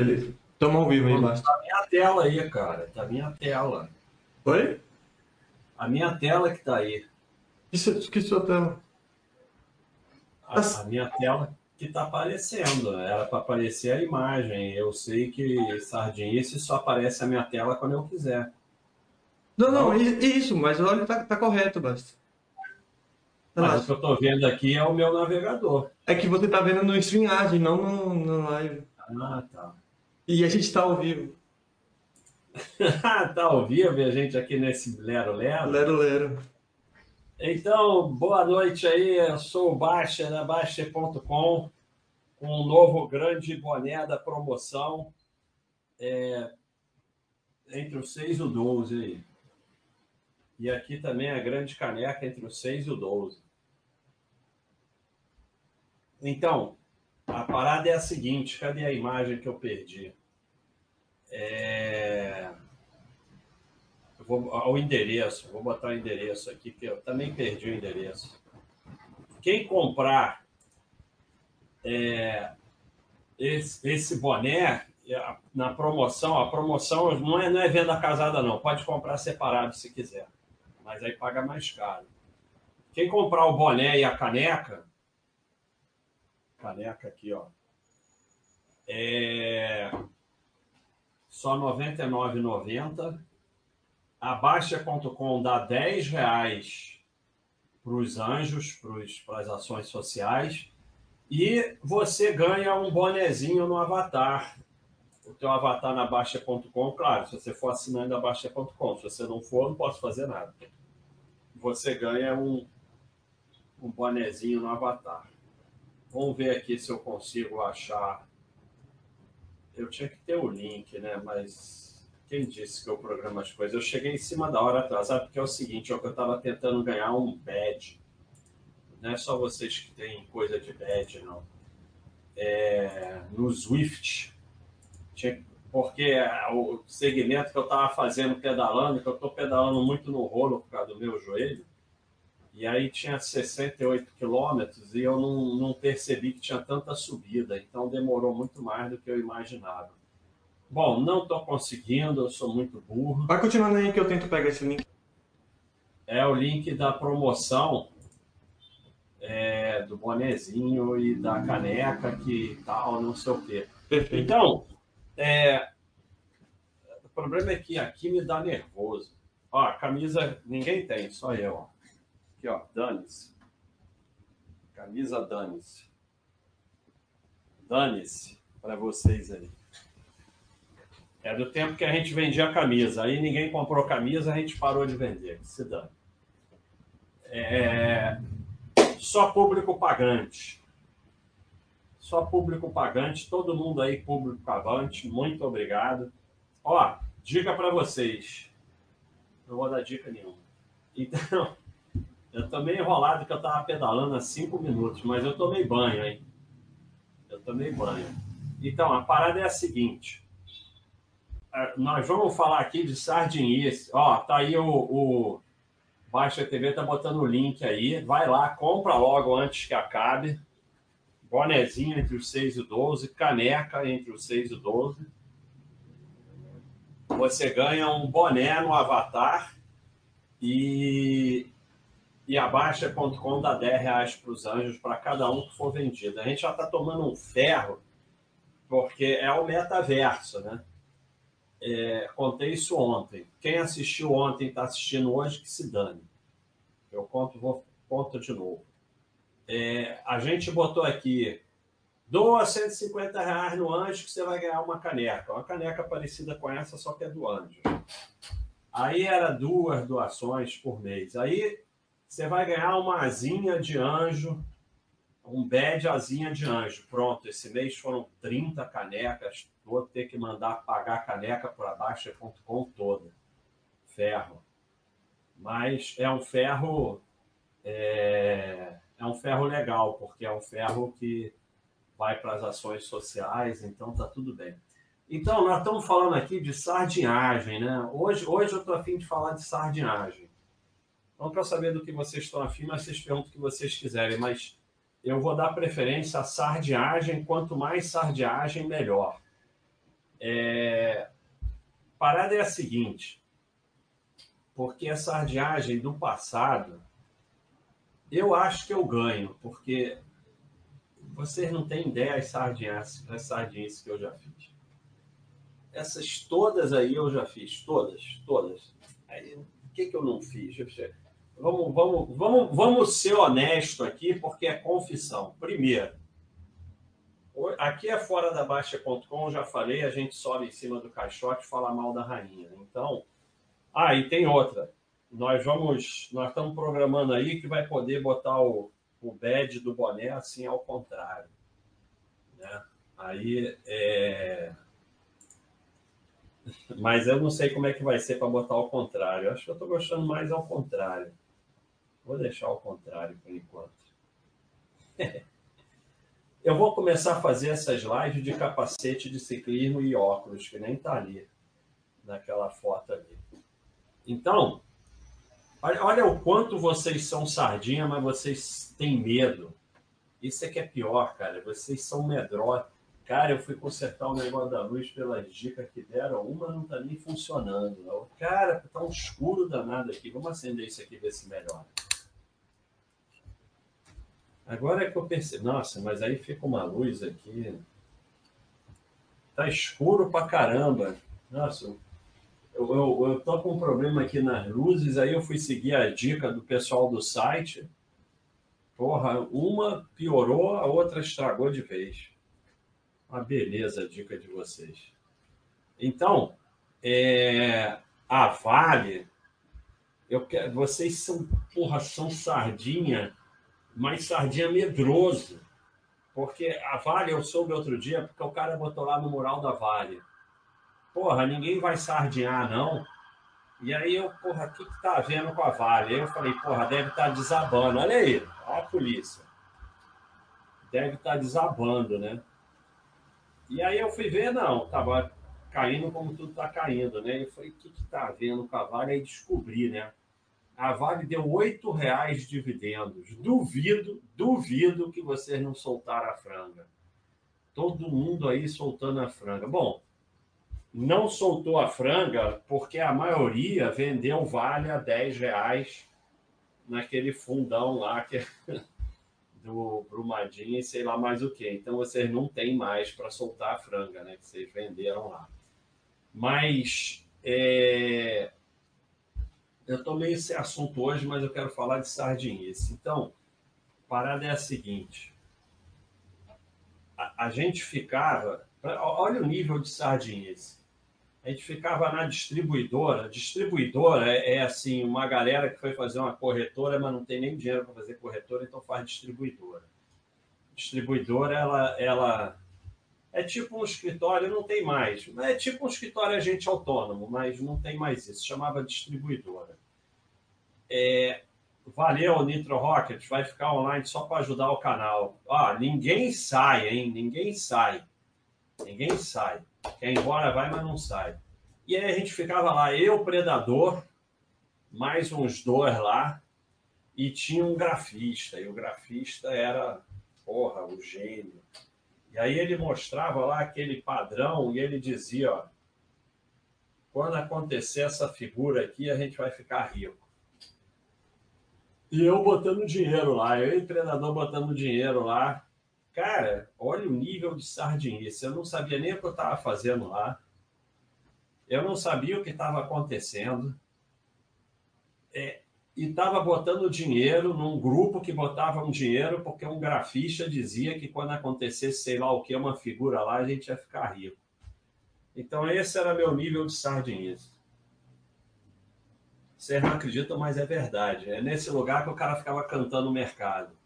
Beleza. Tamo ao vivo aí embaixo. Tá minha tela aí, cara. Tá minha tela. Oi? A minha tela que tá aí. Que, su- que sua tela? A, a minha tela que tá aparecendo. Era para aparecer a imagem. Eu sei que sardinice só aparece a minha tela quando eu quiser. Não, não, isso, mas olha, tá, tá correto, basta. Mas o que eu tô vendo aqui é o meu navegador. É que você tá vendo no StreamYard, não no, no live. Ah, tá. E a gente tá ao vivo. tá ao vivo a gente aqui nesse Lero Lero. Lero, lero. Então, boa noite aí. Eu sou o Baixa, da Baixa.com, com um novo grande boné da promoção. é, entre o 6 e o 12 aí. E aqui também a grande caneca entre o 6 e o 12. Então, a parada é a seguinte: cadê a imagem que eu perdi? É... eu vou, o endereço, vou botar o endereço aqui, que eu também perdi o endereço. Quem comprar é, esse, esse boné na promoção, a promoção não é, não é venda casada, não. Pode comprar separado se quiser, mas aí paga mais caro. Quem comprar o boné e a caneca, caneca aqui, ó, é só R$ 99,90. A Baixa.com dá 10 reais para os anjos, para as ações sociais. E você ganha um bonezinho no avatar. O teu avatar na Baixa.com, claro, se você for assinante da Baixa.com. Se você não for, não posso fazer nada. Você ganha um, um bonezinho no avatar. Vamos ver aqui se eu consigo achar eu tinha que ter o link, né? Mas quem disse que eu programo as coisas? Eu cheguei em cima da hora atrasado, porque é o seguinte, que eu estava tentando ganhar um badge. Não é só vocês que têm coisa de badge, não. É, no Swift. Tinha, porque o segmento que eu estava fazendo pedalando, que eu estou pedalando muito no rolo por causa do meu joelho, e aí tinha 68 quilômetros e eu não, não, percebi que tinha tanta subida, então demorou muito mais do que eu imaginava. Bom, não estou conseguindo, eu sou muito burro. Vai continuando aí que eu tento pegar esse link. É o link da promoção é, do bonezinho e da caneca que tal, não sei o quê. Perfeito. Então, é, o problema é que aqui me dá nervoso. Ó, a camisa ninguém tem, só eu. Aqui, ó, dane-se. Camisa dane-se. Dane-se para vocês aí. É do tempo que a gente vendia camisa. Aí ninguém comprou camisa, a gente parou de vender. Se dane. É... Só público pagante. Só público pagante. Todo mundo aí, público pagante. Muito obrigado. Ó, dica para vocês. Não vou dar dica nenhuma. Então. Eu tomei enrolado que eu tava pedalando há cinco minutos, mas eu tomei banho, hein? Eu tomei banho. Então, a parada é a seguinte. Nós vamos falar aqui de sardinice. Ó, tá aí o, o Baixa TV, tá botando o link aí. Vai lá, compra logo antes que acabe. Bonezinho entre os 6 e o 12, caneca entre os 6 e o 12. Você ganha um boné no avatar e e a Baixa.com dá 10 reais para os anjos para cada um que for vendido. A gente já está tomando um ferro, porque é o metaverso, né? É, contei isso ontem. Quem assistiu ontem está assistindo hoje, que se dane. Eu conto, vou conto de novo. É, a gente botou aqui, doa 150 reais no anjo que você vai ganhar uma caneca. Uma caneca parecida com essa, só que é do anjo. Aí era duas doações por mês. Aí você vai ganhar uma asinha de anjo, um bad asinha de anjo. Pronto, esse mês foram 30 canecas. Vou ter que mandar pagar a caneca para baixa.com toda. Ferro. Mas é um ferro. É, é um ferro legal, porque é um ferro que vai para as ações sociais, então tá tudo bem. Então, nós estamos falando aqui de sardinhagem, né? Hoje, hoje eu estou afim de falar de sardinhagem. Não quero saber do que vocês estão afim, mas vocês perguntam o que vocês quiserem. Mas eu vou dar preferência à sardiagem. Quanto mais sardiagem, melhor. É... Parada é a seguinte, porque a sardiagem do passado, eu acho que eu ganho, porque vocês não têm ideia as sardinhas, as sardinhas que eu já fiz. Essas todas aí eu já fiz, todas, todas. Aí, o que, que eu não fiz? Vamos, vamos, vamos, vamos ser honesto aqui, porque é confissão. Primeiro, aqui é fora da Baixa.com, já falei, a gente sobe em cima do caixote e fala mal da rainha. Então, ah, e tem outra. Nós vamos, nós estamos programando aí que vai poder botar o, o badge do boné assim ao contrário. Né? Aí, é... Mas eu não sei como é que vai ser para botar ao contrário. Eu acho que eu estou gostando mais ao contrário. Vou deixar ao contrário por enquanto. Eu vou começar a fazer essas lives de capacete de ciclismo e óculos, que nem está ali, naquela foto ali. Então, olha, o quanto vocês são sardinha, mas vocês têm medo. Isso é que é pior, cara. Vocês são medrosos. Cara, eu fui consertar o negócio da luz pelas dicas que deram. Uma não está nem funcionando. Cara, tá um escuro danado aqui. Vamos acender isso aqui e ver se melhora. Agora é que eu percebo. Nossa, mas aí fica uma luz aqui. Tá escuro pra caramba. Nossa, eu, eu, eu tô com um problema aqui nas luzes, aí eu fui seguir a dica do pessoal do site. Porra, uma piorou, a outra estragou de vez. Uma beleza a dica de vocês. Então, é, a Vale, eu quero, vocês são, porra, são sardinha mas sardinha medroso. Porque a Vale, eu soube outro dia, porque o cara botou lá no mural da Vale. Porra, ninguém vai sardinhar, não. E aí eu, porra, o que, que tá vendo com a Vale? Aí eu falei, porra, deve estar tá desabando. Olha aí, olha a polícia. Deve estar tá desabando, né? E aí eu fui ver, não, tava caindo como tudo tá caindo, né? Eu falei, o que, que tá vendo com a Vale? Aí descobri, né? A Vale deu R$ reais de dividendos. Duvido, duvido que vocês não soltaram a franga. Todo mundo aí soltando a franga. Bom, não soltou a franga porque a maioria vendeu Vale a 10 reais naquele fundão lá que é do Brumadinho e sei lá mais o que. Então vocês não têm mais para soltar a franga, né? Que vocês venderam lá. Mas é, eu tomei esse assunto hoje, mas eu quero falar de sardinice. Então, a parada é a seguinte: a, a gente ficava, olha o nível de sardinice. A gente ficava na distribuidora. Distribuidora é, é, assim, uma galera que foi fazer uma corretora, mas não tem nem dinheiro para fazer corretora, então faz distribuidora. Distribuidora, ela, ela é tipo um escritório, não tem mais. É tipo um escritório agente autônomo, mas não tem mais isso. Chamava distribuidora. É, valeu, Nitro Rocket, vai ficar online só para ajudar o canal. Ah, ninguém sai, hein? Ninguém sai. Ninguém sai. Quer ir embora vai, mas não sai. E aí a gente ficava lá, eu, Predador, mais uns dois lá, e tinha um grafista. E o grafista era, porra, o gênio. E aí ele mostrava lá aquele padrão e ele dizia, ó, quando acontecer essa figura aqui, a gente vai ficar rico. E eu botando dinheiro lá, eu e o treinador botando dinheiro lá. Cara, olha o nível de sardinice. Eu não sabia nem o que eu estava fazendo lá. Eu não sabia o que estava acontecendo. É, e estava botando dinheiro num grupo que botava um dinheiro porque um grafista dizia que quando acontecesse sei lá o que, uma figura lá, a gente ia ficar rico. Então esse era meu nível de sardinice. Vocês não acreditam, mas é verdade. É nesse lugar que o cara ficava cantando no mercado.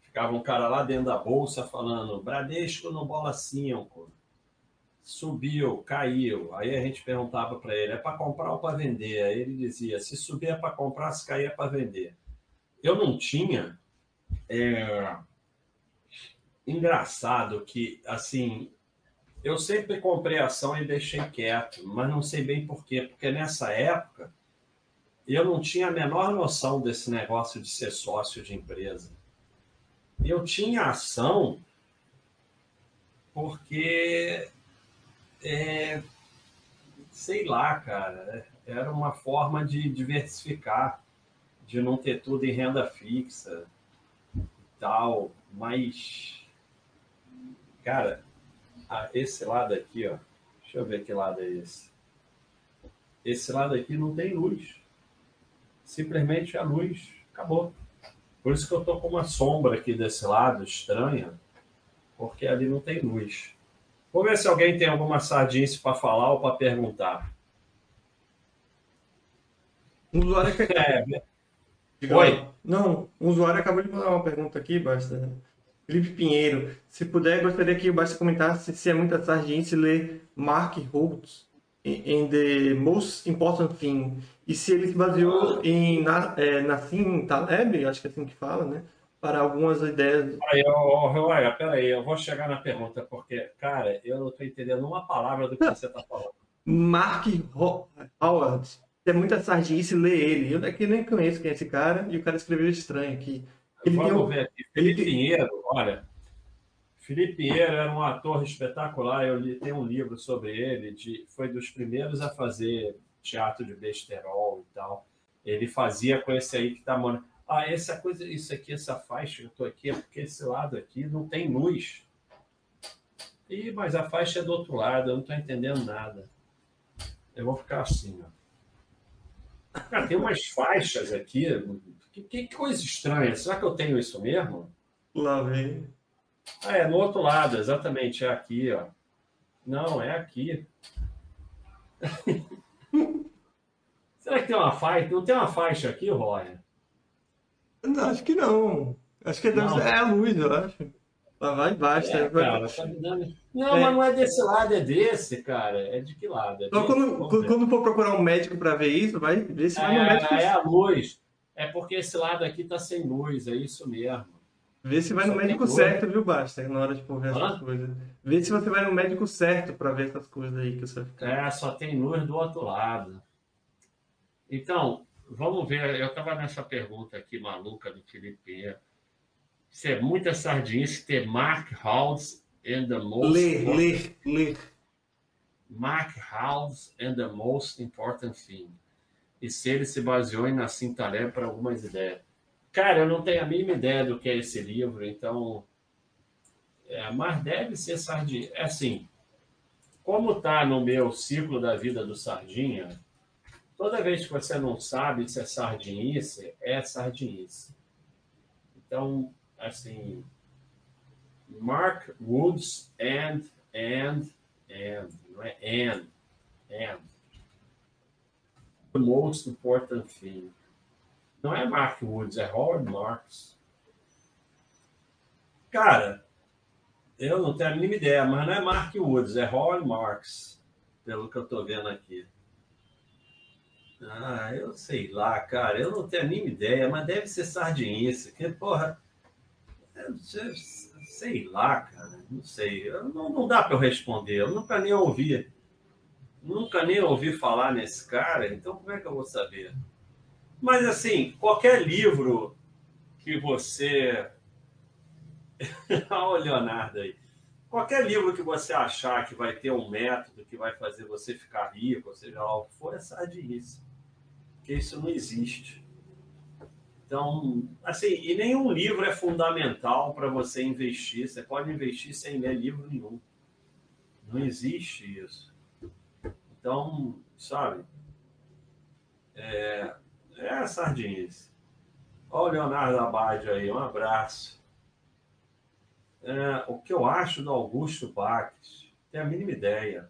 Ficava um cara lá dentro da bolsa falando: Bradesco no bola 5. Subiu, caiu. Aí a gente perguntava para ele: é para comprar ou para vender? Aí ele dizia: se subir é para comprar, se cair é para vender. Eu não tinha. É... Engraçado que, assim, eu sempre comprei ação e deixei quieto, mas não sei bem por quê, porque nessa época eu não tinha a menor noção desse negócio de ser sócio de empresa. Eu tinha ação porque É, sei lá, cara. Era uma forma de diversificar, de não ter tudo em renda fixa e tal. Mas, cara, esse lado aqui, ó. Deixa eu ver que lado é esse. Esse lado aqui não tem luz. Simplesmente a luz. Acabou. Por isso que eu tô com uma sombra aqui desse lado, estranha, porque ali não tem luz. Vou ver se alguém tem alguma sardinha para falar ou para perguntar. Um usuário que... é... Oi? Não, um usuário acabou de mandar uma pergunta aqui, Basta. Felipe Pinheiro, se puder, gostaria que o Basta comentasse se é muita sardinha se ler Mark Holtz em The Most Important Thing e se ele se baseou em na, é, Nassim Taleb, acho que é assim que fala, né? Para algumas ideias. Aí, olha, peraí, eu vou chegar na pergunta, porque, cara, eu não estou entendendo uma palavra do que você está falando. Mark Howard. É muita sardinice ler ele. Eu daqui nem conheço quem é esse cara, e o cara escreveu estranho aqui. Ele Vamos um... ver aqui. Felipe ele... Pinheiro, olha. Felipe Pinheiro era um ator espetacular. Eu li, tenho um livro sobre ele. De, foi dos primeiros a fazer teatro de besterol e tal. Ele fazia com esse aí que tá morando. Ah, essa coisa, isso aqui, essa faixa, eu tô aqui, é porque esse lado aqui não tem luz. Ih, mas a faixa é do outro lado, eu não tô entendendo nada. Eu vou ficar assim, ó. Cara, tem umas faixas aqui. Que, que coisa estranha. Será que eu tenho isso mesmo? Lá vem. Ah, é no outro lado, exatamente. É aqui, ó. Não, é aqui. Será que tem uma faixa? Não tem uma faixa aqui, Roy? Não, acho que não. Acho que é, é a luz, eu acho. Lá vai embaixo. É, cara, tá. Não, é. mas não é desse lado, é desse, cara. É de que lado? É então, quando, quando, for procurar um médico para ver isso, vai ver se vai no é, médico. É a luz. É porque esse lado aqui tá sem luz, é isso mesmo. Vê se vai Só no médico certo, viu, Basta? Na hora de ver essas coisas. Vê se você vai no médico certo para ver essas coisas aí que você fica. É, só tem luz do outro lado. Então, vamos ver. Eu estava nessa pergunta aqui maluca do Felipe Se é muita sardinice ter Mark House and the most. Ler, ler, ler. Mark House and the most important thing. E se ele se baseou em Nassim Taleb para algumas ideias. Cara, eu não tenho a mínima ideia do que é esse livro, então. É, mas deve ser sardinha. É assim, como está no meu ciclo da vida do Sardinha, Toda vez que você não sabe se é sardinice, é sardinice. Então, assim, Mark Woods and, and, and, não é and, and. The most important thing. Não é Mark Woods, é Howard Marks. Cara, eu não tenho a mínima ideia, mas não é Mark Woods, é Howard Marks, pelo que eu estou vendo aqui. Ah, eu sei lá, cara. Eu não tenho a mínima ideia, mas deve ser sardinice. Que, porra. Sei lá, cara. Não sei. Não, não dá para eu responder. Eu nunca nem ouvi. Nunca nem ouvi falar nesse cara, então como é que eu vou saber? Mas, assim, qualquer livro que você. Olha o Leonardo aí. Qualquer livro que você achar que vai ter um método que vai fazer você ficar rico, ou seja lá o que for, é sardinice porque isso não existe. Então, assim, e nenhum livro é fundamental para você investir. Você pode investir sem ler livro nenhum. Não existe isso. Então, sabe? É, é a sardinice. Olha o Leonardo Abad aí, um abraço. É, o que eu acho do Augusto Baques, tem a mínima ideia.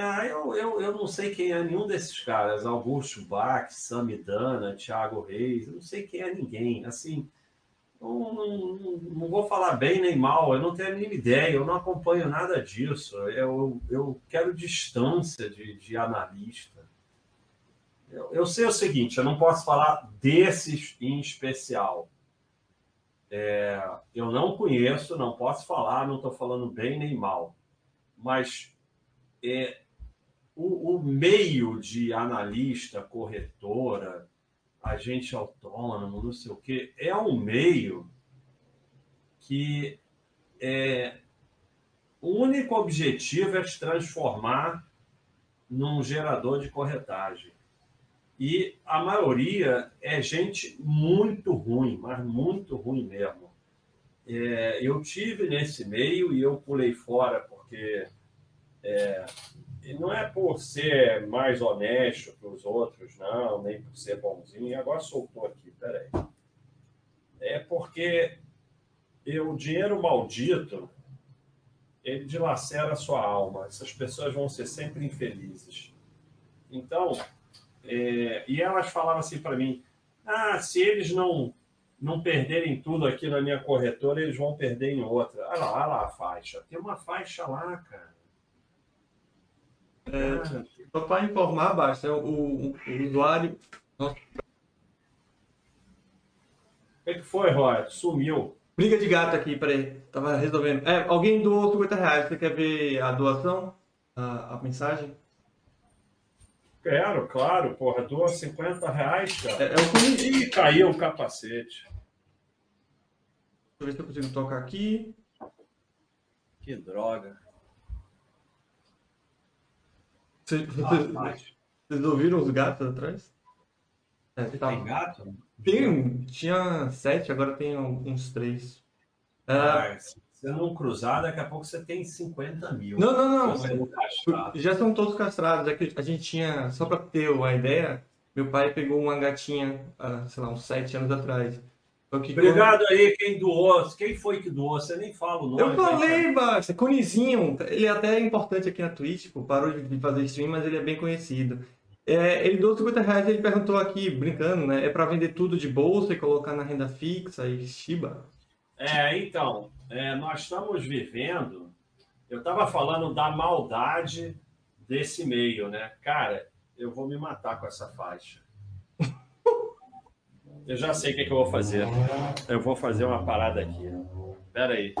Ah, eu, eu, eu não sei quem é nenhum desses caras. Augusto Bach, Samidana, Thiago Reis, eu não sei quem é ninguém. Assim, não, não, não, vou falar bem nem mal, eu não tenho a mínima ideia, eu não acompanho nada disso. Eu, eu quero distância de, de analista. Eu, eu sei o seguinte, eu não posso falar desses em especial. É, eu não conheço, não posso falar, não estou falando bem nem mal. Mas é, o, o meio de analista, corretora, agente autônomo, não sei o quê, é um meio que é, O único objetivo é te transformar num gerador de corretagem. E a maioria é gente muito ruim, mas muito ruim mesmo. É, eu tive nesse meio e eu pulei fora porque é, não é por ser mais honesto que os outros, não, nem por ser bonzinho. Agora soltou aqui, peraí. É porque o dinheiro maldito ele dilacera a sua alma. Essas pessoas vão ser sempre infelizes. Então, é, e elas falavam assim para mim: ah, se eles não não perderem tudo aqui na minha corretora, eles vão perder em outra. Olha lá, olha lá a faixa. Tem uma faixa lá, cara. É, só para informar, basta, o, o, o usuário. O que, que foi, Roy? Sumiu. Briga de gato aqui, peraí. Tava resolvendo. É, alguém doou 50 reais. Você quer ver a doação? A, a mensagem? Quero, claro, porra. Doa 50 reais, cara. É, é o Ih, caiu o capacete. Deixa eu ver se eu consigo tocar aqui. Que droga. Vocês, ah, vocês ouviram os gatos atrás? É, tá. Tem gato? Tem, tinha sete, agora tem uns três. É... Ah, se não cruzar, daqui a pouco você tem 50 mil. Não, não, não. Já são todos castrados. É a gente tinha, só para ter uma ideia, meu pai pegou uma gatinha, sei lá, uns sete anos atrás. Obrigado quando... aí quem doou. Quem foi que doou? Você nem fala o nome. Eu falei, Basta. Conizinho. Ele é até importante aqui na Twitch. Tipo, parou de fazer stream, mas ele é bem conhecido. É, ele doou 50 reais ele perguntou aqui, brincando, né? É para vender tudo de bolsa e colocar na renda fixa e Shiba? É, então, é, nós estamos vivendo. Eu estava falando da maldade desse meio, né? Cara, eu vou me matar com essa faixa. Eu já sei o que, é que eu vou fazer. Eu vou fazer uma parada aqui. Espera aí.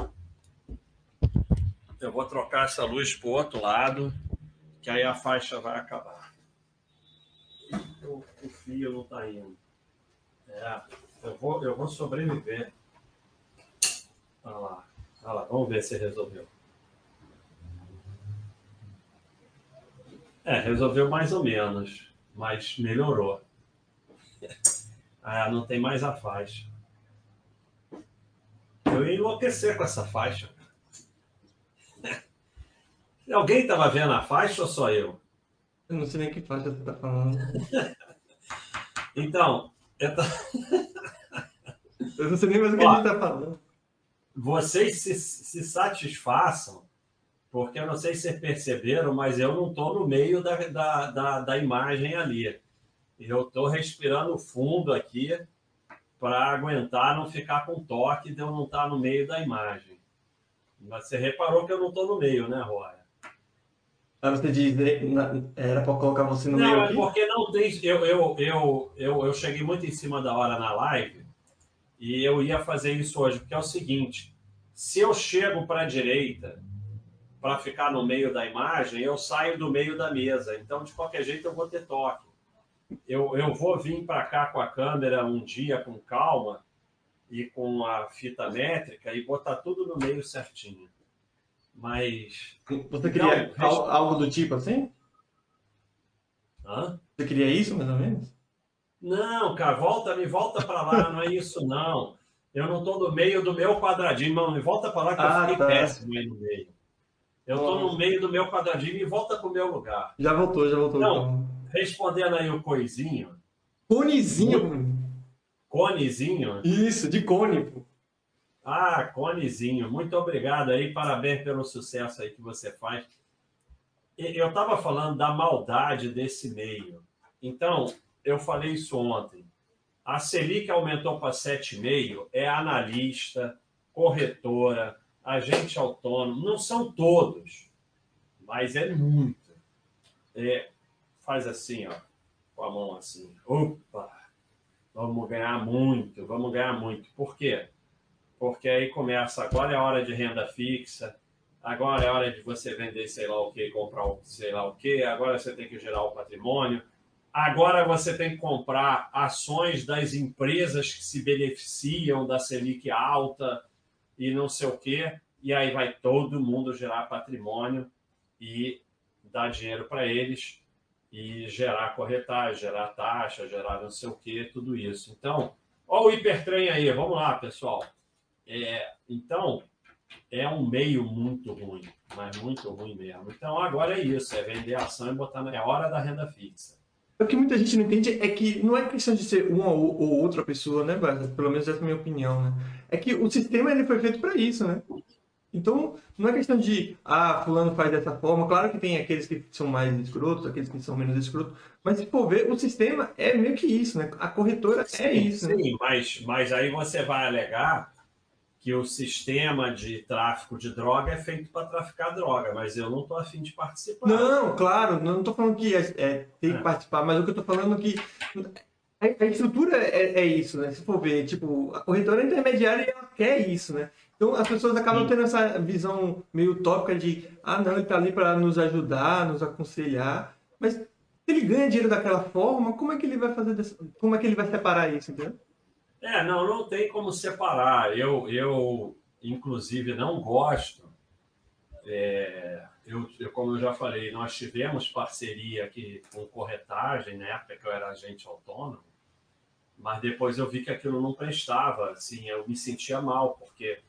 Eu vou trocar essa luz para o outro lado, que aí a faixa vai acabar o, o fio não está indo. É, eu vou, eu vou sobreviver. Olha lá. Olha lá, vamos ver se resolveu. É, resolveu mais ou menos, mas melhorou. Ah, não tem mais a faixa. Eu ia enlouquecer com essa faixa. Alguém estava vendo a faixa ou só eu? Eu não sei nem que faixa você tá falando. então, eu, tô... eu não sei nem mais o que Ó, a gente tá falando. Vocês se, se satisfaçam, porque eu não sei se vocês perceberam, mas eu não estou no meio da, da, da, da imagem ali. Eu estou respirando fundo aqui para aguentar não ficar com toque de eu não estar tá no meio da imagem. Mas você reparou que eu não estou no meio, né, Roya? Ah, você diz, era para colocar você no não, meio Não, é porque não tem... Eu, eu, eu, eu, eu cheguei muito em cima da hora na live e eu ia fazer isso hoje, porque é o seguinte, se eu chego para a direita para ficar no meio da imagem, eu saio do meio da mesa. Então, de qualquer jeito, eu vou ter toque. Eu, eu vou vir para cá com a câmera um dia com calma e com a fita métrica e botar tudo no meio certinho. Mas. Você queria não, algo do tipo assim? Hã? Você queria isso, mais ou menos? Não, cara, volta, me volta para lá, não é isso, não. Eu não estou no meio do meu quadradinho, não, me volta para lá que ah, eu fiquei tá. péssimo aí no meio. Eu estou no meio do meu quadradinho e volta para o meu lugar. Já voltou, já voltou. Não, então. Respondendo aí o coisinho. Conezinho. Conezinho? Isso, de cone. Ah, Conezinho, muito obrigado aí, parabéns pelo sucesso aí que você faz. Eu estava falando da maldade desse meio. Então, eu falei isso ontem. A Selic aumentou para 7,5%, é analista, corretora, agente autônomo, não são todos, mas é muito. É, faz assim, ó, com a mão assim. Opa! Vamos ganhar muito, vamos ganhar muito. Por quê? porque aí começa, agora é hora de renda fixa, agora é hora de você vender sei lá o que, comprar sei lá o que, agora você tem que gerar o patrimônio, agora você tem que comprar ações das empresas que se beneficiam da Selic alta e não sei o quê. e aí vai todo mundo gerar patrimônio e dar dinheiro para eles e gerar corretagem, gerar taxa, gerar não sei o que, tudo isso. Então, olha o hipertrem aí, vamos lá, pessoal. É, então, é um meio muito ruim, mas muito ruim mesmo. Então, agora é isso, é vender ação e botar na é hora da renda fixa. O que muita gente não entende é que não é questão de ser uma ou outra pessoa, né? Pelo menos essa é a minha opinião, né? É que o sistema ele foi feito para isso, né? Então, não é questão de, ah, fulano faz dessa forma. Claro que tem aqueles que são mais escrotos, aqueles que são menos escrotos. Mas, se for ver, o sistema é meio que isso, né? A corretora é sim, é isso, sim, né? mas, mas aí você vai alegar que o sistema de tráfico de droga é feito para traficar droga, mas eu não estou afim de participar. Não, claro, não estou falando que é, é, tem que é. participar, mas o que eu estou falando é que a, a estrutura é, é, isso, né? Se for ver, tipo, a corretora intermediária ela quer isso, né? Então as pessoas acabam tendo essa visão meio utópica de, ah, não, ele está ali para nos ajudar, nos aconselhar, mas se ele ganha dinheiro daquela forma, como é que ele vai fazer, dessa... como é que ele vai separar isso, entendeu? É, não, não tem como separar. Eu, eu inclusive, não gosto. É, eu, eu, como eu já falei, nós tivemos parceria aqui com corretagem, na época que eu era agente autônomo, mas depois eu vi que aquilo não prestava. Assim, eu me sentia mal, porque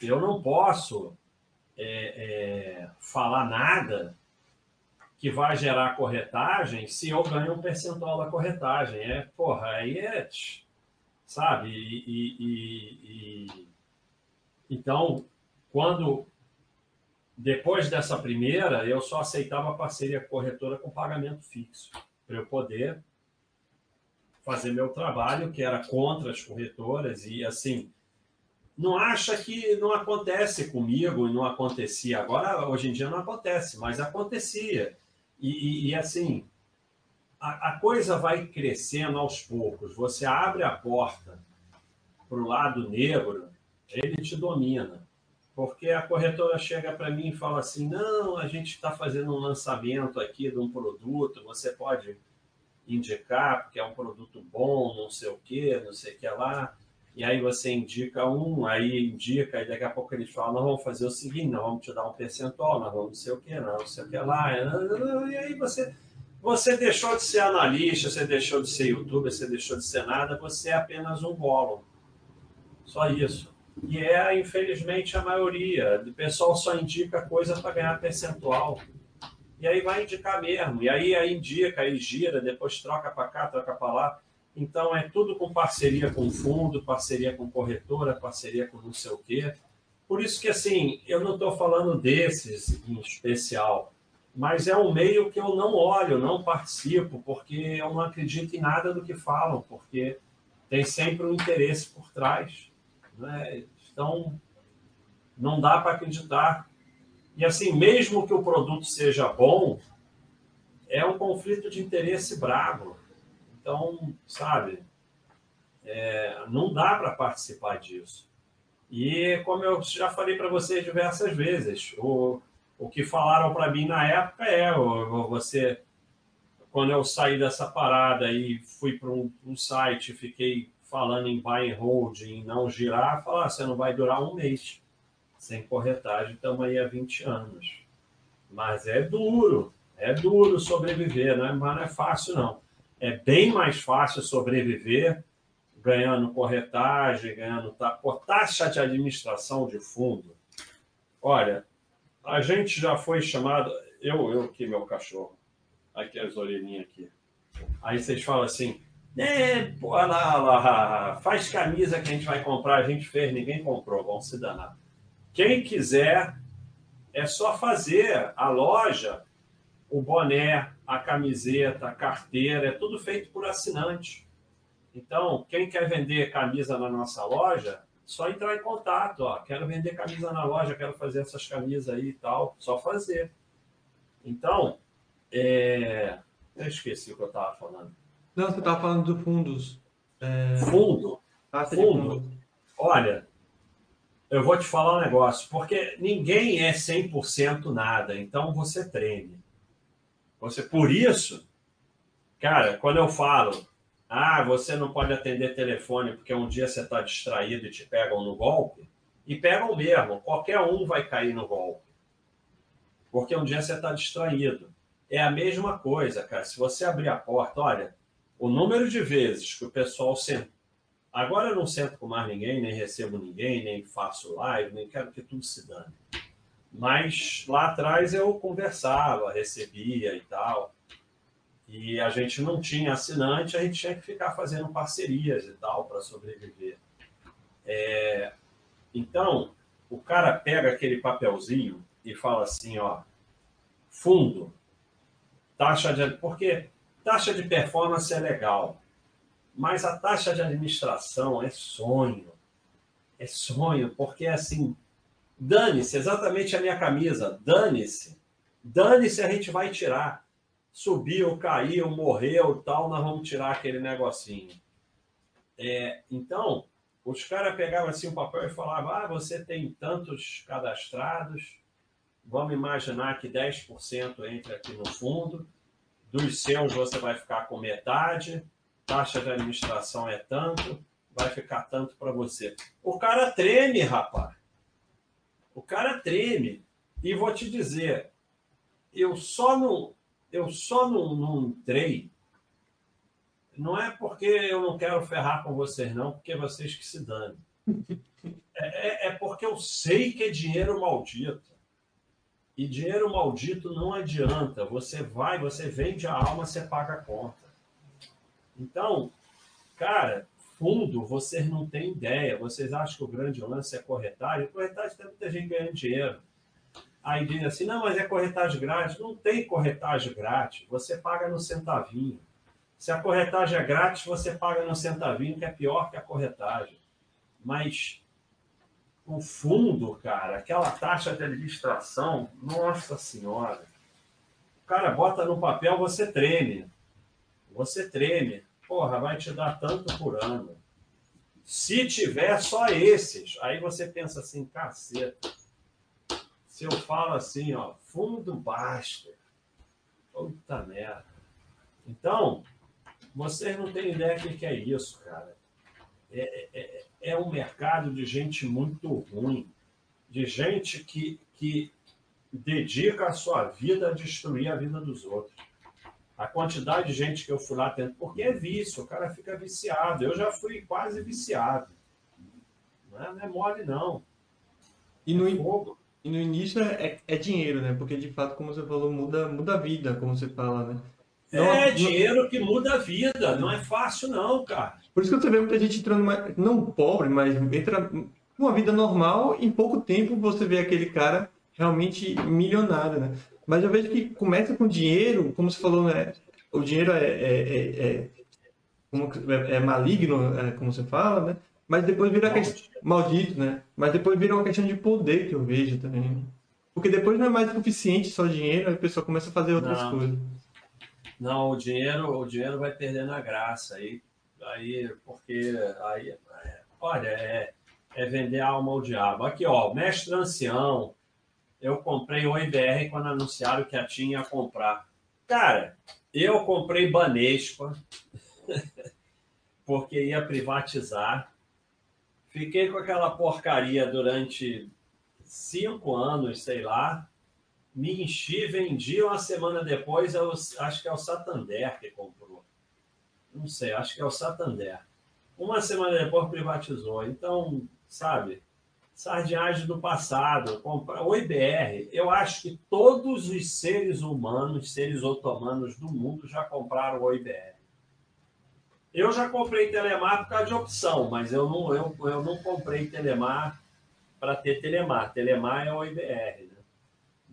eu não posso é, é, falar nada que vai gerar corretagem se eu ganho um percentual da corretagem. É, porra, aí é sabe? E, e, e, então, quando depois dessa primeira, eu só aceitava parceria corretora com pagamento fixo para eu poder fazer meu trabalho, que era contra as corretoras e assim. Não acha que não acontece comigo e não acontecia. Agora, hoje em dia não acontece, mas acontecia. E, e, e assim, a, a coisa vai crescendo aos poucos. Você abre a porta para o lado negro, ele te domina. Porque a corretora chega para mim e fala assim: não, a gente está fazendo um lançamento aqui de um produto, você pode indicar, porque é um produto bom, não sei o que, não sei o que lá. E aí você indica um, aí indica, e daqui a pouco eles falam: nós vamos fazer o seguinte, nós vamos te dar um percentual, nós vamos não sei o que, não sei o que lá. E aí você você deixou de ser analista, você deixou de ser youtuber, você deixou de ser nada, você é apenas um bolo. Só isso. E é, infelizmente, a maioria. O pessoal só indica coisa para ganhar percentual. E aí vai indicar mesmo. E aí, aí indica, aí gira, depois troca para cá, troca para lá. Então é tudo com parceria com fundo, parceria com corretora, parceria com não sei o quê. Por isso que assim, eu não estou falando desses em especial mas é um meio que eu não olho, não participo, porque eu não acredito em nada do que falam, porque tem sempre um interesse por trás. Né? Então, não dá para acreditar. E assim, mesmo que o produto seja bom, é um conflito de interesse bravo. Então, sabe, é, não dá para participar disso. E como eu já falei para vocês diversas vezes, o, o que falaram para mim na época é: você, quando eu saí dessa parada e fui para um, um, site, fiquei falando em buy and hold, em não girar, falar: ah, você não vai durar um mês sem corretagem, estamos aí há 20 anos. Mas é duro, é duro sobreviver, né? mas não é fácil, não. É bem mais fácil sobreviver ganhando corretagem, ganhando taxa de administração de fundo. Olha, a gente já foi chamado. Eu, eu aqui, meu cachorro. Aqui as orelhinhas aqui. Aí vocês falam assim: é, lá, lá, faz camisa que a gente vai comprar. A gente fez, ninguém comprou, vamos se danar. Quem quiser, é só fazer a loja, o boné, a camiseta, a carteira, é tudo feito por assinante. Então, quem quer vender camisa na nossa loja, só entrar em contato, ó, quero vender camisa na loja, quero fazer essas camisas aí e tal, só fazer. Então, é... eu esqueci o que eu estava falando. Não, você estava falando do fundos. É... Fundo? Ah, fundo. Olha, eu vou te falar um negócio, porque ninguém é 100% nada, então você treme. Você, por isso, cara, quando eu falo, ah, você não pode atender telefone porque um dia você está distraído e te pegam no golpe. E pegam mesmo, qualquer um vai cair no golpe. Porque um dia você está distraído. É a mesma coisa, cara. Se você abrir a porta, olha, o número de vezes que o pessoal senta. Agora eu não sento com mais ninguém, nem recebo ninguém, nem faço live, nem quero que tudo se dane. Mas lá atrás eu conversava, recebia e tal. E a gente não tinha assinante, a gente tinha que ficar fazendo parcerias e tal para sobreviver. É... Então, o cara pega aquele papelzinho e fala assim, ó, fundo, taxa de... Porque taxa de performance é legal, mas a taxa de administração é sonho. É sonho, porque assim, dane-se, exatamente a minha camisa, dane-se. Dane-se, a gente vai tirar. Subiu, caiu, morreu, tal, nós vamos tirar aquele negocinho. É, então, os caras pegavam assim o um papel e falavam: ah, você tem tantos cadastrados, vamos imaginar que 10% entra aqui no fundo, dos seus você vai ficar com metade, taxa de administração é tanto, vai ficar tanto para você. O cara treme, rapaz. O cara treme. E vou te dizer, eu só não, eu só não, não entrei. Não é porque eu não quero ferrar com vocês, não, porque vocês que se dane. É, é, é porque eu sei que é dinheiro maldito. E dinheiro maldito não adianta. Você vai, você vende a alma, você paga a conta. Então, cara, fundo, vocês não têm ideia. Vocês acham que o grande lance é corretagem? Corretagem tem muita gente ganhando dinheiro. Aí diz assim, não, mas é corretagem grátis. Não tem corretagem grátis. Você paga no centavinho. Se a corretagem é grátis, você paga no centavinho, que é pior que a corretagem. Mas o fundo, cara, aquela taxa de administração, nossa senhora. O cara bota no papel, você treme. Você treme. Porra, vai te dar tanto por ano. Se tiver só esses, aí você pensa assim, caceta. Se eu falo assim, ó, fundo Baster. Puta merda. Então, vocês não têm ideia do que é isso, cara. É, é, é um mercado de gente muito ruim, de gente que, que dedica a sua vida a destruir a vida dos outros. A quantidade de gente que eu fui lá tendo, porque é vício, o cara fica viciado. Eu já fui quase viciado. Não é, não é mole, não. E no, é e no início é, é, dinheiro, né? Porque de fato, como você falou, muda, muda a vida, como você fala, né? Não, é dinheiro que muda a vida, não é fácil, não, cara. Por isso que você vê muita gente entrando, mais, não pobre, mas entra uma vida normal, em pouco tempo você vê aquele cara realmente milionário, né? Mas eu vejo que começa com dinheiro, como você falou, né? O dinheiro é, é, é, é, é, é maligno, é, como você fala, né? Mas depois vira questão, maldito, né? Mas depois vira uma questão de poder que eu vejo também. Porque depois não é mais suficiente só dinheiro, aí a pessoa começa a fazer outras não. coisas. Não, o dinheiro, o dinheiro vai perdendo a graça aí, aí porque aí, é, olha, é, é vender a alma ao diabo. Aqui, ó, mestre ancião, eu comprei o IBR quando anunciaram que a tinha ia comprar. Cara, eu comprei Banespa porque ia privatizar. Fiquei com aquela porcaria durante cinco anos, sei lá me enchi, vendi uma semana depois, eu, acho que é o Santander que comprou. Não sei, acho que é o Santander. Uma semana depois privatizou. Então, sabe, sardinhagem do passado. Compra... O IBR, eu acho que todos os seres humanos, seres otomanos do mundo já compraram o IBR. Eu já comprei Telemar por causa de opção, mas eu não, eu, eu não comprei Telemar para ter Telemar. Telemar é o IBR.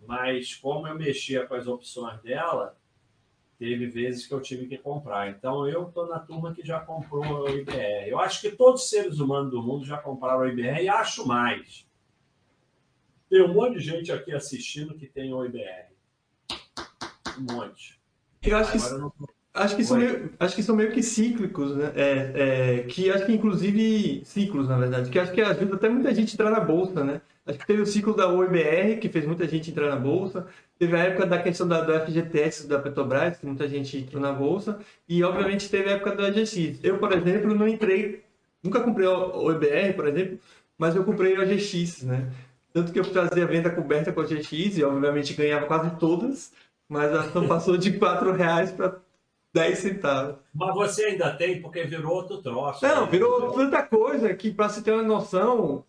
Mas como eu mexia com as opções dela, teve vezes que eu tive que comprar. Então eu estou na turma que já comprou o IBR. Eu acho que todos os seres humanos do mundo já compraram o IBR e acho mais. Tem um monte de gente aqui assistindo que tem o IBR. Um monte. Eu acho que, não... acho que, são meio, acho que são meio que cíclicos, né? É, é, que acho que inclusive ciclos, na verdade, que acho que ajuda até muita gente a entrar na bolsa, né? Acho que teve o ciclo da OIBR, que fez muita gente entrar na bolsa. Teve a época da questão da, do FGTS da Petrobras, que muita gente entrou na bolsa. E, obviamente, teve a época do AGX. Eu, por exemplo, não entrei, nunca comprei o OIBR, por exemplo, mas eu comprei a GX, né? Tanto que eu fazia venda coberta com a GX e obviamente ganhava quase todas, mas a ação passou de 4 reais para 10 centavos. Mas você ainda tem, porque virou outro troço. Não, né? virou tanta coisa que, para se ter uma noção,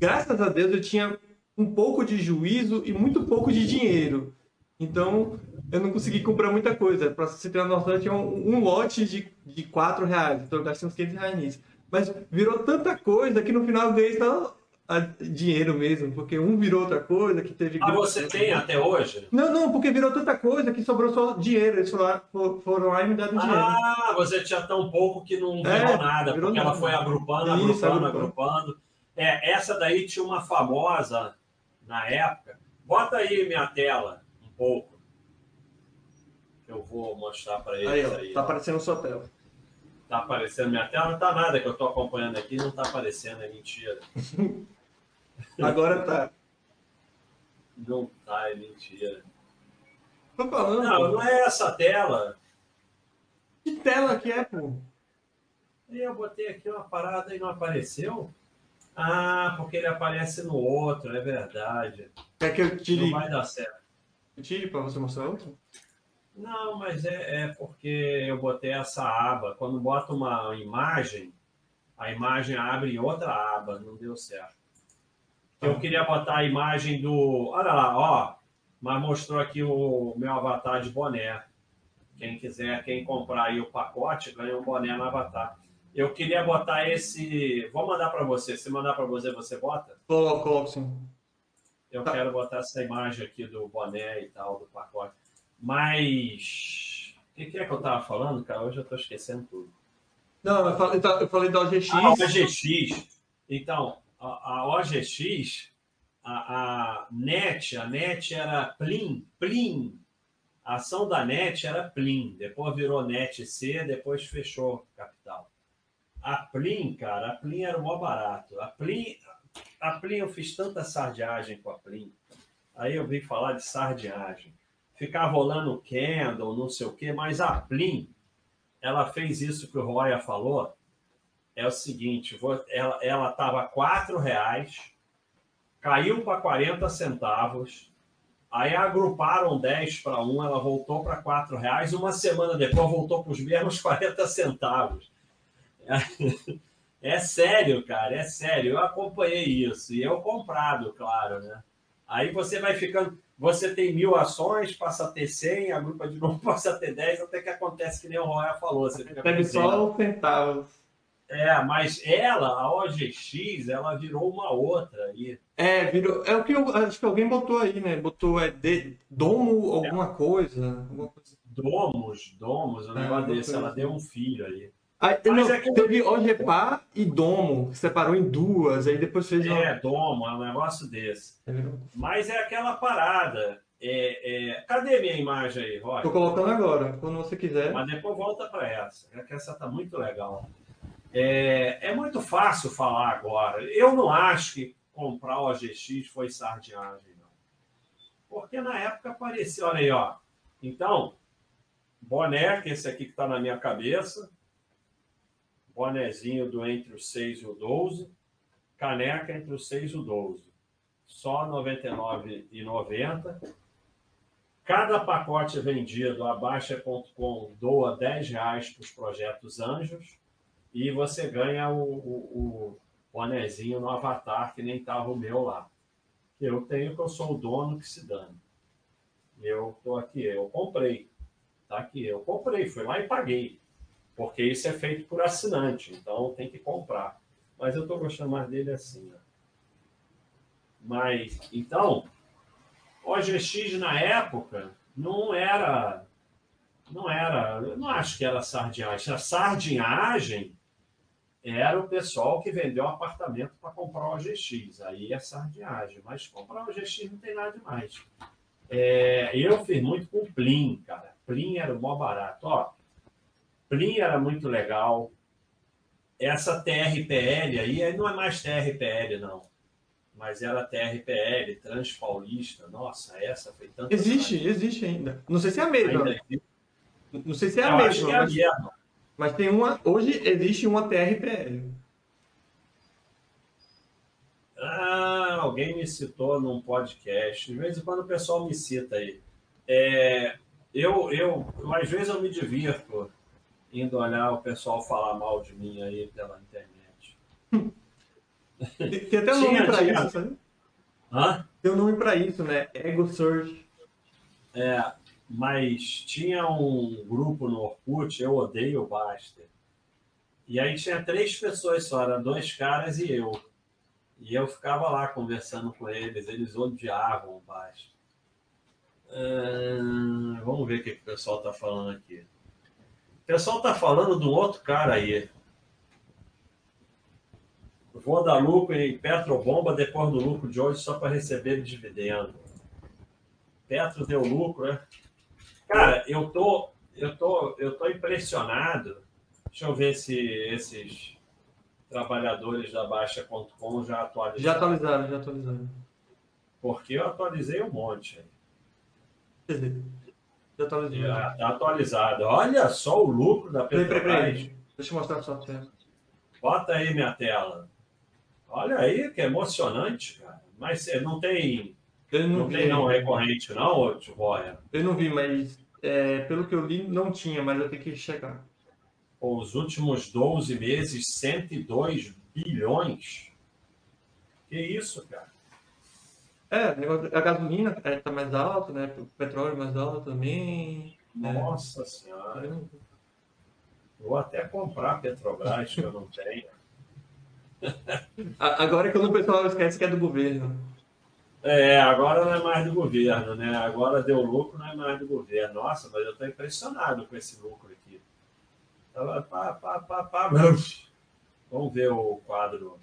graças a Deus eu tinha um pouco de juízo e muito pouco de dinheiro. Então, eu não consegui comprar muita coisa. Para você ter uma noção, eu tinha um, um, lote de, de 4 reais. Então, eu gastei uns 500 reais nisso. Mas virou tanta coisa que no final eu ganhei só dinheiro mesmo, porque um virou outra coisa que teve. Ah, você tem até hoje? Não, não, porque virou tanta coisa que sobrou só dinheiro. Eles foram, foram lá e me deram dinheiro. Ah, você tinha tão pouco que não virou é, nada, virou porque nada. ela foi agrupando, agrupando, Isso, agrupando, agrupando. É, essa daí tinha uma famosa na época. Bota aí minha tela um pouco. Eu vou mostrar para eles aí. Ó, aí tá ó. aparecendo sua tela. Tá aparecendo minha tela? Não tá nada que eu tô acompanhando aqui, não tá aparecendo, é mentira. Agora tá. Não tá, é mentira. Tô falando. Não, não é essa tela. Que tela que é, pô? Eu botei aqui uma parada e não apareceu? Ah, porque ele aparece no outro, é verdade. Quer que eu tire? Não vai dar certo. Eu tire para você mostrar outro? Não, mas é, é, porque eu botei essa aba. Quando bota uma imagem, a imagem abre em outra aba. Não deu certo. Eu queria botar a imagem do. Olha lá, ó. Mas mostrou aqui o meu avatar de boné. Quem quiser, quem comprar aí o pacote, ganha um boné no avatar. Eu queria botar esse. Vou mandar para você. Se mandar para você, você bota? Coloco, sim. Eu tá. quero botar essa imagem aqui do boné e tal, do pacote. Mas. O que, que, é que eu estava falando, cara? Hoje eu estou esquecendo tudo. Não, eu falei, eu falei da OGX. Ah, OGX. Então, a, a OGX, a, a, NET, a NET era Plim, Plim. A ação da NET era Plim, depois virou NET C, depois fechou capital. A Plim, cara, a Plim era o maior barato. A Plim, a Plim eu fiz tanta sardiagem com a Plim. Aí eu vim falar de sardiagem. Ficar rolando candle, não sei o quê, mas a Plim, ela fez isso que o Roya falou, é o seguinte: ela estava quatro reais, caiu para 40 centavos, aí agruparam 10 para 1, ela voltou para quatro reais, uma semana depois voltou para os mesmos 40 centavos. É, é sério, cara, é sério. Eu acompanhei isso e eu comprado, claro, né? Aí você vai ficando, você tem mil ações, passa a ter 100, a grupa de novo passa a ter 10, até que acontece que nem o Roya falou. Você fica Pega só centavos. É, mas ela, a OGX, ela virou uma outra aí. É, virou. É o que eu acho que alguém botou aí, né? Botou é de, Domo alguma é. coisa. Alguma coisa. Domos, Domos, um é, negócio desse. Ela deu um filho aí. Aí, não, é que... Teve OGPA e Domo, que separou em duas, aí depois fez. Uma... É, Domo, é um negócio desse. É mas é aquela parada. É, é... Cadê minha imagem aí, Roy? Tô colocando agora, quando você quiser. Mas depois volta para essa. É que essa tá muito legal. É, é muito fácil falar agora. Eu não acho que comprar o OGX foi sardinhagem, não. Porque na época parecia, olha aí, ó. Então, boné, que esse aqui que está na minha cabeça, bonezinho do entre os 6 e o 12, caneca entre os 6 e o 12. Só R$ 99,90. Cada pacote vendido, a Baixa.com doa R$ reais para os projetos Anjos e você ganha o, o, o anézinho no avatar, que nem estava o meu lá. Eu tenho que eu sou o dono que se dane. Eu estou aqui, eu comprei. Tá aqui, eu comprei, fui lá e paguei. Porque isso é feito por assinante, então tem que comprar. Mas eu estou gostando mais dele assim. Ó. Mas, então, o OGX na época não era. Não era. Eu não acho que era sardinhagem. A sardinhagem era o pessoal que vendeu apartamento para comprar o GX. Aí é sardinhagem, mas comprar o GX não tem nada demais. É, eu fiz muito com o Plim, cara. Plim era o maior barato. Ó, Plim era muito legal. Essa TRPL aí, não é mais TRPL, não. Mas era TRPL, Transpaulista. Nossa, essa foi tanto. Existe, existe ainda. Não sei se é a mesma. Não sei se é a eu mesma. É a mesma. Mas tem uma. Hoje existe uma TRPL. alguém me citou num podcast. De vez em quando o pessoal me cita aí. É, eu, eu, às vezes eu me divirto indo olhar o pessoal falar mal de mim aí pela internet. Tem até um nome para isso, sabe? Hã? Tem um nome para isso, né? Ego Surge. É, mas tinha um grupo no Orkut, eu odeio o Baster. E aí tinha três pessoas só, eram dois caras e eu. E eu ficava lá conversando com eles, eles odiavam o Baster. Hum, vamos ver o que, que o pessoal está falando aqui. O pessoal está falando de um outro cara aí. Vou dar lucro em Petrobomba depois do lucro de hoje só para receber dividendo. Petro deu lucro, né? Cara, eu tô, eu tô, eu tô impressionado. Deixa eu ver se esses trabalhadores da Baixa.com já atualizaram. Já atualizaram, já atualizaram. Porque eu atualizei um monte. Já tá atualizado. Olha só o lucro da Petrobras. Peraí, peraí. Deixa eu mostrar a sua tela. Bota aí minha tela. Olha aí, que emocionante, cara. Mas não tem. não, não tem não recorrente, não, Tiboia? Eu não vi, mas é, pelo que eu li, não tinha, mas eu tenho que checar. Os últimos 12 meses, 102 bilhões. Que isso, cara? É, a gasolina está é, mais alta, né? O petróleo mais alto também. Né? Nossa. Senhora. Vou até comprar Petrobras, que eu não tenho. Agora é quando o pessoal esquece que é do governo. É, agora não é mais do governo, né? Agora deu lucro, não é mais do governo. Nossa, mas eu estou impressionado com esse lucro aqui. Pá, pá, pá, pá, Vamos ver o quadro.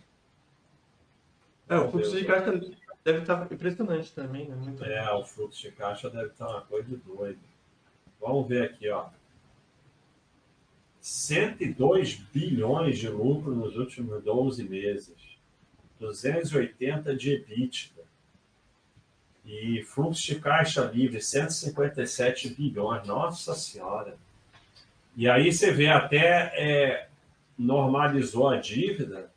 É, o fluxo de caixa deve estar impressionante também, né? Muito é, bom. o fluxo de caixa deve estar uma coisa de doido. Vamos ver aqui, ó. 102 bilhões de lucro nos últimos 12 meses. 280 de EBITDA. E fluxo de caixa livre, 157 bilhões. Nossa Senhora. E aí você vê até é, normalizou a dívida,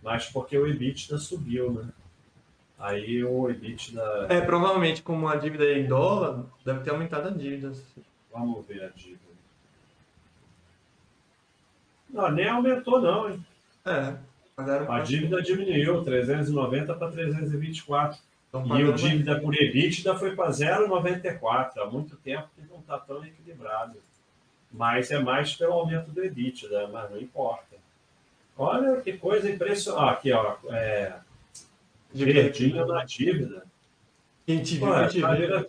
mas porque o EBITDA subiu, né? Aí o EBITDA. É, provavelmente, como a dívida é em dólar, deve ter aumentado a dívida. Vamos ver a dívida. Não, nem aumentou, não, hein? É. A dívida diminuiu, 390 para 324. E o dívida por EBITDA foi para 0,94. Há muito tempo que não está tão equilibrado. Mas é mais pelo aumento do EBITDA, mas não importa. Olha que coisa impressionante. Ah, aqui, ó. É... Verdinho na dívida. Quem te viu, Ué, te tá virou,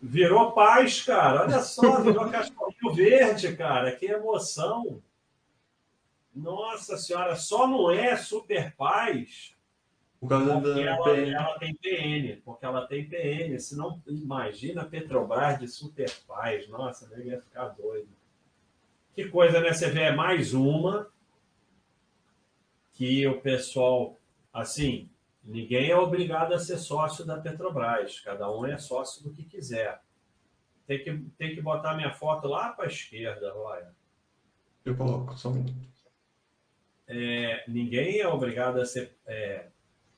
virou paz, cara. Olha só, virou cachorrinho verde, cara. Que emoção. Nossa senhora, só não é super paz por causa porque da ela, PN. ela tem PN, porque ela tem PN. Se não, imagina Petrobras de super paz. Nossa, deve ia ficar doido. Que coisa, né? Você vê, é mais uma que o pessoal, assim, ninguém é obrigado a ser sócio da Petrobras. Cada um é sócio do que quiser. Tem que, tem que botar minha foto lá para a esquerda, olha. Eu coloco, só um minuto é, ninguém é obrigado a ser, é,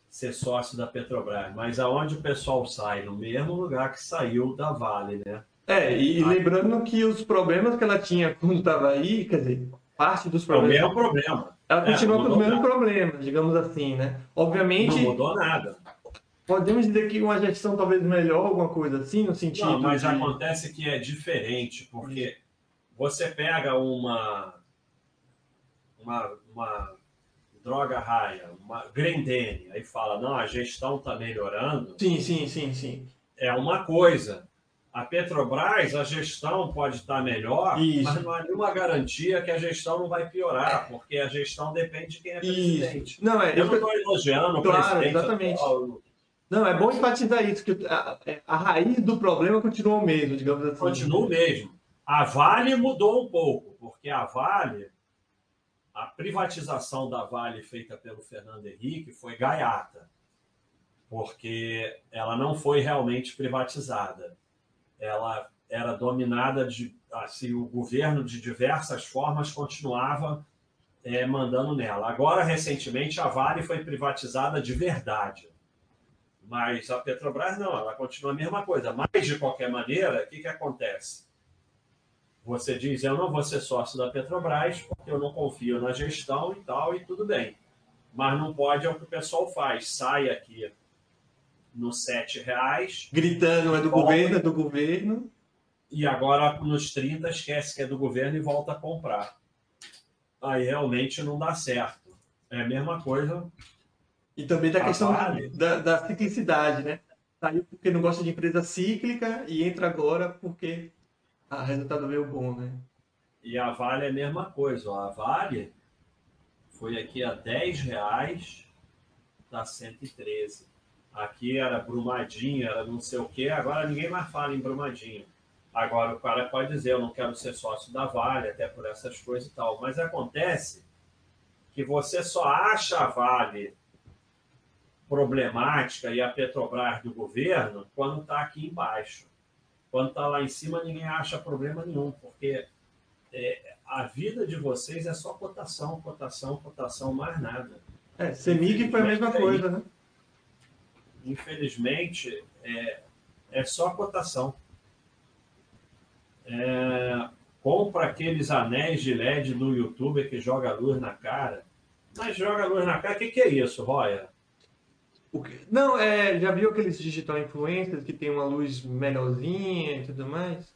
ser sócio da Petrobras, mas aonde o pessoal sai? No mesmo lugar que saiu da Vale, né? É, e aí, lembrando que os problemas que ela tinha quando estava aí, quer dizer, parte dos problemas. É o mesmo problema. Ela continua é, com os mesmos problemas, digamos assim, né? Obviamente. Não mudou nada. Podemos dizer que uma gestão talvez melhor, alguma coisa assim, no sentido. Não, mas de... acontece que é diferente, porque você pega uma uma, uma droga raia, uma Grendene, aí fala, não, a gestão está melhorando. Sim, sim, sim, sim. É uma coisa. A Petrobras, a gestão pode estar melhor, Isso. mas não há nenhuma garantia que a gestão não vai piorar, porque a gestão depende de quem é presidente. Isso. Não, é, eu, eu não estou elogiando claro, o presidente. Exatamente. Não, é bom enfatizar isso, que a, a, raiz do problema continua o mesmo, digamos assim. Continua o mesmo. A Vale mudou um pouco, porque a Vale a privatização da Vale feita pelo Fernando Henrique foi gaiata, porque ela não foi realmente privatizada. Ela era dominada de. Assim, o governo, de diversas formas, continuava é, mandando nela. Agora, recentemente, a Vale foi privatizada de verdade. Mas a Petrobras não, ela continua a mesma coisa. Mas, de qualquer maneira, o que, que acontece? Você diz, eu não vou ser sócio da Petrobras porque eu não confio na gestão e tal, e tudo bem. Mas não pode é o que o pessoal faz. Sai aqui nos sete reais. Gritando, é do governo, é do governo. E agora, nos 30, esquece que é do governo e volta a comprar. Aí realmente não dá certo. É a mesma coisa. E também da questão vale. da, da ciclicidade, né? Saiu porque não gosta de empresa cíclica e entra agora porque a resultado veio bom, né? E a Vale é a mesma coisa. A Vale foi aqui a 10 reais, tá 113. Aqui era Brumadinho, era não sei o quê, agora ninguém mais fala em Brumadinho. Agora o cara pode dizer, eu não quero ser sócio da Vale, até por essas coisas e tal. Mas acontece que você só acha a Vale problemática e a Petrobras do governo quando está aqui embaixo. Quando está lá em cima, ninguém acha problema nenhum, porque é, a vida de vocês é só cotação, cotação, cotação, mais nada. É, Semig foi a mesma coisa, né? Infelizmente, é, é só cotação. É, compra aqueles anéis de LED do YouTube que joga luz na cara. Mas joga luz na cara, o que, que é isso, Roya? Não, é, já viu aqueles digital influencers que tem uma luz melhorzinha e tudo mais?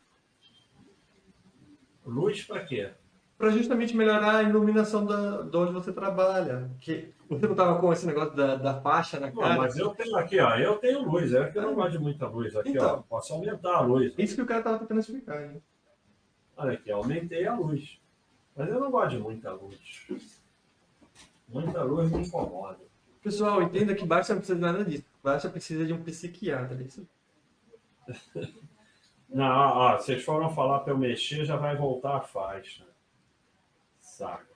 Luz para quê? Para justamente melhorar a iluminação da, de onde você trabalha. Que você não estava com esse negócio da, da faixa na cara? Não, mas eu tenho aqui, ó. Eu tenho luz, é que eu não gosto de muita luz. Aqui, então, ó. Posso aumentar a luz. Isso que o cara estava tentando explicar, hein? Olha aqui, aumentei a luz. Mas eu não gosto de muita luz. Muita luz me incomoda. Pessoal, entenda que Baixa não precisa de nada disso. Baixa precisa de um psiquiatra. Isso. Não, ó, vocês foram falar para eu mexer, já vai voltar a faixa. Saco.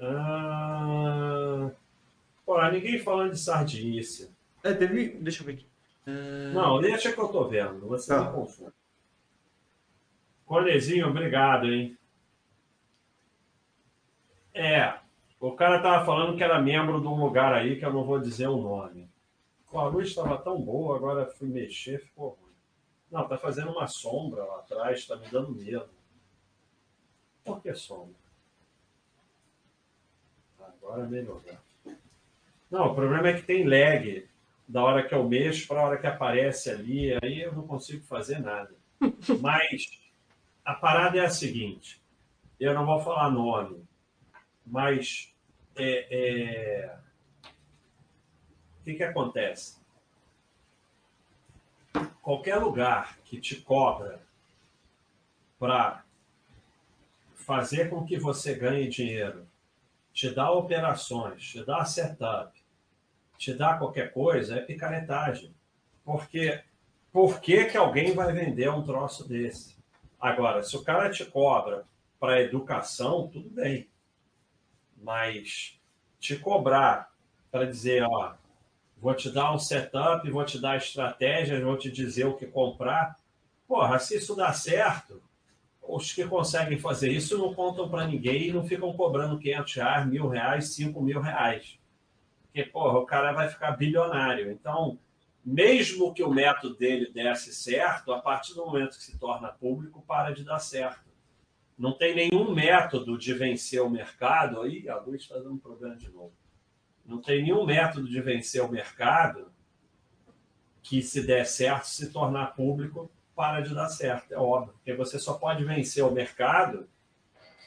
Ah... Pô, ninguém falando de sardinice. É, teve. Deixa eu ver aqui. Ah... Não, deixa que eu tô vendo. Você tá. não confunde. Conezinho, obrigado, hein? É, o cara tava falando que era membro de um lugar aí que eu não vou dizer o nome. a luz estava tão boa, agora fui mexer, ficou ruim. Não, tá fazendo uma sombra lá atrás, tá me dando medo. Por que sombra? Agora melhorou. Não, o problema é que tem lag da hora que eu mexo para a hora que aparece ali, aí eu não consigo fazer nada. Mas a parada é a seguinte: eu não vou falar nome, mas é, é... o que, que acontece? Qualquer lugar que te cobra para fazer com que você ganhe dinheiro, te dá operações, te dá setup, te dá qualquer coisa, é picaretagem. Porque por que, que alguém vai vender um troço desse? Agora, se o cara te cobra para educação, tudo bem mas te cobrar para dizer, ó, vou te dar um setup, vou te dar estratégias, vou te dizer o que comprar. Porra, se isso dá certo, os que conseguem fazer isso não contam para ninguém e não ficam cobrando 500 reais, mil reais, 5 mil reais. Porque, porra, o cara vai ficar bilionário. Então, mesmo que o método dele desse certo, a partir do momento que se torna público, para de dar certo. Não tem nenhum método de vencer o mercado. Aí a luz está dando problema de novo. Não tem nenhum método de vencer o mercado que, se der certo, se tornar público, para de dar certo. É óbvio. Porque você só pode vencer o mercado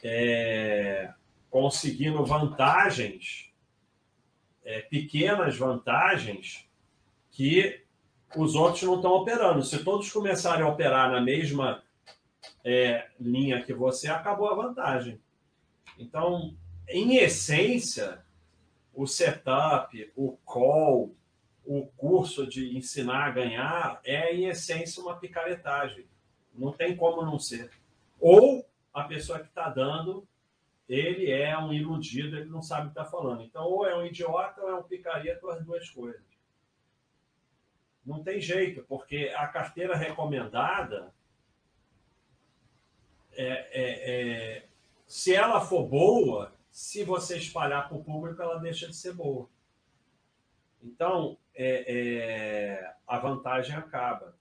é, conseguindo vantagens, é, pequenas vantagens, que os outros não estão operando. Se todos começarem a operar na mesma é, linha que você, acabou a vantagem. Então, em essência, o setup, o call, o curso de ensinar a ganhar é, em essência, uma picaretagem. Não tem como não ser. Ou a pessoa que está dando, ele é um iludido, ele não sabe o que está falando. Então, ou é um idiota ou é um picareta, as duas coisas. Não tem jeito, porque a carteira recomendada é, é, é, se ela for boa, se você espalhar para o público, ela deixa de ser boa. Então, é, é, a vantagem acaba.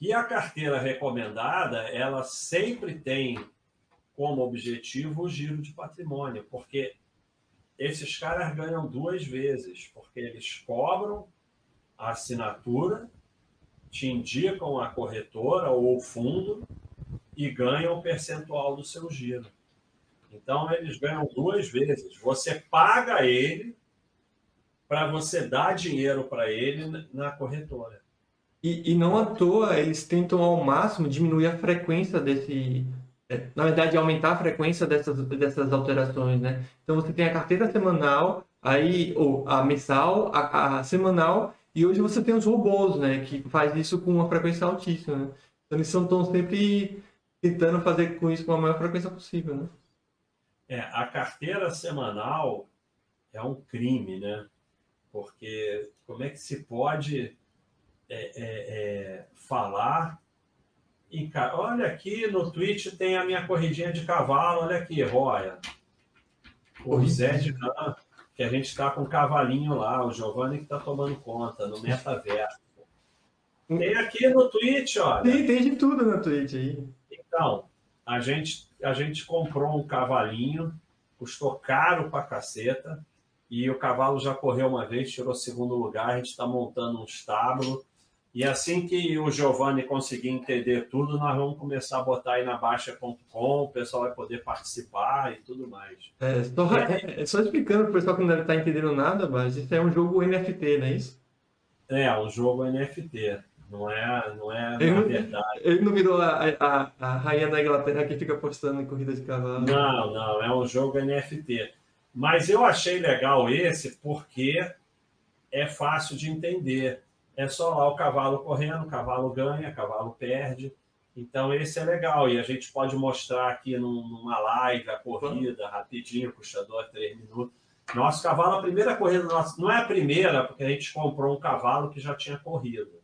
E a carteira recomendada, ela sempre tem como objetivo o giro de patrimônio, porque esses caras ganham duas vezes, porque eles cobram a assinatura, te indicam a corretora ou o fundo e ganham o percentual do seu giro. Então, eles ganham duas vezes. Você paga ele para você dar dinheiro para ele na corretora. E, e não à toa eles tentam ao máximo diminuir a frequência desse, é, na verdade, aumentar a frequência dessas, dessas alterações, né? Então você tem a carteira semanal, aí ou a mensal, a, a semanal, e hoje você tem os robôs, né? Que faz isso com uma frequência altíssima. Né? Então eles estão sempre tentando fazer com isso com a maior frequência possível, né? É, a carteira semanal é um crime, né? Porque como é que se pode é, é, é falar em, olha aqui no Twitch tem a minha corridinha de cavalo, olha aqui, Roya. O Zé de Can, que a gente está com o cavalinho lá, o Giovanni que está tomando conta no metaverso. Tem aqui no Twitch, olha. Tem, tem de tudo no Twitch aí. Então, a gente, a gente comprou um cavalinho, custou caro pra caceta, e o cavalo já correu uma vez, tirou segundo lugar, a gente está montando um estábulo e assim que o Giovanni conseguir entender tudo, nós vamos começar a botar aí na Baixa.com, o pessoal vai poder participar e tudo mais. É, só, é, é só explicando para o pessoal que não deve estar entendendo nada, mas isso é um jogo NFT, não é isso? É, um jogo NFT. Não é, não é ele, na verdade. Ele não virou a, a, a rainha da Inglaterra que fica postando em corrida de cavalo. Não, não, é um jogo NFT. Mas eu achei legal esse porque é fácil de entender é só lá o cavalo correndo, o cavalo ganha, o cavalo perde. Então, esse é legal. E a gente pode mostrar aqui numa live a corrida rapidinho, custa dois, três minutos. Nosso cavalo, a primeira corrida nossa, não é a primeira, porque a gente comprou um cavalo que já tinha corrido.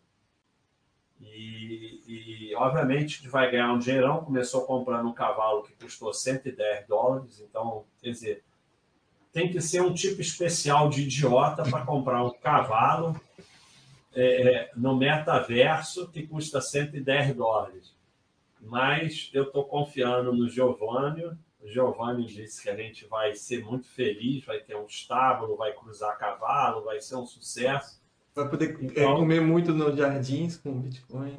E, e obviamente, que vai ganhar um dinheirão. Começou comprando um cavalo que custou 110 dólares. Então, quer dizer, tem que ser um tipo especial de idiota para comprar um cavalo é, é, no metaverso que custa 110 dólares. Mas eu estou confiando no Giovanni. O Giovanni disse que a gente vai ser muito feliz, vai ter um estábulo, vai cruzar cavalo, vai ser um sucesso. Vai poder é, então, comer muito nos jardins com Bitcoin.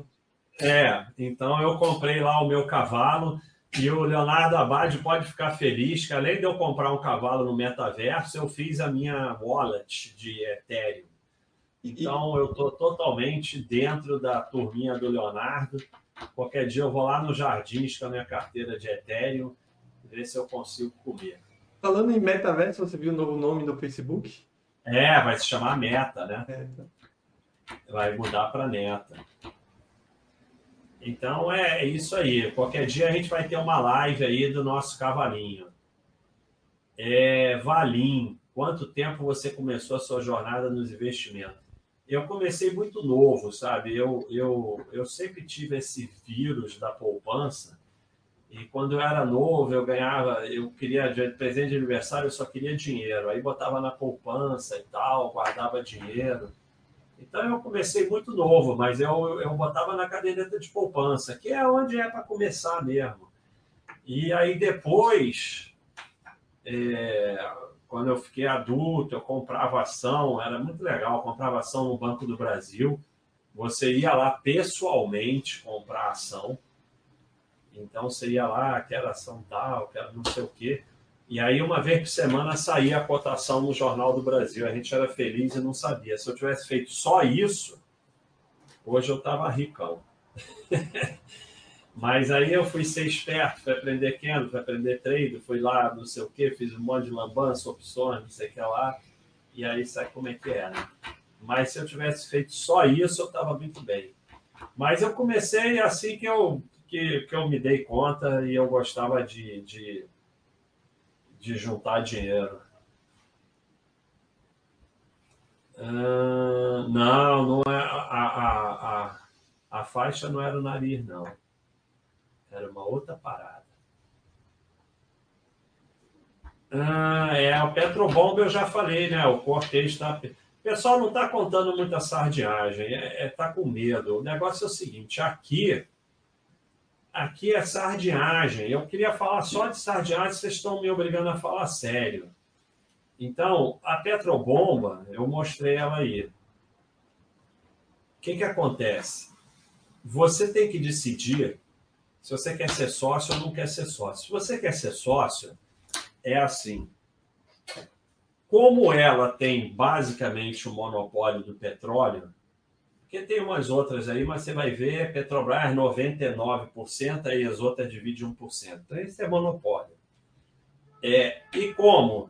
É, então eu comprei lá o meu cavalo e o Leonardo Abad pode ficar feliz que além de eu comprar um cavalo no metaverso, eu fiz a minha wallet de Ethereum. Então, eu estou totalmente dentro da turminha do Leonardo. Qualquer dia eu vou lá no Jardins com a minha carteira de Ethereum, ver se eu consigo comer. Falando em metaverso, você viu o novo nome do Facebook? É, vai se chamar Meta, né? Meta. Vai mudar para Meta. Então é isso aí. Qualquer dia a gente vai ter uma live aí do nosso cavalinho. É, Valim, quanto tempo você começou a sua jornada nos investimentos? eu comecei muito novo, sabe? Eu, eu, eu sempre tive esse vírus da poupança. E quando eu era novo, eu ganhava, eu queria, de presente de aniversário, eu só queria dinheiro. Aí botava na poupança e tal, guardava dinheiro. Então eu comecei muito novo, mas eu, eu botava na caderneta de poupança, que é onde é para começar mesmo. E aí depois, é, quando eu fiquei adulto, eu comprava ação, era muito legal, eu comprava ação no Banco do Brasil. Você ia lá pessoalmente comprar ação. Então você ia lá, quero ação tal, quero não sei o quê. E aí, uma vez por semana, saía a cotação no Jornal do Brasil. A gente era feliz e não sabia. Se eu tivesse feito só isso, hoje eu estava ricão. Mas aí eu fui ser esperto, fui aprender Kendo, fui aprender trade, fui lá, não sei o quê, fiz um monte de lambança, opções, não sei o que lá. E aí sabe como é que é, né? Mas se eu tivesse feito só isso, eu estava muito bem. Mas eu comecei assim que eu, que, que eu me dei conta e eu gostava de, de, de juntar dinheiro. Uh, não, não é a, a, a, a faixa não era o nariz, não. Era uma outra parada. Ah, é, o Petrobomb eu já falei, né? O Cortez está. O pessoal não está contando muita sardinhagem, está é, é, tá com medo. O negócio é o seguinte: aqui, aqui é sardinhagem. Eu queria falar só de sardinhagem, vocês estão me obrigando a falar sério. Então, a Petrobomba, eu mostrei ela aí. O que, que acontece? Você tem que decidir se você quer ser sócio ou não quer ser sócio. Se você quer ser sócio, é assim. Como ela tem basicamente o monopólio do petróleo, porque tem umas outras aí, mas você vai ver Petrobras 99%, aí as outras dividem 1%. Então, esse é monopólio. É, e como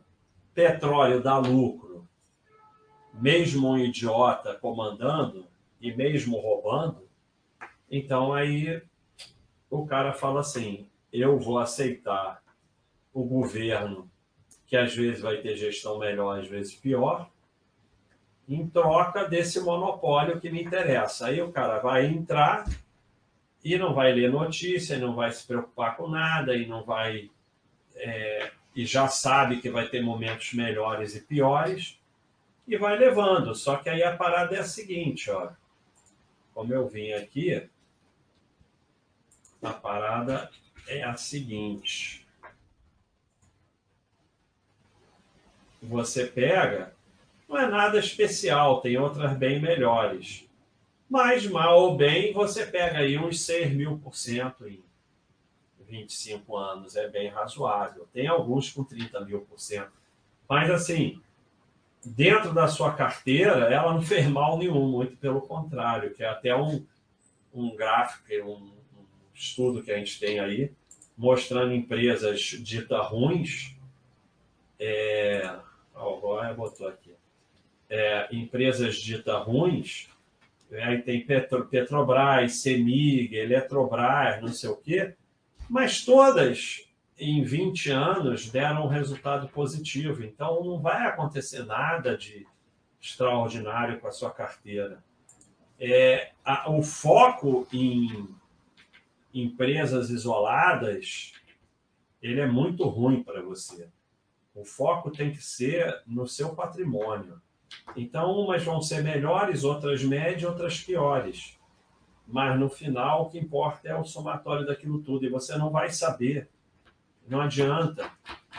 petróleo dá lucro, mesmo um idiota comandando e mesmo roubando, então aí o cara fala assim: eu vou aceitar o governo que às vezes vai ter gestão melhor, às vezes pior, em troca desse monopólio que me interessa. Aí o cara vai entrar e não vai ler notícia, não vai se preocupar com nada, e não vai. É, e já sabe que vai ter momentos melhores e piores, e vai levando. Só que aí a parada é a seguinte, ó. Como eu vim aqui, a parada é a seguinte. você pega, não é nada especial, tem outras bem melhores. Mas, mal ou bem, você pega aí uns 6 mil por cento em 25 anos, é bem razoável. Tem alguns com 30 mil por cento. Mas, assim, dentro da sua carteira, ela não fez mal nenhum, muito pelo contrário, que é até um, um gráfico, um, um estudo que a gente tem aí, mostrando empresas ditas ruins, é, o Roya botou aqui. É, empresas ditas ruins, aí tem Petro, Petrobras, Semig, Eletrobras, não sei o quê, mas todas em 20 anos deram um resultado positivo. Então não vai acontecer nada de extraordinário com a sua carteira. É, a, o foco em empresas isoladas ele é muito ruim para você. O foco tem que ser no seu patrimônio. Então, umas vão ser melhores, outras médias, outras piores. Mas no final, o que importa é o somatório daquilo tudo. E você não vai saber. Não adianta.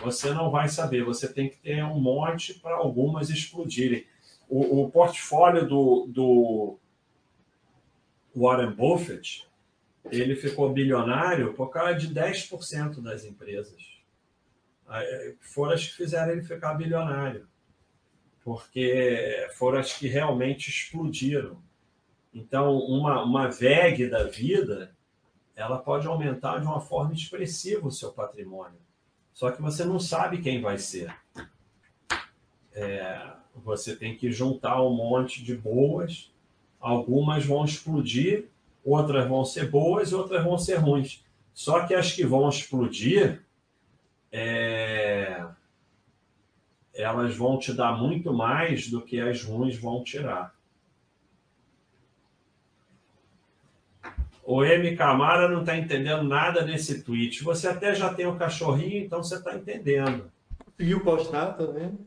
Você não vai saber. Você tem que ter um monte para algumas explodirem. O, o portfólio do, do Warren Buffett, ele ficou bilionário por causa de 10% das empresas. Foram as que fizeram ele ficar bilionário, porque foram as que realmente explodiram. Então, uma, uma VEG da vida, ela pode aumentar de uma forma expressiva o seu patrimônio. Só que você não sabe quem vai ser. É, você tem que juntar um monte de boas, algumas vão explodir, outras vão ser boas e outras vão ser ruins. Só que as que vão explodir, é, elas vão te dar muito mais do que as ruins vão tirar. O M. Camara não está entendendo nada nesse tweet. Você até já tem o um cachorrinho, então você está entendendo. Conseguiu postar também?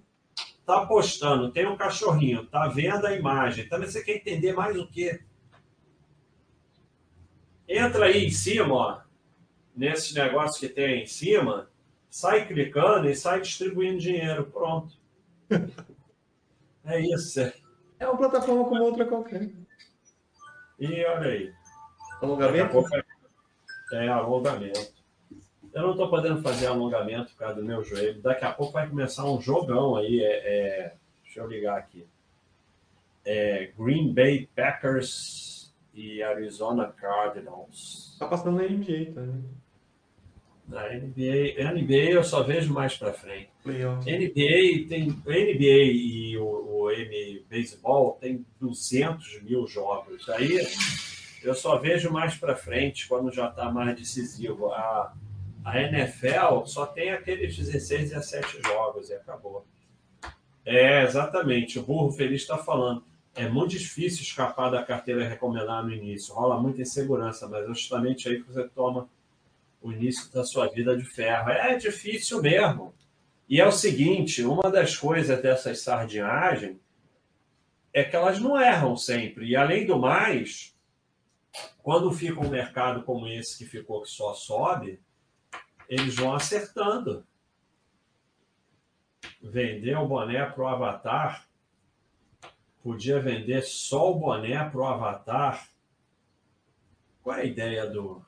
Está postando, tem um cachorrinho, está vendo a imagem. Também você quer entender mais o quê? Entra aí em cima, ó, nesse negócio que tem aí em cima, sai clicando e sai distribuindo dinheiro. Pronto. É isso. É uma plataforma como outra qualquer. E olha aí. Alongamento? É, alongamento. Eu não estou podendo fazer alongamento por causa do meu joelho. Daqui a pouco vai começar um jogão aí. É, é... Deixa eu ligar aqui. É Green Bay Packers e Arizona Cardinals. Tá passando na NBA, tá? Na NBA, NBA eu só vejo mais para frente. NBA tem NBA e o, o M Baseball tem 200 mil jogos. Aí eu só vejo mais para frente quando já está mais decisivo. A, a NFL só tem aqueles 16, 17 jogos e acabou. É, exatamente. O Burro Feliz está falando. É muito difícil escapar da carteira recomendada no início. Rola muita insegurança, mas é justamente aí que você toma o início da sua vida de ferro. É difícil mesmo. E é o seguinte, uma das coisas dessas sardinhagens é que elas não erram sempre. E além do mais, quando fica um mercado como esse que ficou que só sobe, eles vão acertando. Vender o boné para o Avatar, podia vender só o boné para o Avatar. Qual é a ideia do.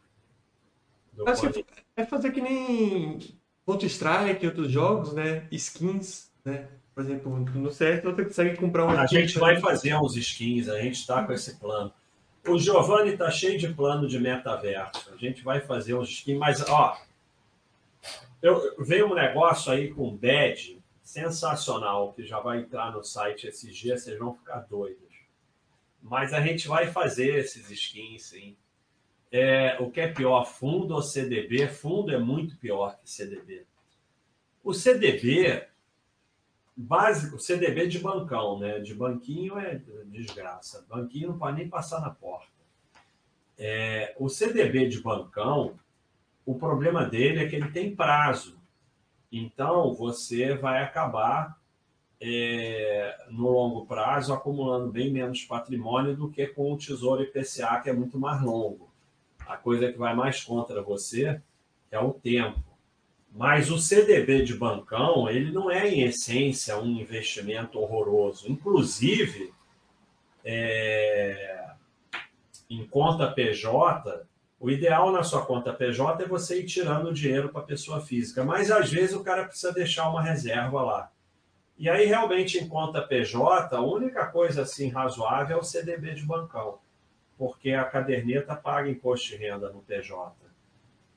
Acho que é fazer que nem Counter-Strike e outros jogos, né? Skins, né? Por exemplo, no CS você consegue comprar uma. A gente vai fazer uns skins, a gente está com esse plano. O Giovanni está cheio de plano de metaverso. A gente vai fazer uns skins, mas ó, eu, veio um negócio aí com badge sensacional, que já vai entrar no site esses dias, vocês vão ficar doidos. Mas a gente vai fazer esses skins, sim. É, o que é pior, fundo ou CDB? Fundo é muito pior que CDB. O CDB, básico, CDB de bancão, né? De banquinho é desgraça. Banquinho não pode nem passar na porta. É, o CDB de bancão, o problema dele é que ele tem prazo. Então, você vai acabar, é, no longo prazo, acumulando bem menos patrimônio do que com o Tesouro IPCA, que é muito mais longo. A coisa que vai mais contra você é o tempo. Mas o CDB de bancão, ele não é, em essência, um investimento horroroso. Inclusive, é, em conta PJ, o ideal na sua conta PJ é você ir tirando o dinheiro para a pessoa física, mas às vezes o cara precisa deixar uma reserva lá. E aí, realmente, em conta PJ, a única coisa assim razoável é o CDB de bancão, porque a caderneta paga imposto de renda no PJ.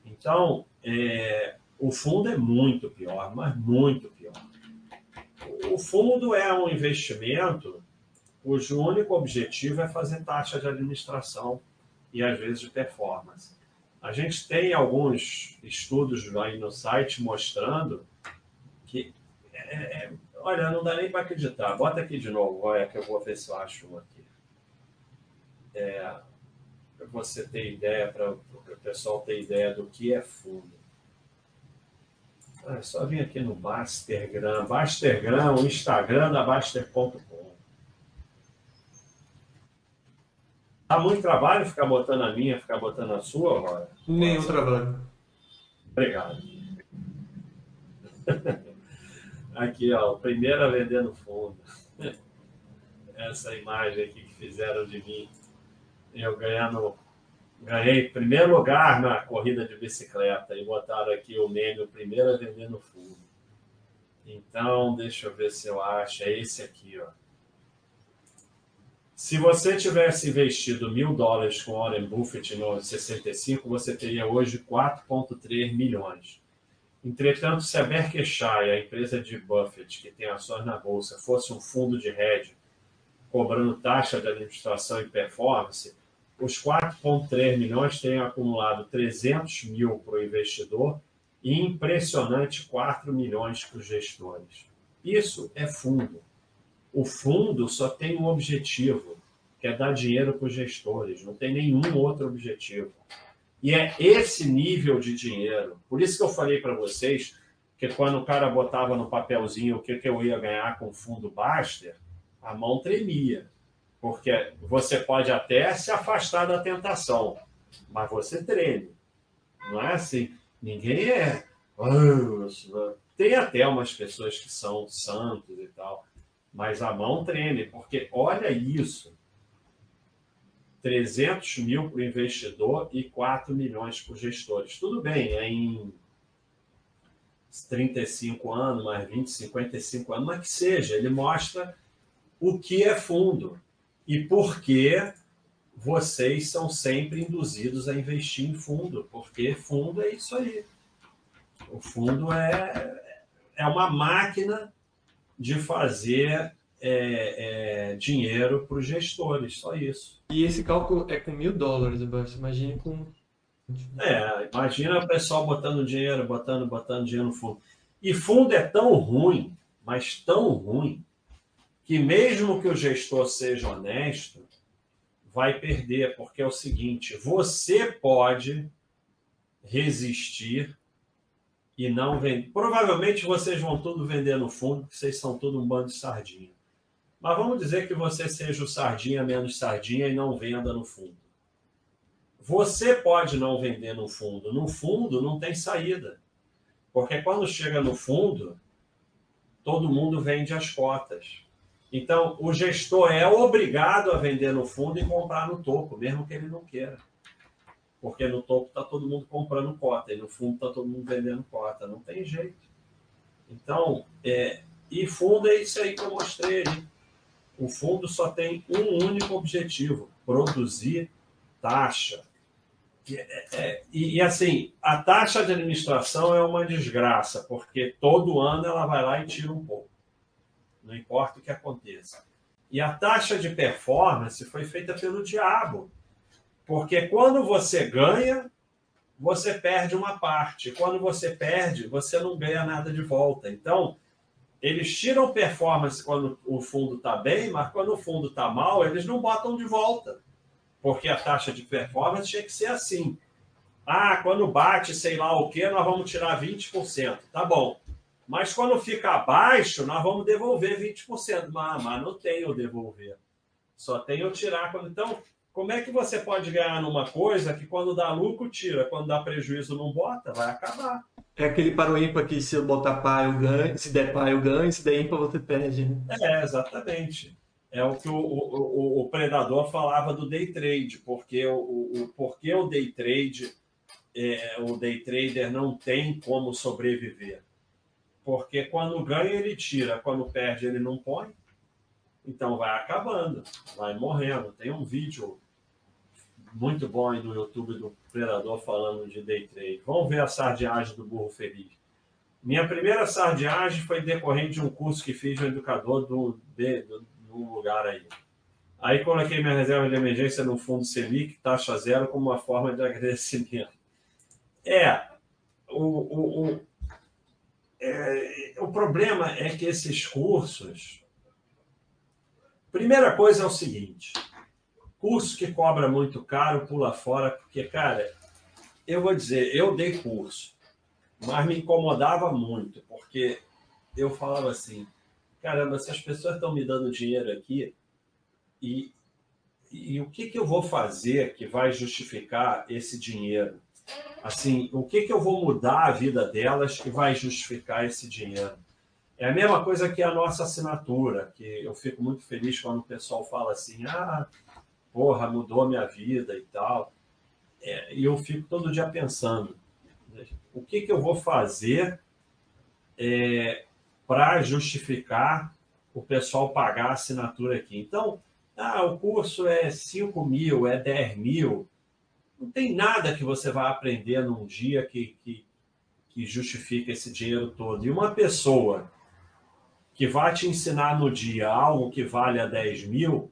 Então, é, o fundo é muito pior, mas muito pior. O fundo é um investimento cujo único objetivo é fazer taxa de administração e às vezes de performance. A gente tem alguns estudos aí no site mostrando que, é, é, olha, não dá nem para acreditar. Bota aqui de novo, olha, que eu vou ver se eu acho um aqui. É, para você ter ideia, para o pessoal ter ideia do que é fundo. É só vir aqui no Bastergram. Bastergram, o Instagram da Baster.com. Dá muito trabalho ficar botando a minha, ficar botando a sua, Rora? Nenhum trabalho. Obrigado. Aqui, ó, primeira vendendo fundo. Essa imagem aqui que fizeram de mim. Eu ganhando, ganhei primeiro lugar na corrida de bicicleta e botaram aqui o meme, primeira vendendo fundo. Então, deixa eu ver se eu acho. É esse aqui, ó. Se você tivesse investido mil dólares com Warren Buffett no 65, você teria hoje 4,3 milhões. Entretanto, se a Berkshire, a empresa de Buffett, que tem ações na bolsa, fosse um fundo de hedge, cobrando taxa de administração e performance, os 4,3 milhões teriam acumulado 300 mil para o investidor e impressionante 4 milhões para os gestores. Isso é fundo. O fundo só tem um objetivo, que é dar dinheiro para os gestores, não tem nenhum outro objetivo. E é esse nível de dinheiro. Por isso que eu falei para vocês que quando o cara botava no papelzinho o que, que eu ia ganhar com o fundo Baster, a mão tremia. Porque você pode até se afastar da tentação, mas você treme. Não é assim. Ninguém é. Tem até umas pessoas que são santos e tal mas a mão treme, porque olha isso. 300 mil para o investidor e 4 milhões para os gestores. Tudo bem, é em 35 anos, mais 20, 55 anos, mas que seja, ele mostra o que é fundo e por que vocês são sempre induzidos a investir em fundo, porque fundo é isso aí. O fundo é, é uma máquina de fazer é, é, dinheiro para os gestores, só isso. E esse cálculo é com mil dólares, imagine com. É, imagina o pessoal botando dinheiro, botando, botando dinheiro no fundo. E fundo é tão ruim, mas tão ruim, que mesmo que o gestor seja honesto, vai perder, porque é o seguinte: você pode resistir e não vender. Provavelmente vocês vão tudo vender no fundo, porque vocês são tudo um bando de sardinha. Mas vamos dizer que você seja o sardinha menos sardinha e não venda no fundo. Você pode não vender no fundo. No fundo não tem saída. Porque quando chega no fundo, todo mundo vende as cotas. Então, o gestor é obrigado a vender no fundo e comprar no topo, mesmo que ele não queira. Porque no topo está todo mundo comprando cota e no fundo está todo mundo vendendo cota. Não tem jeito. Então, é, e fundo é isso aí que eu mostrei ali. O fundo só tem um único objetivo: produzir taxa. É, é, e, e, assim, a taxa de administração é uma desgraça, porque todo ano ela vai lá e tira um pouco. Não importa o que aconteça. E a taxa de performance foi feita pelo diabo. Porque quando você ganha, você perde uma parte. Quando você perde, você não ganha nada de volta. Então, eles tiram performance quando o fundo está bem, mas quando o fundo está mal, eles não botam de volta. Porque a taxa de performance tinha que ser assim. Ah, quando bate sei lá o que, nós vamos tirar 20%. Tá bom. Mas quando fica abaixo, nós vamos devolver 20%. Mas, mas não tem o devolver. Só tem eu tirar. Então, como é que você pode ganhar numa coisa que quando dá lucro, tira, quando dá prejuízo, não bota? Vai acabar. É aquele para o ímpar que se eu botar par eu ganho, se der par eu ganho, se der ímpar você perde. Né? É, exatamente. É o que o, o, o, predador falava do day trade, porque o, o, porque o day trade, é, o day trader não tem como sobreviver. Porque quando ganha ele tira, quando perde ele não põe. Então vai acabando, vai morrendo. Tem um vídeo muito bom aí no YouTube do Predador falando de day trade. Vamos ver a sardiagem do burro feliz. Minha primeira sardiagem foi decorrente de um curso que fiz de um educador do, de, do, do lugar aí. Aí coloquei minha reserva de emergência no fundo Selic, taxa zero, como uma forma de agradecimento. É, o, o, o, é, o problema é que esses cursos. Primeira coisa é o seguinte: Curso que cobra muito caro, pula fora, porque, cara, eu vou dizer, eu dei curso, mas me incomodava muito, porque eu falava assim, caramba, se as pessoas estão me dando dinheiro aqui, e, e o que, que eu vou fazer que vai justificar esse dinheiro? Assim, o que, que eu vou mudar a vida delas que vai justificar esse dinheiro? É a mesma coisa que a nossa assinatura, que eu fico muito feliz quando o pessoal fala assim, ah, porra, mudou a minha vida e tal. É, e eu fico todo dia pensando, né, o que, que eu vou fazer é, para justificar o pessoal pagar a assinatura aqui. Então, ah, o curso é 5 mil, é 10 mil. Não tem nada que você vai aprender num dia que, que, que justifique esse dinheiro todo. E uma pessoa que vai te ensinar no dia algo que vale a 10 mil,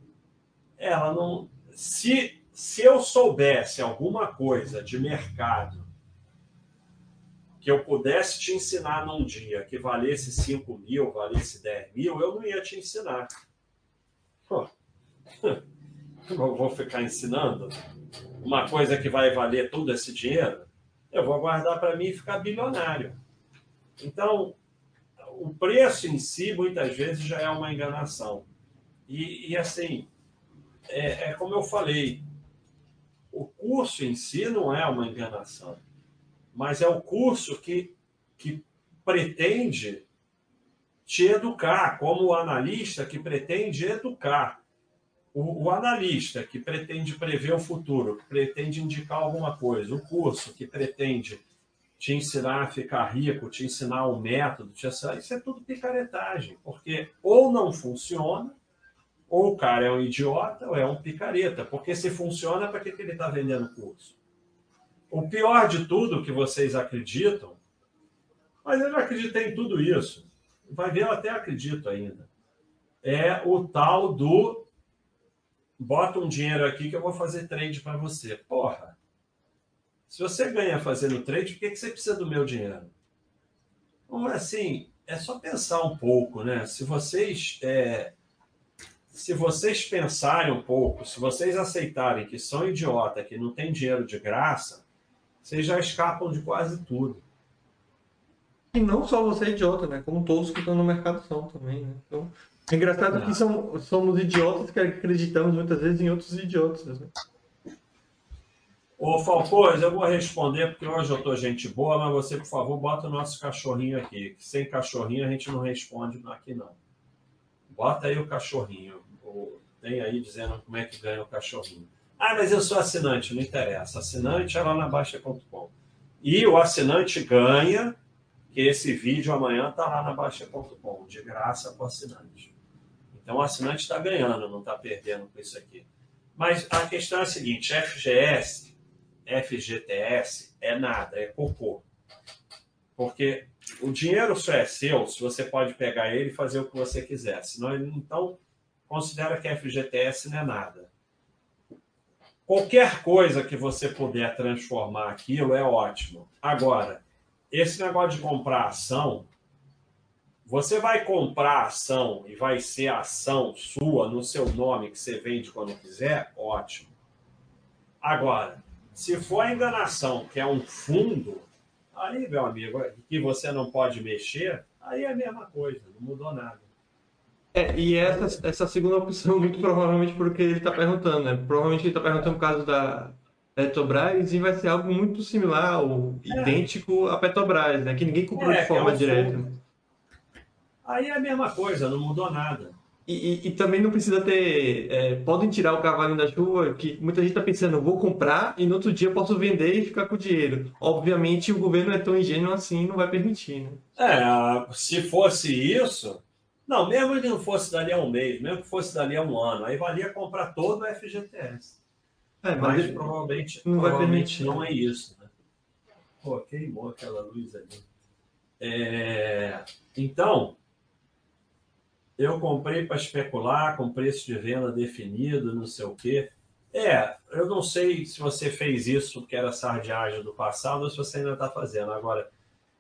ela não. Se, se eu soubesse alguma coisa de mercado que eu pudesse te ensinar num dia que valesse 5 mil, valesse 10 mil, eu não ia te ensinar. Pô, eu vou ficar ensinando uma coisa que vai valer todo esse dinheiro? Eu vou guardar para mim e ficar bilionário. Então, o preço em si, muitas vezes, já é uma enganação. E, e assim, é, é como eu falei, o curso em si não é uma enganação, mas é o curso que, que pretende te educar, como o analista que pretende educar. O, o, analista que pretende prever o futuro, que pretende indicar alguma coisa, o curso que pretende te ensinar a ficar rico, te ensinar o método, te ensinar, isso é tudo picaretagem, porque ou não funciona, ou o cara é um idiota ou é um picareta, porque se funciona, para que, que ele está vendendo curso? O pior de tudo que vocês acreditam, mas eu já acreditei em tudo isso, vai ver, eu até acredito ainda, é o tal do bota um dinheiro aqui que eu vou fazer trade para você. Porra, se você ganha fazendo trade, por que, que você precisa do meu dinheiro? Bom, assim, é só pensar um pouco, né? Se vocês é, se vocês pensarem um pouco, se vocês aceitarem que são idiota, que não tem dinheiro de graça, vocês já escapam de quase tudo. E não só você é idiota, né? Como todos que estão no mercado são também, né? Então, É engraçado não. que somos, somos idiotas que acreditamos muitas vezes em outros idiotas. Né? Ô Falcoz, eu vou responder porque hoje eu tô gente boa, mas você, por favor, bota o nosso cachorrinho aqui. Que sem cachorrinho a gente não responde aqui, não. Bota aí o cachorrinho. Tem aí dizendo como é que ganha o cachorrinho. Ah, mas eu sou assinante, não interessa. Assinante é lá na Baixa.com. E o assinante ganha, que esse vídeo amanhã tá lá na Baixa.com, de graça para o assinante. Então o assinante está ganhando, não está perdendo com isso aqui. Mas a questão é a seguinte: FGS FGTS é nada, é cocô. Porque o dinheiro só é seu se você pode pegar ele e fazer o que você quiser. Senão, então, considera que FGTS não é nada. Qualquer coisa que você puder transformar aquilo é ótimo. Agora, esse negócio de comprar ação, você vai comprar ação e vai ser ação sua no seu nome que você vende quando quiser, ótimo. Agora, se for a enganação, que é um fundo, aí, meu amigo, que você não pode mexer, aí é a mesma coisa, não mudou nada. É, e essa, essa segunda opção, muito provavelmente porque ele está perguntando, né? Provavelmente ele está perguntando o caso da Petrobras e vai ser algo muito similar ou é. idêntico à Petrobras, né? Que ninguém comprou é, de forma é um direta. Aí é a mesma coisa, não mudou nada. E, e, e, também não precisa ter. É, podem tirar o cavalo da chuva, que muita gente está pensando, vou comprar e no outro dia posso vender e ficar com o dinheiro. Obviamente o governo é tão ingênuo assim, não vai permitir. Né? É, se fosse isso. Não, mesmo que não fosse dali a um mês, mesmo que fosse dali a um ano, aí valia comprar todo o FGTS. É, mas, mas provavelmente, não, provavelmente vai permitir. não é isso. Né? Pô, queimou aquela luz ali. É, então, eu comprei para especular com preço de venda definido, não sei o quê. É, eu não sei se você fez isso porque era sardiagem do passado ou se você ainda está fazendo. Agora,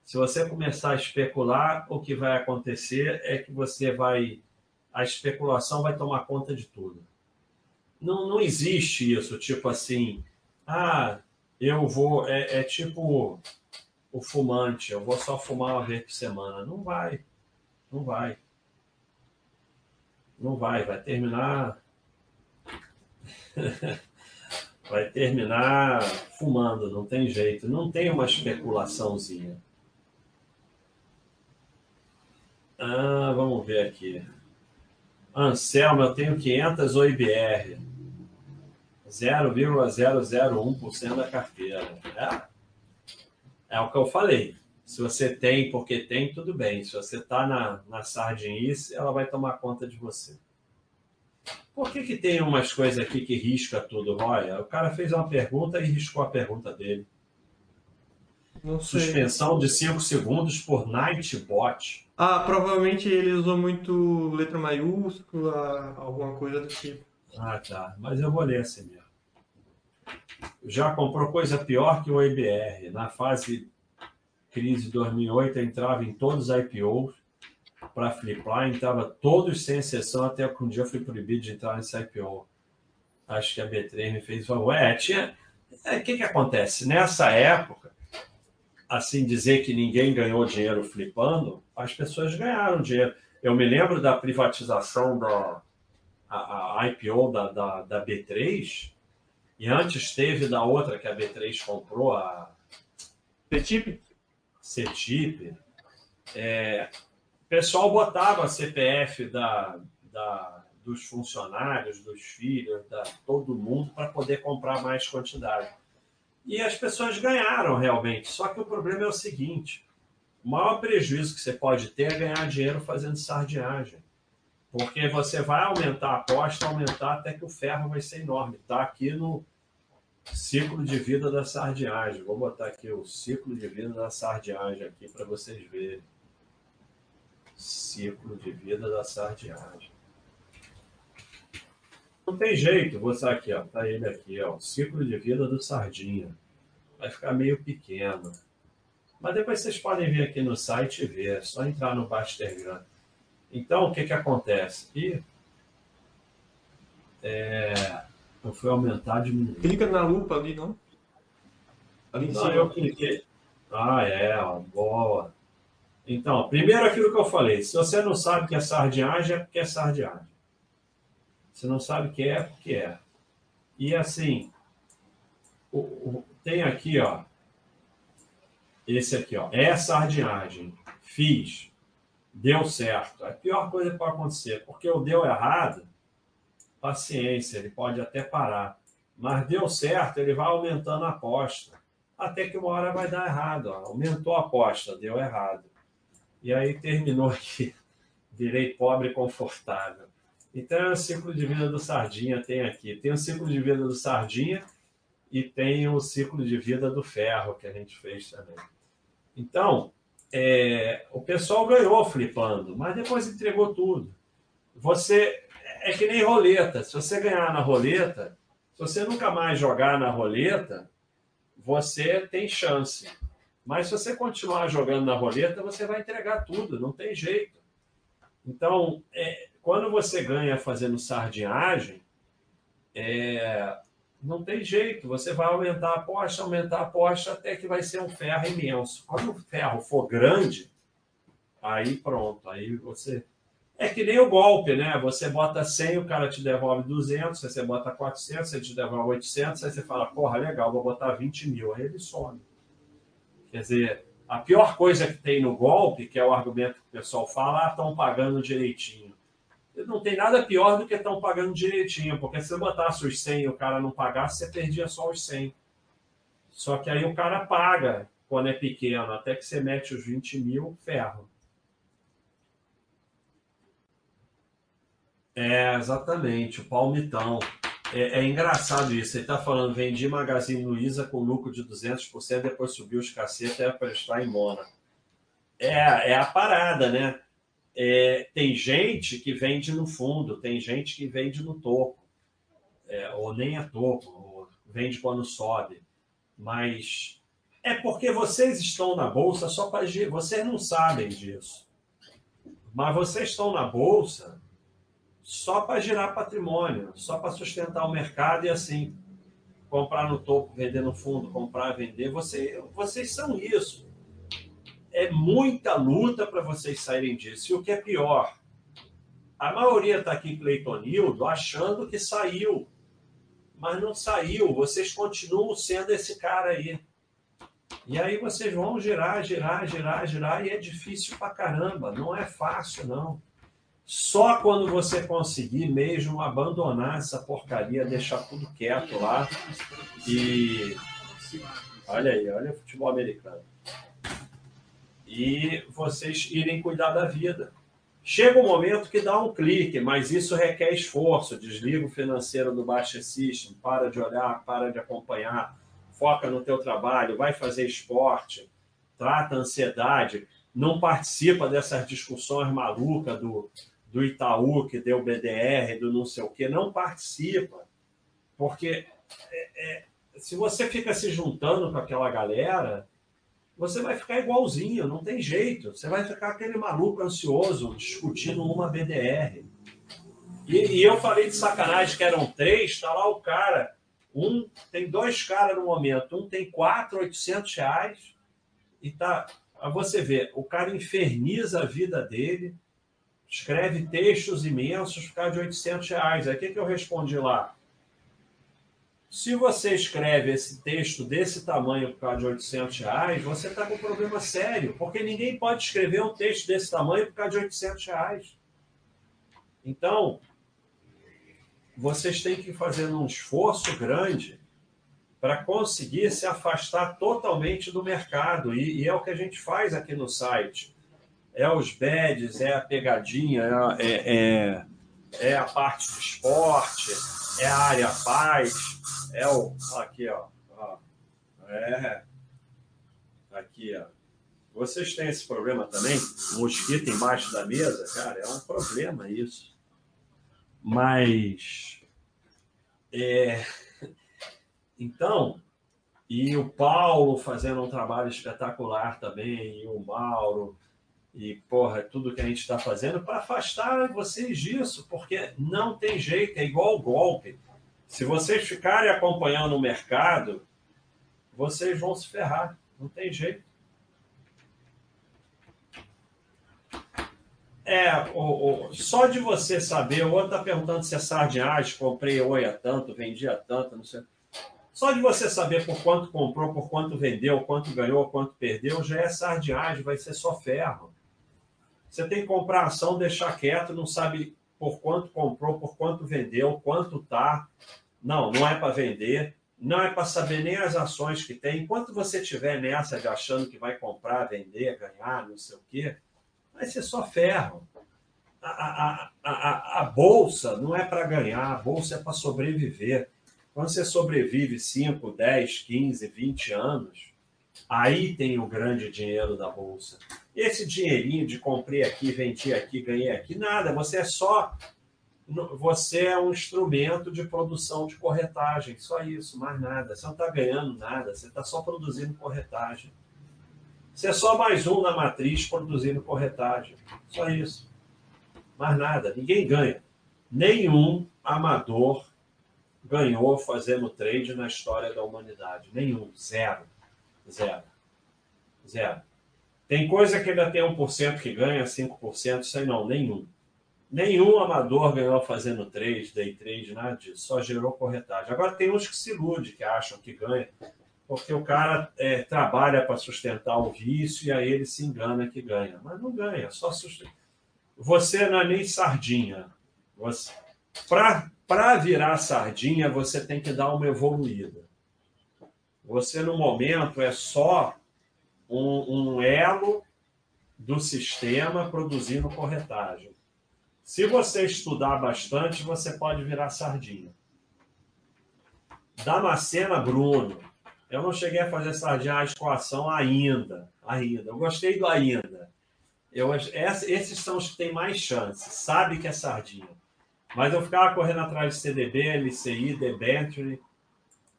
se você começar a especular, o que vai acontecer é que você vai. A especulação vai tomar conta de tudo. Não, não existe isso, tipo assim, ah, eu vou. É, é tipo o fumante, eu vou só fumar uma vez por semana. Não vai. Não vai. Não vai, vai terminar. vai terminar fumando, não tem jeito. Não tem uma especulaçãozinha. Ah, vamos ver aqui. Anselmo, eu tenho 500 OIBR. 0,001% da carteira. É? é o que eu falei. Se você tem porque tem, tudo bem. Se você está na, na sardinice, ela vai tomar conta de você. Por que, que tem umas coisas aqui que risca tudo, Roya? O cara fez uma pergunta e riscou a pergunta dele. Suspensão de 5 segundos por Nightbot. Ah, provavelmente ele usou muito letra maiúscula, alguma coisa do tipo. Ah, tá. Mas eu vou ler assim mesmo. Já comprou coisa pior que o IBR. Na fase crise de 2008, entrava em todos os IPOs para flipar, entrava todos sem exceção, até que um dia eu fui proibido de entrar nesse IPO. Acho que a B3 me fez favor. Tinha. O é, que, que acontece? Nessa época, assim dizer que ninguém ganhou dinheiro flipando, as pessoas ganharam dinheiro. Eu me lembro da privatização da a, a IPO da, da, da, B3, e antes teve da outra que a B3 comprou, a. CETIP? CETIP, é, o pessoal botava a CPF da, da, dos funcionários, dos filhos, da todo mundo, para poder comprar mais quantidade. E as pessoas ganharam realmente. Só que o problema é o seguinte: o maior prejuízo que você pode ter é ganhar dinheiro fazendo sardinhagem. Porque você vai aumentar a aposta, aumentar até que o ferro vai ser enorme. Está aqui no, Ciclo de vida da sardinhagem. Vou botar aqui o ciclo de vida da sardinhagem aqui para vocês verem. Ciclo de vida da sardinhagem. Não tem jeito, vou botar aqui, ó. Tá ele aqui, ó. Ciclo de vida do sardinha. Vai ficar meio pequeno. Mas depois vocês podem vir aqui no site e ver. É só entrar no Bastergram. Então, o que que acontece? E, é, eu fui aumentar, diminuir. Clica na lupa ali, não? Ali em não, cima. eu cliquei. Ah, é, ó, boa. Então, primeiro aquilo que eu falei, se você não sabe que é sardinhagem, é porque é sardinhagem. Se não sabe o que é, é porque é. E assim, o, o, tem aqui, ó, esse aqui, ó, é sardinhagem. Fiz. Deu certo. É a pior coisa que pode acontecer, porque o deu errado, paciência, ele pode até parar. Mas deu certo, ele vai aumentando a aposta. Até que uma hora vai dar errado. Ó. Aumentou a aposta, deu errado. E aí terminou aqui. Virei pobre e confortável. Então é o ciclo de vida do Sardinha, tem aqui. Tem o ciclo de vida do Sardinha e tem o ciclo de vida do ferro que a gente fez também. Então, é, o pessoal ganhou flipando, mas depois entregou tudo. Você é que nem roleta. Se você ganhar na roleta, se você nunca mais jogar na roleta, você tem chance. Mas se você continuar jogando na roleta, você vai entregar tudo, não tem jeito. Então, é, quando você ganha fazendo sardinhagem, é, não tem jeito, você vai aumentar a aposta, aumentar a aposta até que vai ser um ferro imenso. Quando o ferro for grande, aí pronto, aí você. É que nem o golpe, né? Você bota 100, o cara te devolve 200, você bota 400, ele te devolve 800, aí você fala, porra, legal, vou botar 20 mil, aí ele some. Quer dizer, a pior coisa que tem no golpe, que é o argumento que o pessoal fala, ah, estão pagando direitinho não tem nada pior do que estão pagando direitinho, porque se você botasse os 100 e o cara não pagasse, você perdia só os 100. Só que aí o cara paga quando é pequeno, até que você mete os 20 mil, ferro. É, exatamente, o palmitão. É, é engraçado isso. Ele está falando, vendi Magazine Luiza com lucro de 200%, depois subiu os cacetes até prestar em Mona. É, é a parada, né? É, tem gente que vende no fundo, tem gente que vende no topo, é, ou nem é topo, vende quando sobe. Mas é porque vocês estão na bolsa só para. Vocês não sabem disso. Mas vocês estão na bolsa só para girar patrimônio, só para sustentar o mercado e assim comprar no topo, vender no fundo, comprar, vender. Você, vocês são isso é muita luta para vocês saírem disso. E o que é pior, a maioria está aqui, Cleitonildo, achando que saiu. Mas não saiu. Vocês continuam sendo esse cara aí. E aí vocês vão girar, girar, girar, girar, e é difícil pra caramba. Não é fácil, não. Só quando você conseguir mesmo abandonar essa porcaria, deixar tudo quieto lá. E. Olha aí, olha o futebol americano e vocês irem cuidar da vida. Chega um momento que dá um clique, mas isso requer esforço. Desliga o financeiro do Baixa System, para de olhar, para de acompanhar, foca no teu trabalho, vai fazer esporte, trata a ansiedade, não participa dessas discussões malucas do, do Itaú, que deu BDR, do não sei o quê, não participa. Porque é, é, se você fica se juntando com aquela galera, você vai ficar igualzinho, não tem jeito. Você vai ficar aquele maluco ansioso discutindo uma BDR. E, e eu falei de sacanagem que eram três, está lá o cara. Um tem dois caras no momento, um tem quatro, oitocentos reais e tá. Você vê, o cara inferniza a vida dele, escreve textos imensos por causa de 800 reais. Aí o que, que eu respondi lá? Se você escreve esse texto desse tamanho por causa de 800 reais, você está com um problema sério, porque ninguém pode escrever um texto desse tamanho por causa de 800 reais. Então, vocês têm que fazer um esforço grande para conseguir se afastar totalmente do mercado. E, e, é o que a gente faz aqui no site. É os badges, é a pegadinha, é, é, é a parte do esporte, é a área paz é o. Aqui, ó. ó. É. Aqui, ó. Vocês têm esse problema também? Mosquito embaixo da mesa? Cara, é um problema isso. Mas. É... Então, e o Paulo fazendo um trabalho espetacular também, e o Mauro, e porra, tudo que a gente está fazendo para afastar vocês disso, porque não tem jeito, é igual golpe. Se vocês ficarem acompanhando o mercado, vocês vão se ferrar. Não tem jeito. É, o, o, só de você saber, o outro está perguntando se é sardinhagem, comprei oi a tanto, vendi a tanto, não sei. Só de você saber por quanto comprou, por quanto vendeu, quanto ganhou, quanto perdeu, já é sardinhagem, vai ser só ferro. Você tem que comprar ação, deixar quieto, não sabe por quanto comprou, por quanto vendeu, quanto tá. Não, não é para vender, não é para saber nem as ações que tem. Enquanto você tiver nessa de achando que vai comprar, vender, ganhar, não sei o quê, vai ser só ferro. A, a, a, a bolsa não é para ganhar, a bolsa é para sobreviver. Quando você sobrevive 5, 10, 15, 20 anos, aí tem o grande dinheiro da bolsa. Esse dinheirinho de comprei aqui, vendi aqui, ganhei aqui, nada. Você é só. Você é um instrumento de produção de corretagem, só isso, mais nada. Você não está ganhando nada, você está só produzindo corretagem. Você é só mais um na matriz produzindo corretagem. Só isso. Mais nada. Ninguém ganha. Nenhum amador ganhou fazendo trade na história da humanidade. Nenhum. Zero. Zero. Zero. Tem coisa que ainda tem 1% que ganha, 5%, sei não, nenhum. Nenhum amador ganhou fazendo trade, day trade, nada disso. Só gerou corretagem. Agora tem uns que se iludem, que acham que ganha, porque o cara é, trabalha para sustentar o vício e aí ele se engana que ganha. Mas não ganha, só sustenta. Você não é nem sardinha. Para virar sardinha, você tem que dar uma evoluída. Você, no momento, é só um, um elo do sistema produzindo corretagem. Se você estudar bastante, você pode virar sardinha. Damascena Bruno. Eu não cheguei a fazer sardinha com ação ainda. Ainda. Eu gostei do ainda. Eu, esses são os que têm mais chance. Sabe que é sardinha. Mas eu ficava correndo atrás de CDB, LCI, Debenture,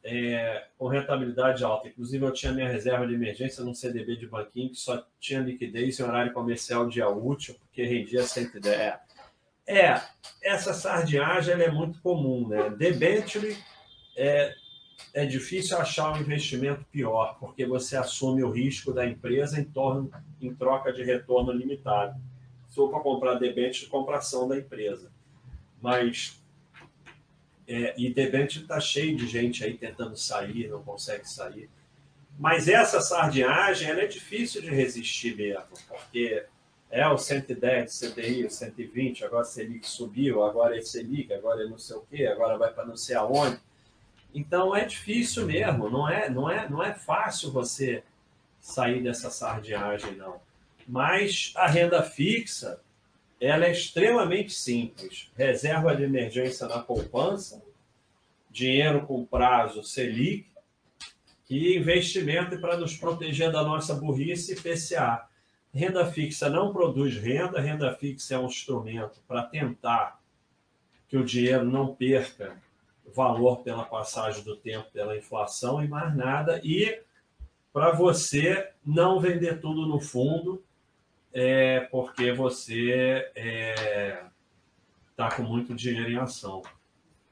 é, com rentabilidade alta. Inclusive, eu tinha minha reserva de emergência num CDB de banquinho que só tinha liquidez em horário comercial dia útil, porque rendia 110. É, é essa sardinhagem é muito comum. Né? Debenture é, é difícil achar um investimento pior, porque você assume o risco da empresa em, torno, em troca de retorno limitado. Se for para comprar debênture, compra ação da empresa. Mas é, e debênture está cheio de gente aí tentando sair, não consegue sair. Mas essa sardinhagem ela é difícil de resistir mesmo, porque é o 110 CDI, o 120, agora a Selic subiu, agora é Selic, agora é não sei o quê, agora vai para não sei aonde. Então é difícil mesmo, não é, não é, não é fácil você sair dessa sardinhagem, não. Mas a renda fixa, ela é extremamente simples. Reserva de emergência na poupança, dinheiro com prazo Selic e investimento para nos proteger da nossa burrice PCA. Renda fixa não produz renda, renda fixa é um instrumento para tentar que o dinheiro não perca valor pela passagem do tempo, pela inflação e mais nada, e para você não vender tudo no fundo é porque você está é, tá com muito dinheiro em ação.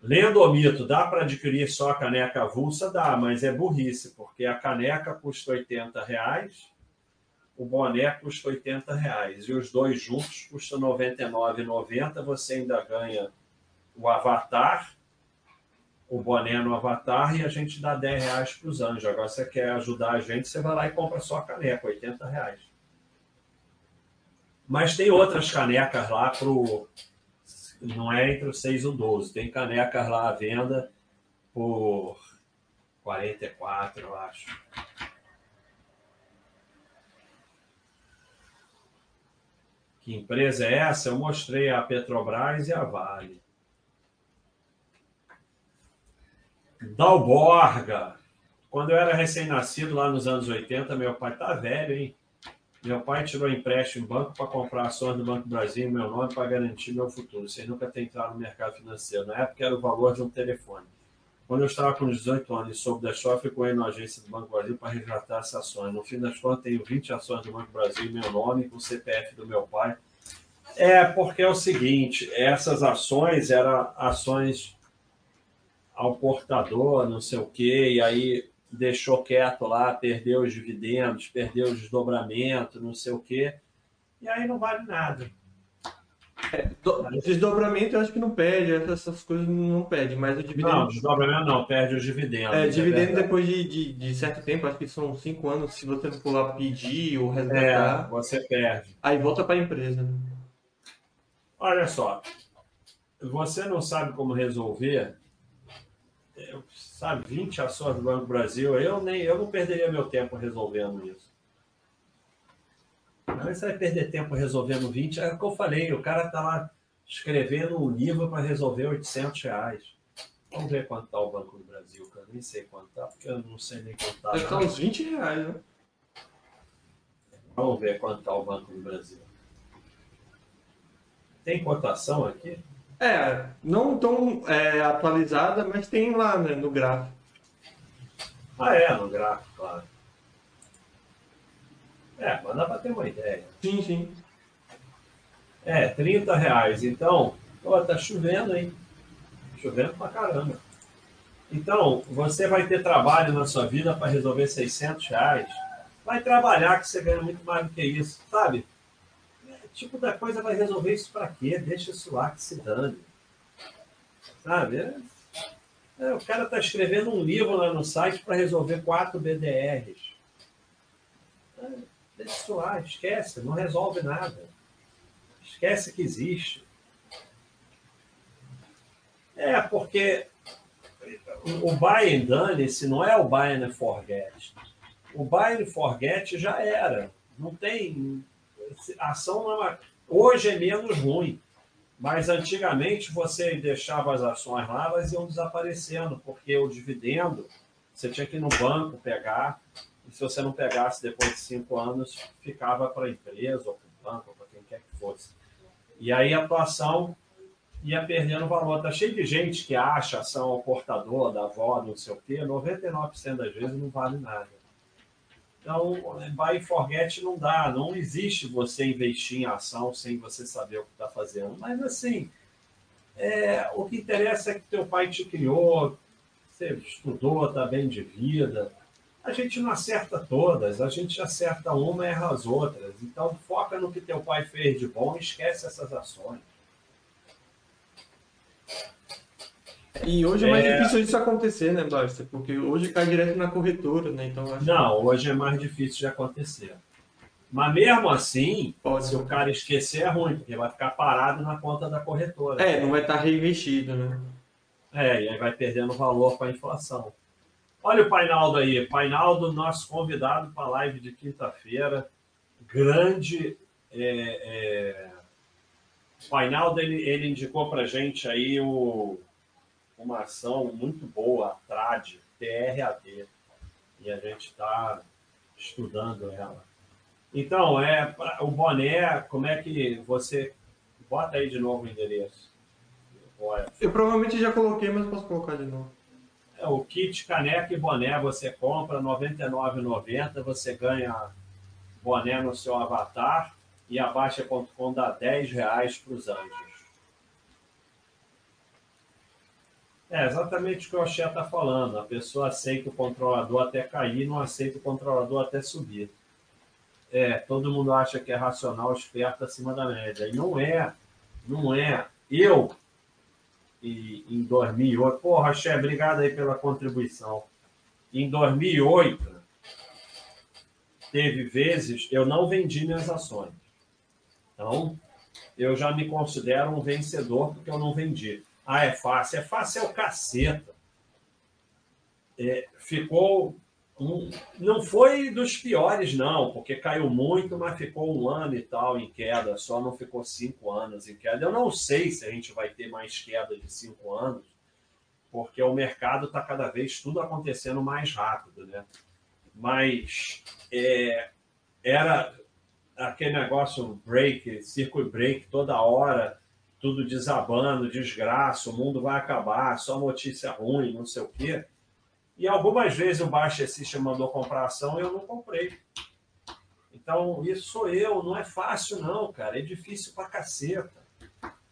Lendo o mito, dá para adquirir só a caneca avulsa? Dá, mas é burrice, porque a caneca custa 80 reais, o boné custa 80 reais, e os dois juntos custam R$ 99,90. Você ainda ganha o avatar, o boné no avatar, e a gente dá 10 reais para os anjos. Agora, você quer ajudar a gente, você vai lá e compra só a caneca, 80 reais. Mas tem outras canecas lá pro. Não é entre o 6 e o 12. Tem canecas lá à venda por 44, eu acho. Que empresa é essa? Eu mostrei a Petrobras e a Vale. Dalborga. Quando eu era recém-nascido lá nos anos 80, meu pai tá velho, hein? Meu pai tirou empréstimo em banco para comprar ações do Banco Brasil em meu nome para garantir meu futuro, sem nunca ter entrado no mercado financeiro. Na época era o valor de um telefone. Quando eu estava com 18 anos e soube da história, fui na agência do Banco Brasil para resgatar essas ações. No fim das contas, tenho 20 ações do Banco Brasil em meu nome, com o CPF do meu pai. É porque é o seguinte: essas ações eram ações ao portador, não sei o quê, e aí deixou quieto lá, perdeu os dividendos, perdeu o desdobramento, não sei o quê, e aí não vale nada. É, do, desdobramento eu acho que não perde, essas coisas não perde, mas o dividendo. Não, desdobramento não, perde os dividendos. É, é dividendo é depois de, de, de, certo tempo, acho que são cinco anos, se você não for lá pedir ou resgatar. É, você perde. Aí volta para a empresa. Né? Olha só, você não sabe como resolver, sabe, 20 ações do Banco Brasil, eu, nem, eu não perderia meu tempo resolvendo isso. Mas você vai perder tempo resolvendo 20, é o que eu falei, o cara está lá escrevendo um livro para resolver 800 reais. Vamos ver quanto está o Banco do Brasil, que eu nem sei quanto está, porque eu não sei nem quanto está. Está uns 20 reais, né? Vamos ver quanto está o Banco do Brasil. Tem cotação aqui? É, não tão é, atualizada, mas tem lá né, no gráfico. Ah, é, no gráfico, claro. É, mas dá para ter uma ideia. Sim, sim. É, 30 reais. Então, ó, tá chovendo, hein? Chovendo pra caramba. Então, você vai ter trabalho na sua vida para resolver 600 reais. Vai trabalhar que você ganha muito mais do que isso, sabe? Tipo da coisa vai resolver isso para quê? Deixa isso lá que se dane. Sabe? É, é, o cara está escrevendo um livro lá no site para resolver quatro BDRs. É, deixa isso lá, esquece, não resolve nada. Esquece que existe. É, porque o buy and done, se não é o buy and forget. O buy and forget já era. Não tem ação não é, hoje é menos ruim, mas antigamente você deixava as ações lá, elas iam desaparecendo, porque o dividendo você tinha que ir no banco pegar, e se você não pegasse depois de cinco anos, ficava para a empresa, ou para o banco, ou para quem quer que fosse. E aí a atuação ia perdendo valor. Está cheio de gente que acha ação ao portador, da avó, não sei o quê, 99% das vezes não vale nada. Então, buy and forget não dá, não existe você investir em ação sem você saber o que está fazendo. Mas, assim, é, o que interessa é que teu pai te criou, você estudou, está bem de vida. A gente não acerta todas, a gente acerta uma e erra as outras. Então, foca no que teu pai fez de bom e esquece essas ações. E hoje é mais é... difícil disso acontecer, né, Basta? Porque hoje cai direto na corretora, né? Então, Não, hoje é mais difícil de acontecer. Mas mesmo assim, Pode. se o cara esquecer é ruim, porque vai ficar parado na conta da corretora. É, não vai estar reinvestido, né? É, e aí vai perdendo valor com a inflação. Olha o Painaldo aí. Painaldo, nosso convidado para a live de quinta-feira. Grande. É, é... O Painaldo, ele, ele indicou para gente aí o uma ação muito boa, a TRAD, TRAD, e a gente está estudando ela. Então, é o boné, como é que você. Bota aí de novo o endereço. Eu provavelmente já coloquei, mas posso colocar de novo. É, o kit caneca e boné você compra R$ 99,90, você ganha boné no seu avatar e a Baixa.com dá R$ reais para os anjos. É exatamente o que o Oxé está falando. A pessoa aceita o controlador até cair, não aceita o controlador até subir. É, todo mundo acha que é racional, esperto acima da média. E não é, não é. Eu, e, em 2008, porra, Oxé, obrigado aí pela contribuição. Em 2008, teve vezes, eu não vendi minhas ações. Então, eu já me considero um vencedor porque eu não vendi. Ah, é fácil. É fácil é o caceta. É, ficou. Um, não foi dos piores, não, porque caiu muito, mas ficou um ano e tal em queda, só não ficou cinco anos em queda. Eu não sei se a gente vai ter mais queda de cinco anos, porque o mercado está cada vez tudo acontecendo mais rápido, né? Mas é, era aquele negócio break, circuit break toda hora tudo desabando, desgraça, o mundo vai acabar, só notícia ruim, não sei o quê. E algumas vezes o Baixa System mandou comprar ação e eu não comprei. Então, isso sou eu, não é fácil não, cara, é difícil pra caceta.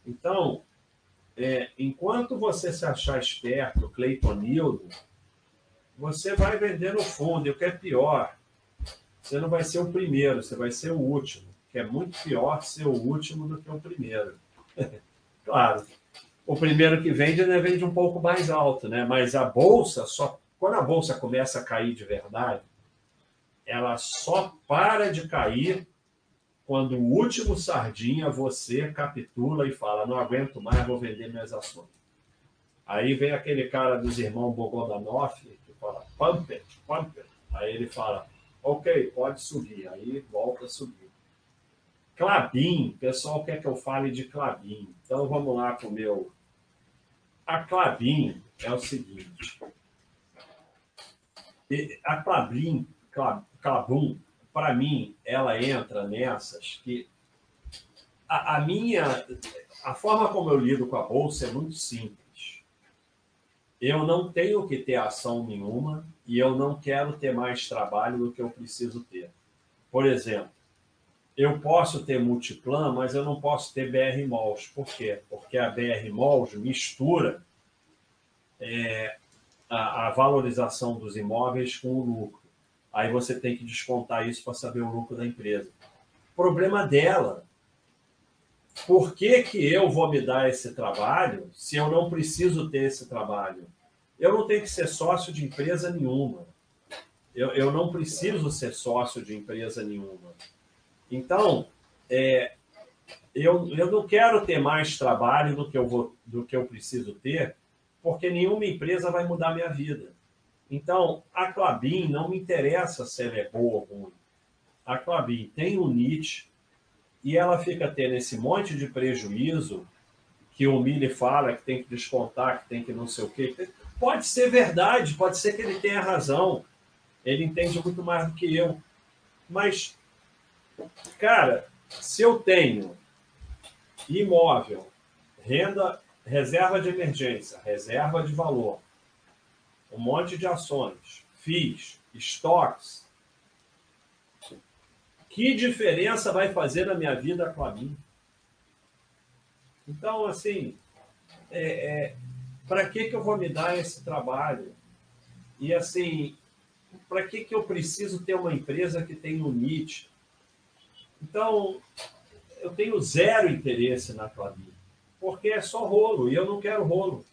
Então, é, enquanto você se achar esperto, Cleitonildo, você vai vender no fundo, e o que é pior, você não vai ser o primeiro, você vai ser o último, que é muito pior ser o último do que o primeiro. claro. O primeiro que vende, né, vende um pouco mais alto, né? Mas a bolsa, só quando a bolsa começa a cair de verdade, ela só para de cair quando o último sardinha você capitula e fala: não aguento mais, vou vender minhas ações. Aí vem aquele cara dos irmãos Bogodanoff que fala: pump it, pump it. Aí ele fala: ok, pode subir. Aí volta a subir. Clabin, o pessoal quer que eu fale de Clabin. Então vamos lá com o meu. A Clabin é o seguinte. A Clabin, Clabum, para mim, ela entra nessas que a, a, minha a forma como eu lido com a bolsa é muito simples. Eu não tenho que ter ação nenhuma e eu não quero ter mais trabalho do que eu preciso ter. Por exemplo, eu posso ter multiplan, mas eu não posso ter BR Malls. Por quê? Porque a BR Malls mistura é, a, a valorização dos imóveis com o lucro. Aí você tem que descontar isso para saber o lucro da empresa. Problema dela. Por que, que eu vou me dar esse trabalho se eu não preciso ter esse trabalho? Eu não tenho que ser sócio de empresa nenhuma. Eu, eu não preciso ser sócio de empresa nenhuma. Então, é, eu, eu não quero ter mais trabalho do que, eu vou, do que eu preciso ter, porque nenhuma empresa vai mudar minha vida. Então, a Clabin não me interessa se ela é boa ou ruim. A Clabin tem um Nietzsche e ela fica tendo esse monte de prejuízo que o Mili fala que tem que descontar, que tem que não sei o quê. Pode ser verdade, pode ser que ele tenha razão. Ele entende muito mais do que eu. Mas, cara, se eu tenho imóvel, renda, reserva de emergência, reserva de valor, um monte de ações, FIIs, estoques. Que diferença vai fazer na minha vida a Clabin? Então, assim, é, é, para que, que eu vou me dar esse trabalho? E, assim, para que, que eu preciso ter uma empresa que tem um NIT? Então, eu tenho zero interesse na Clabin, porque é só rolo, e eu não quero rolo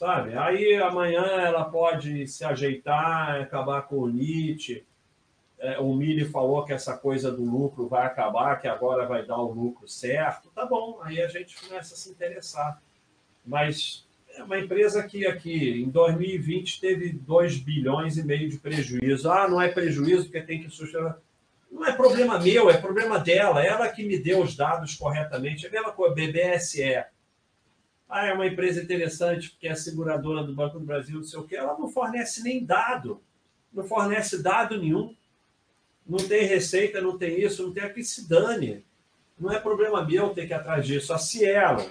sabe? Aí amanhã ela pode se ajeitar, acabar com o Nietzsche. É, o Mili falou que essa coisa do lucro vai acabar, que agora vai dar o lucro certo. Tá bom, aí a gente começa a se interessar. Mas é uma empresa que aqui em 2020 teve 2 bilhões e meio de prejuízo. Ah, não é prejuízo porque tem que sustentar. Não é problema meu, é problema dela. Ela que me deu os dados corretamente. É a mesma coisa, BBSE. Ah, é uma empresa interessante porque é seguradora do Banco do Brasil, não sei o quê. Ela não fornece nem dado. Não fornece dado nenhum. Não tem receita, não tem isso, não tem a que se dane. Não é problema meu ter que ir atrás disso. A Cielo.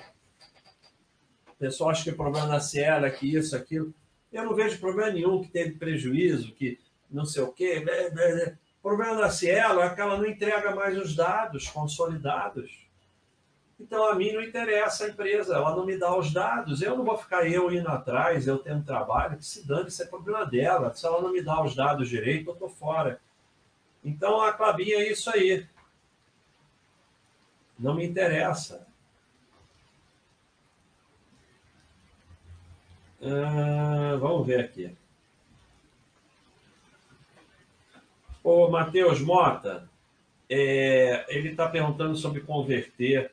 O pessoal acha que o problema da Cielo é que isso, aquilo. Eu não vejo problema nenhum que teve prejuízo, que não sei o quê. Problema da Cielo é que ela não entrega mais os dados consolidados. Então, a mim não interessa a empresa, ela não me dá os dados. Eu não vou ficar eu indo atrás, eu tendo trabalho, que se dane, isso é problema dela. Se ela não me dá os dados direito, eu estou fora. Então, a Clabinha é isso aí. Não me interessa. Ah, vamos ver aqui. O Matheus Mota, é, ele está perguntando sobre converter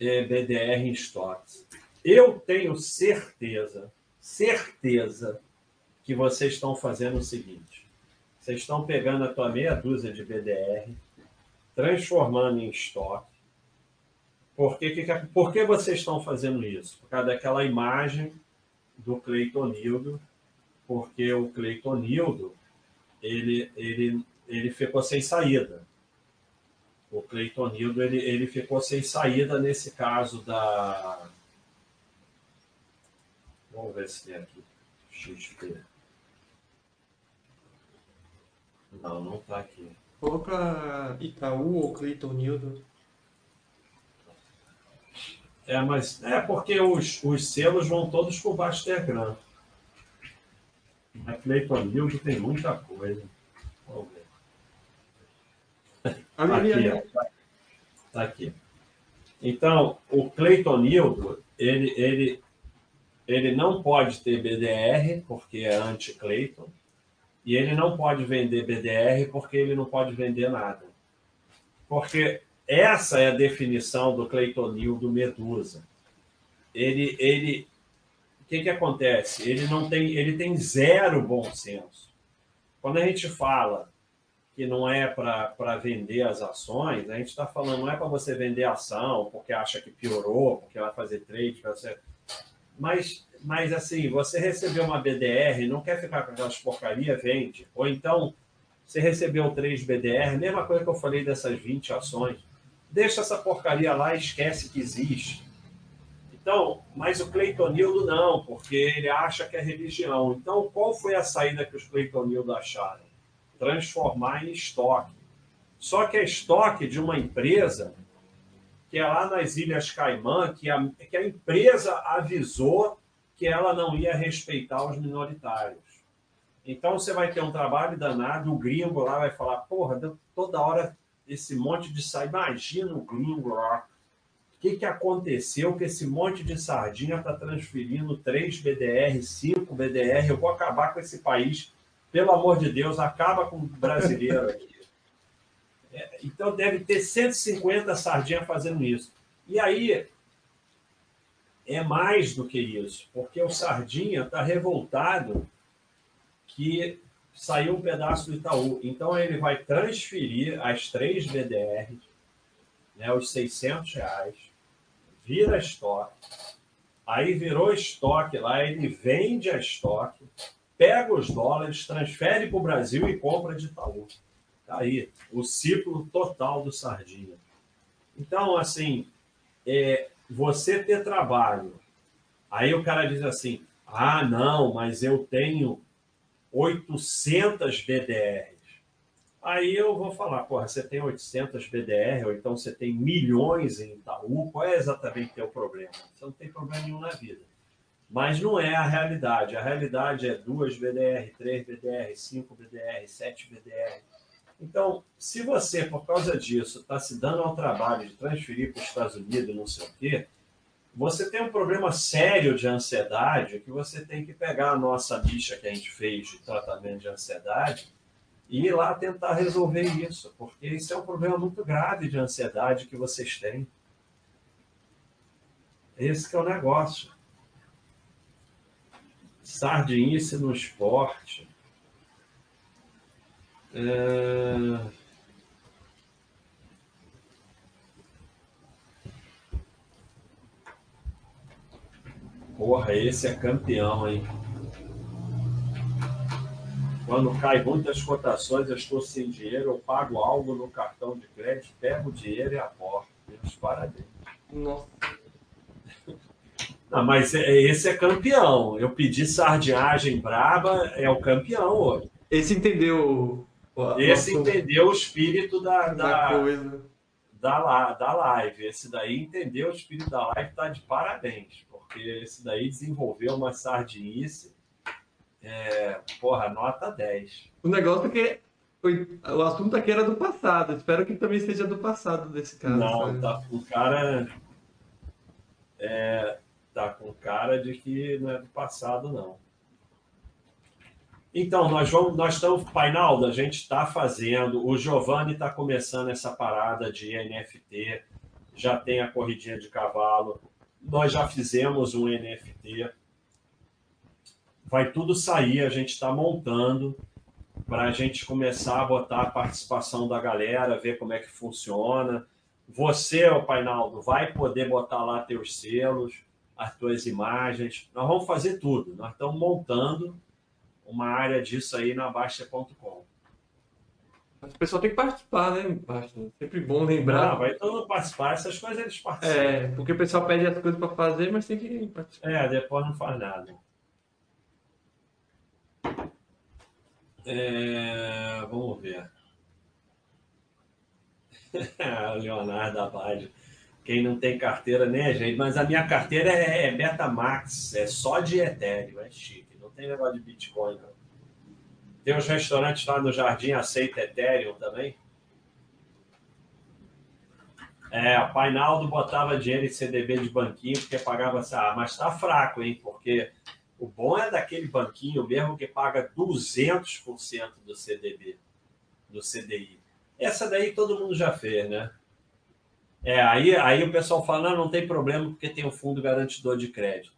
é, BDR em estoques. Eu tenho certeza, certeza, que vocês estão fazendo o seguinte: vocês estão pegando a tua meia dúzia de BDR, transformando em estoque. Por que, que, por que vocês estão fazendo isso? Por causa daquela imagem do Cleitonildo, porque o Cleitonildo ele, ele, ele ficou sem saída o Cleitonildo ele, ele ficou sem saída nesse caso da. Vamos ver se tem aqui. XP. Não, não está aqui. Coloca Itaú ou Cleitonildo. É, mas é porque os, os selos vão todos por baixo Telegram. A Cleitonildo tem muita coisa. Vamos ver. Aqui, ó. Tá aqui. Então, o Cleitonildo, ele, ele, ele não pode ter BDR, porque é anti-Cleiton, e ele não pode vender BDR porque ele não pode vender nada. Porque essa é a definição do Cleitonildo Medusa. Ele, ele, que, que acontece? Ele não tem, ele tem zero bom senso. Quando a gente fala que não é para vender as ações, a gente está falando não é para você vender ação porque acha que piorou, porque vai fazer trade, você... mas, mas assim, você recebeu uma BDR, não quer ficar com aquelas porcaria, vende. Ou então, você recebeu três BDR, mesma coisa que eu falei dessas 20 ações, deixa essa porcaria lá esquece que existe. Então, mas o Cleitonildo não, porque ele acha que é religião. Então, qual foi a saída que os Cleitonildo acharam? transformar em estoque. Só que é estoque de uma empresa que é lá nas Ilhas Caimã, que a, que a empresa avisou que ela não ia respeitar os minoritários. Então você vai ter um trabalho danado, o gringo lá vai falar, porra, toda hora esse monte de sai, imagina o gringo lá. O que, que aconteceu que esse monte de sardinha está transferindo 3 BDR, 5 BDR? Eu vou acabar com esse país pelo amor de Deus, acaba com o brasileiro aqui. É, então deve ter 150 sardinhas fazendo isso. E aí é mais do que isso, porque o sardinha está revoltado que saiu um pedaço do Itaú. Então ele vai transferir as três BDRs, né, os 600 reais, vira estoque. Aí virou estoque lá, ele vende a estoque pega os dólares, transfere para o Brasil e compra de Itaú. Tá aí, o ciclo total do Sardinha. Então, assim, é, você ter trabalho, aí o cara diz assim, ah, não, mas eu tenho 800 BDRs. Aí eu vou falar, porra, você tem 800 BDR, ou então você tem milhões em Itaú, qual é exatamente o teu problema? Você não tem problema nenhum na vida. Mas não é a realidade. A realidade é 2 BDR, 3 BDR, 5 BDR, 7 BDR. Então, se você, por causa disso, está se dando ao trabalho de transferir para os Estados Unidos, não sei o quê, você tem um problema sério de ansiedade que você tem que pegar a nossa bicha que a gente fez de tratamento de ansiedade e ir lá tentar resolver isso, porque isso é um problema muito grave de ansiedade que vocês têm. Esse é o negócio. Sardinice no esporte. É... Porra, esse é campeão, hein? Quando cai muitas cotações, eu estou sem dinheiro, eu pago algo no cartão de crédito, pego o dinheiro e aporto. Meus parabéns. Nossa. Não, mas é, esse é campeão. Eu pedi sardinhagem braba, é o campeão hoje. Esse entendeu. Esse nosso... entendeu o espírito da, da, da, coisa. Da, da live. Esse daí entendeu o espírito da live, tá de parabéns, porque esse daí desenvolveu uma sardinice. É, porra, nota 10. O negócio é que o assunto aqui era do passado. Espero que também seja do passado desse caso. Não, tá, o cara. É, tá com cara de que não é do passado, não. Então, nós vamos, nós estamos, Painaldo, a gente está fazendo, o Giovanni está começando essa parada de NFT, já tem a corridinha de cavalo, nós já fizemos um NFT, vai tudo sair, a gente está montando para a gente começar a botar a participação da galera, ver como é que funciona. Você, o Painaldo, vai poder botar lá teus selos as tuas imagens. Nós vamos fazer tudo. Nós estamos montando uma área disso aí na Baixa.com. O pessoal tem que participar, né, Baixa? Sempre bom lembrar. Não, vai todo mundo participar. Essas coisas eles participam. É, porque o pessoal pede as coisas para fazer, mas tem que participar. É, depois não faz nada. É, vamos ver. Leonardo Abad. Quem não tem carteira nem é gente. Mas a minha carteira é, é Betamax, é só de Ethereum, é chique. Não tem negócio de Bitcoin, não. Tem uns restaurantes lá no Jardim, aceita Ethereum também? É, o Painaldo botava dinheiro em CDB de banquinho porque pagava ah, mas tá fraco, hein? Porque o bom é daquele banquinho mesmo que paga 200% do CDB, do CDI. Essa daí todo mundo já fez, né? É, aí, aí o pessoal fala, não, não tem problema porque tem o fundo garantidor de crédito.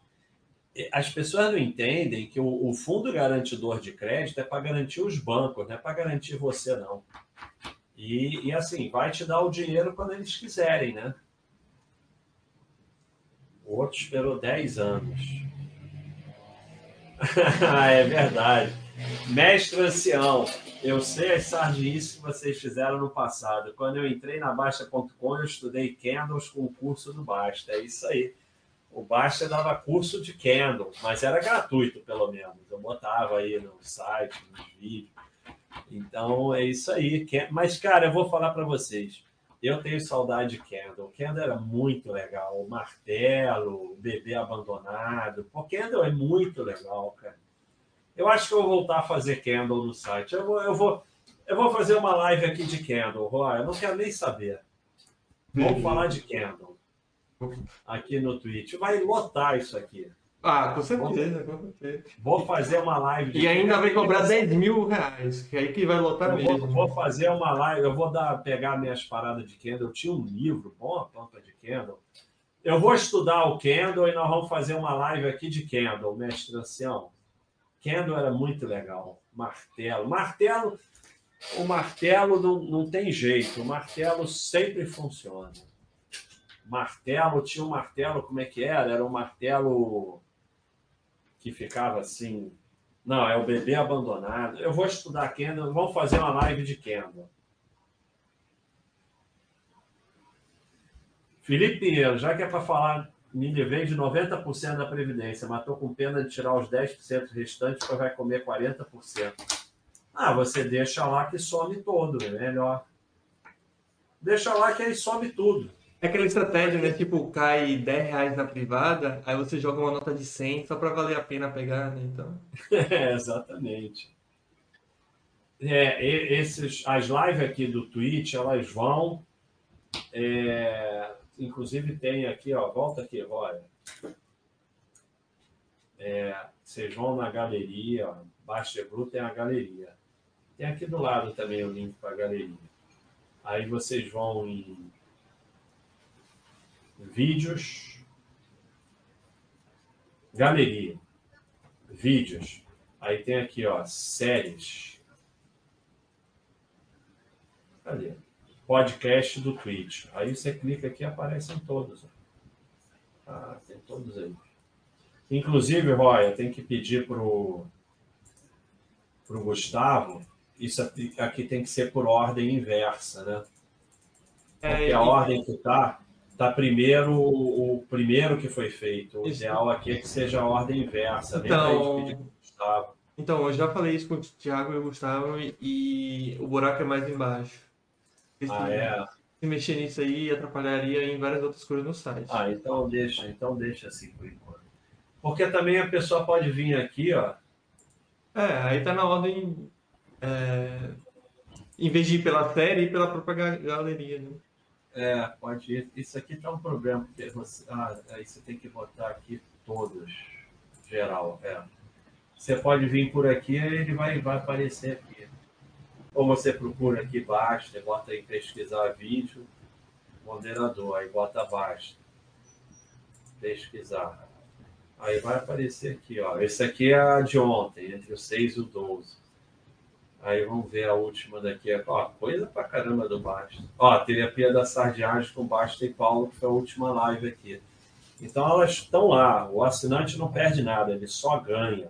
As pessoas não entendem que o, o fundo garantidor de crédito é para garantir os bancos, não é para garantir você, não. E, e assim, vai te dar o dinheiro quando eles quiserem, né? O outro esperou 10 anos. é verdade. Mestre ancião, eu sei as sardinices que vocês fizeram no passado. Quando eu entrei na Baixa.com, eu estudei candles com o curso do Basta. É isso aí. O Basta dava curso de candle, mas era gratuito, pelo menos. Eu botava aí no site, nos vídeos. Então é isso aí. Mas, cara, eu vou falar para vocês. Eu tenho saudade de Kendall. Kendall era muito legal. O martelo, o bebê abandonado. O Kendall é muito legal, cara. Eu acho que eu vou voltar a fazer Kendall no site. Eu vou, eu vou, eu vou fazer uma live aqui de Kendall, Roy. Eu não quero nem saber. Vamos falar de Kendall aqui no Twitch. Vai lotar isso aqui. Ah, com certeza, com certeza. Vou fazer uma live. E ainda vai cobrar 10 mil reais, que é aí que vai lotar eu mesmo. Vou, vou, fazer uma live, eu vou dar, pegar minhas paradas de Kendall. Eu tinha um livro, bom a pampa de Kendall. Eu vou estudar o Kendall e nós vamos fazer uma live aqui de Kendall, mestre ancião. Kendall era muito legal. Martelo. Martelo, o martelo não, não tem jeito. O martelo sempre funciona. Martelo, tinha um martelo, como é que era? Era um martelo que ficava assim. Não, é o bebê abandonado. Eu vou estudar Kendall, vamos fazer uma live de Kendall. Felipe Pinheiro, já que é para falar, me livrei de 90% da Previdência, mas estou com pena de tirar os 10% restantes, porque vai comer 40%. Ah, você deixa lá que some todo, é melhor. Deixa lá que aí some tudo. É aquela estratégia, né? Tipo, cai 10 reais na privada, aí você joga uma nota de 100 só para valer a pena pegar, né? Então... É, exatamente. É, esses, as lives aqui do Twitch, elas vão... É, inclusive tem aqui, ó, volta aqui, olha. É, vocês vão na galeria, ó, Baixa Blue tem a galeria. Tem aqui do lado também o link para a galeria. Aí vocês vão em vídeos, galeria, vídeos. Aí tem aqui, ó, séries. Cadê? Podcast do Twitch. Aí você clica aqui e aparecem todos. Ah, tem todos aí. Inclusive, Roy, eu tenho que pedir pro, pro Gustavo, isso aqui tem que ser por ordem inversa, né? É, Porque a ordem que tá tá primeiro o primeiro que foi feito. O isso. ideal aqui é que seja a ordem inversa. Então, então, eu já falei isso com o Thiago e o Gustavo e o buraco é mais embaixo. ah, é? Se mexer nisso aí, atrapalharia em várias outras coisas no site. Ah, então deixa, então deixa assim por enquanto. Porque também a pessoa pode vir aqui, ó. É, aí tá na ordem. É, em vez de ir pela série, ir pela própria galeria, né? É, pode ir. Isso aqui tá um problema, porque você, ah, aí você tem que botar aqui todos, geral. É. Você pode vir por aqui, ele vai, vai aparecer aqui. Ou você procura aqui basta, bota em pesquisar vídeo, moderador, aí bota basta. Pesquisar. Aí vai aparecer aqui, ó. Esse aqui é a de ontem, entre o 6 e o 12. Aí vamos ver a última daqui. Ó, coisa pra caramba do Basta. Ó, terapia da sardiagem com Basta e Paulo, que foi a última live aqui. Então elas estão lá. O assinante não perde nada, ele só ganha.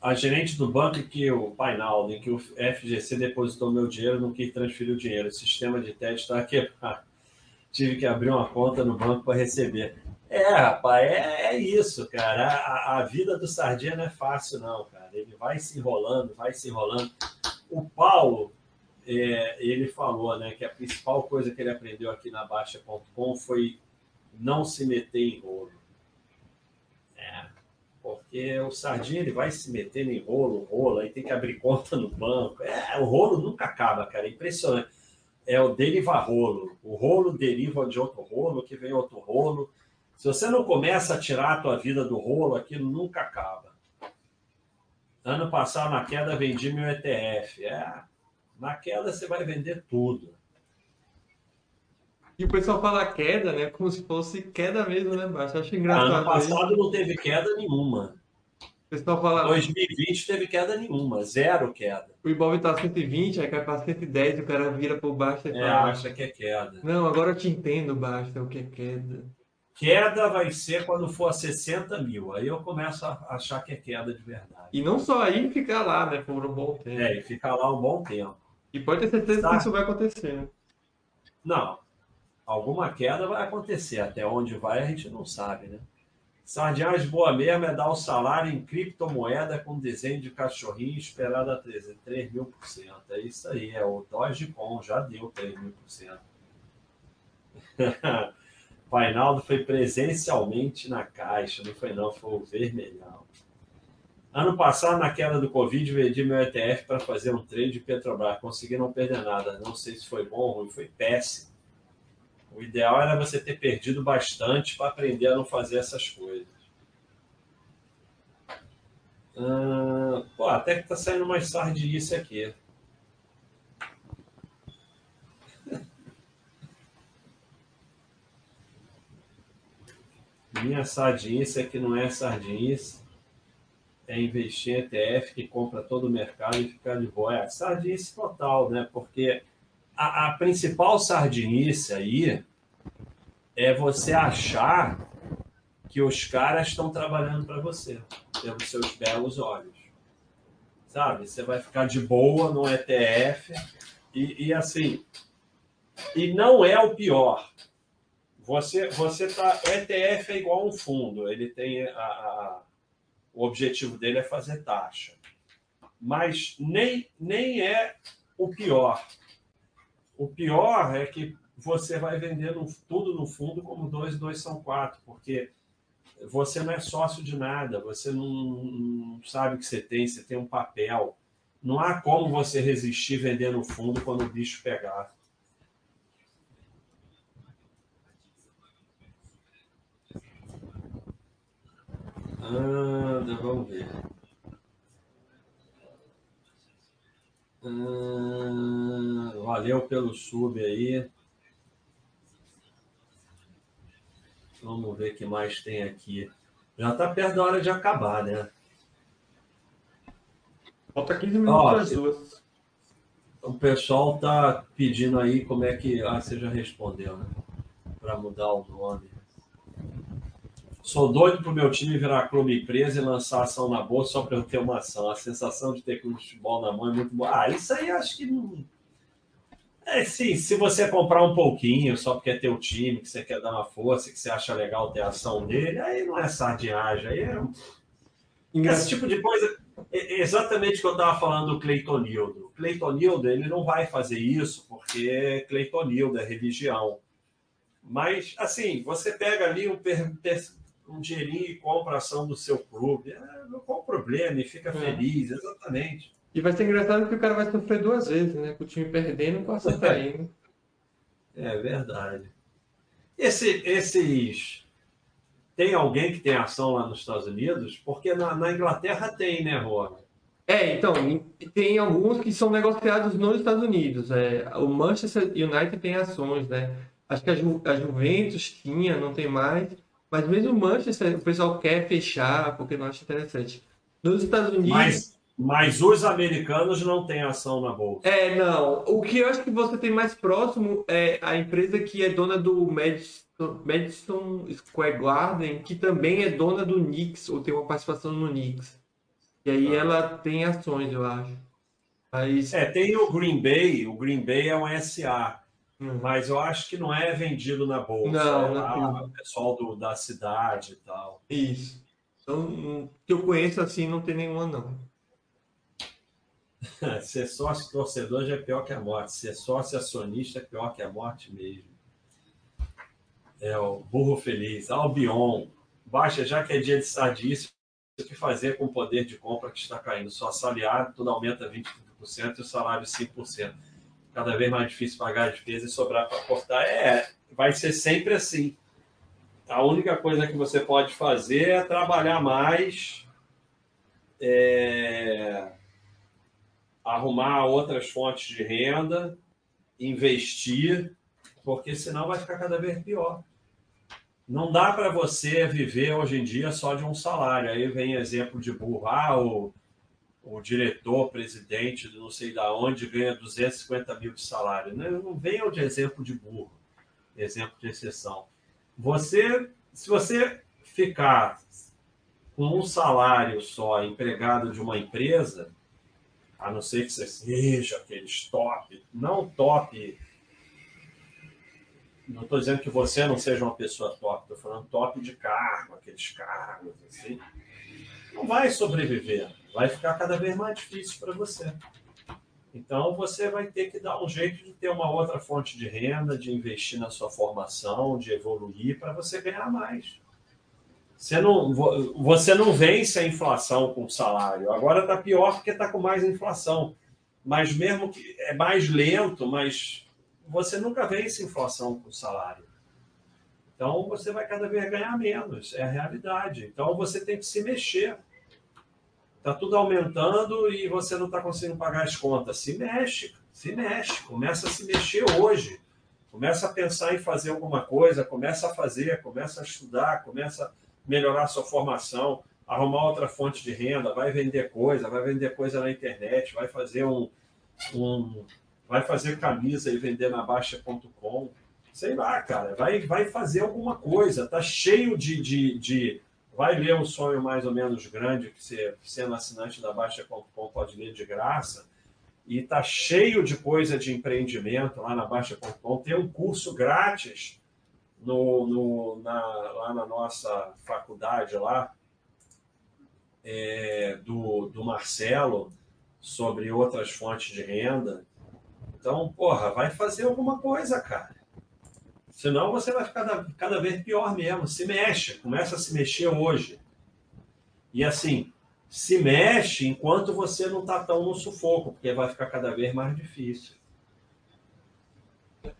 A gerente do banco que o Painaldo, em que o FGC depositou meu dinheiro, não quis transferir o dinheiro. O sistema de teste está quebrado. Tive que abrir uma conta no banco para receber. É, rapaz, é, é isso, cara. A, a, vida do Sardinha não é fácil, não, cara. Ele vai se enrolando, vai se enrolando. O Paulo, é, ele falou né, que a principal coisa que ele aprendeu aqui na Baixa.com foi não se meter em rolo. É, porque o Sardinha ele vai se metendo em rolo, rolo, aí tem que abrir conta no banco. É, o rolo nunca acaba, cara, é impressionante. É o deriva rolo. O rolo deriva de outro rolo, que vem outro rolo. Se você não começa a tirar a tua vida do rolo, aquilo nunca acaba. Ano passado, na queda, vendi meu ETF. É, na queda, você vai vender tudo. E o pessoal fala queda, né? Como se fosse queda mesmo, né, Baixo? Acho engraçado. Ano passado não teve queda nenhuma. O pessoal fala. 2020 teve queda nenhuma, zero queda. O Ibov tá 120, aí cai para 110, o cara vira por baixo e é, fala. acha que é queda. Não, agora eu te entendo, Basta, o que é queda. Queda vai ser quando for a 60 mil. Aí eu começo a achar que é queda de verdade. E não só aí ficar lá, né? Por um bom tempo. É, e ficar lá um bom tempo. E pode ter certeza tá. que isso vai acontecer, né? Não, alguma queda vai acontecer. Até onde vai, a gente não sabe, né? Sardinhas boa mesmo é dar o salário em criptomoeda com desenho de cachorrinho esperado a 3, 3 mil por cento. É isso aí, é o Dogecoin, já deu 3 mil por cento. Painaldo foi presencialmente na caixa, não foi não, foi o vermelhão. Ano passado, na queda do Covid, vendi meu ETF para fazer um trade de Petrobras. Consegui não perder nada. Não sei se foi bom ou ruim, foi péssimo. O ideal era você ter perdido bastante para aprender a não fazer essas coisas. Ah, pô, até que tá saindo mais sardinice aqui. Minha sardinice é que não é sardinice. É investir ETF que compra todo o mercado e ficar de boa. É sardinice total, né? Porque a, a principal sardinice aí é você achar que os caras estão trabalhando para você, pelos seus belos olhos. Sabe? Você vai ficar de boa no ETF e, e assim. E não é o pior. Você, você tá. ETF é igual um fundo, ele tem a, a, o objetivo dele é fazer taxa. Mas nem, nem é o pior. O pior é que você vai vendendo tudo no fundo como dois e dois são quatro, porque você não é sócio de nada, você não, não sabe o que você tem, você tem um papel. Não há como você resistir vender no fundo quando o bicho pegar. Anda, vamos ver. Ah, valeu pelo sub aí. Vamos ver o que mais tem aqui. Já está perto da hora de acabar, né? Falta 15 minutos às duas. O pessoal tá pedindo aí como é que. Ah, você já respondeu, né? Para mudar o nome. Sou doido pro meu time virar clube empresa e lançar ação na bolsa só para eu ter uma ação. A sensação de ter clube de futebol na mão é muito boa. Ah, isso aí acho que não. É sim, se você comprar um pouquinho só porque é teu time, que você quer dar uma força, que você acha legal ter ação dele, aí não é sardinhagem, aí é. Esse tipo de coisa. É exatamente o que eu estava falando do Cleitonildo. O Cleitonildo ele não vai fazer isso porque Cleitonildo é religião. Mas, assim, você pega ali um, um dinheirinho e compra a ação do seu clube. É, qual o problema? E fica é. feliz, exatamente. E vai ser engraçado que o cara vai sofrer duas vezes, né? Com o time perdendo e com a ação caindo. É verdade. Esse, esses. Tem alguém que tem ação lá nos Estados Unidos? Porque na, na Inglaterra tem, né, Rô? É, então, tem alguns que são negociados nos Estados Unidos. É, o Manchester United tem ações, né? Acho que a, Ju, a Juventus tinha, não tem mais. Mas mesmo o Manchester, o pessoal quer fechar porque não acha interessante. Nos Estados Unidos. Mas, mas os americanos não têm ação na bolsa. É, não. O que eu acho que você tem mais próximo é a empresa que é dona do Madison, Madison Square Garden, que também é dona do Knicks, ou tem uma participação no Knicks. E aí ah. ela tem ações, eu acho. Mas... É, tem o Green Bay, o Green Bay é um SA. Mas eu acho que não é vendido na bolsa. Não, é lá, o pessoal do, da cidade e tal. Isso. Então, que eu conheço assim, não tem nenhuma, não. Ser sócio torcedor já é pior que a morte. Ser sócio acionista é pior que a morte mesmo. É o burro feliz. Albion. Baixa, já que é dia de sadice, o que fazer com o poder de compra que está caindo. Só salariado, tudo aumenta 20%, 30% e o salário 5%. Cada vez mais difícil pagar a despesa e sobrar para cortar. É, vai ser sempre assim. A única coisa que você pode fazer é trabalhar mais, é, arrumar outras fontes de renda, investir, porque senão vai ficar cada vez pior. Não dá para você viver hoje em dia só de um salário. Aí vem exemplo de burro. Ah, o, o diretor, presidente de não sei da onde ganha 250 mil de salário. Não, não venha de exemplo de burro, exemplo de exceção. Você, se você ficar com um salário só empregado de uma empresa, a não ser que você seja aqueles top, não top não estou dizendo que você não seja uma pessoa top, estou falando top de cargo, aqueles cargos, assim. Não vai sobreviver, vai ficar cada vez mais difícil para você. Então você vai ter que dar um jeito de ter uma outra fonte de renda, de investir na sua formação, de evoluir para você ganhar mais. Você não, você não vence a inflação com salário. Agora está pior porque está com mais inflação. Mas mesmo que é mais lento, mas você nunca vence inflação com salário. Então você vai cada vez ganhar menos, é a realidade. Então você tem que se mexer. Está tudo aumentando e você não está conseguindo pagar as contas. Se mexe, se mexe, começa a se mexer hoje. Começa a pensar em fazer alguma coisa, começa a fazer, começa a estudar, começa a melhorar a sua formação, arrumar outra fonte de renda, vai vender coisa, vai vender coisa na internet, vai fazer um, um vai fazer camisa e vender na Baixa.com. Sei lá, cara, vai, vai fazer alguma coisa. Tá cheio de, de, de. Vai ler um sonho mais ou menos grande, que você, sendo assinante da Baixa.com, pode ler de graça. E tá cheio de coisa de empreendimento lá na Baixa.com. Tem um curso grátis no, no, na, lá na nossa faculdade lá, é, do, do Marcelo sobre outras fontes de renda. Então, porra, vai fazer alguma coisa, cara. Senão você vai ficar cada, cada vez pior mesmo. Se mexe, começa a se mexer hoje. E assim, se mexe enquanto você não está tão no sufoco, porque vai ficar cada vez mais difícil.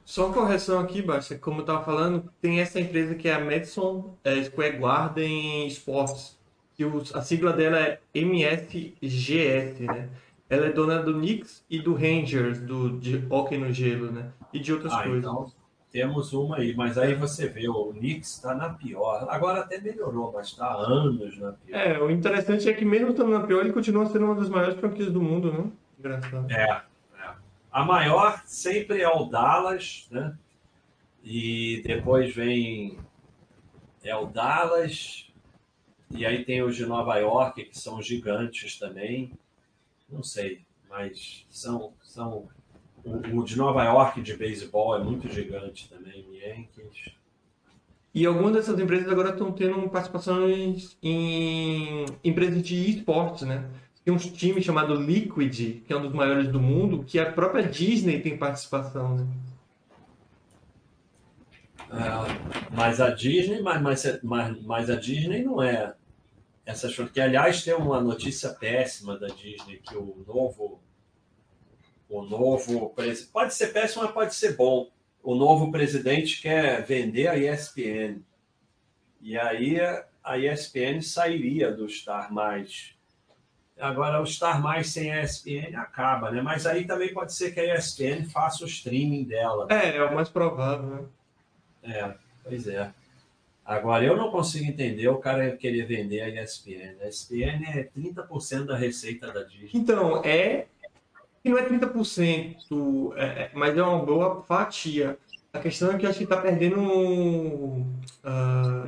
Só uma correção aqui, Baixa, como eu estava falando, tem essa empresa que é a Madison é, Square Garden Sports, que a sigla dela é MSGS, né? Ela é dona do Knicks e do Rangers, do, de hockey no gelo, né? E de outras ah, coisas. Então, temos uma aí, mas aí você vê, o Knicks está na pior. Agora até melhorou, mas está há anos na pior. É, o interessante é que mesmo estando na pior, ele continua sendo uma das maiores franquias do mundo, né? Engraçado. É, é. A maior sempre é o Dallas, né? E depois vem é o Dallas, e aí tem os de Nova York, que são gigantes também não sei, mas são. são o, o de Nova York de beisebol é muito gigante também, Yankees. E algumas dessas empresas agora estão tendo participações em empresas de esportes, né? Tem um time chamado Liquid, que é um dos maiores do mundo, que a própria Disney tem participação, né? É, mas a Disney, mas, mas, mas, mas a Disney não é essas que aliás tem uma notícia péssima da Disney que o novo o novo pode ser péssimo mas pode ser bom o novo presidente quer vender a ESPN e aí a ESPN sairia do Star mais agora o Star mais sem a ESPN acaba né mas aí também pode ser que a ESPN faça o streaming dela é é o mais provável né? é pois é Agora, eu não consigo entender o cara querer vender a ESPN. A ESPN é 30% da receita da Disney. Então, é. Não é 30%, é, mas é uma boa fatia. A questão é que eu acho que está perdendo uh,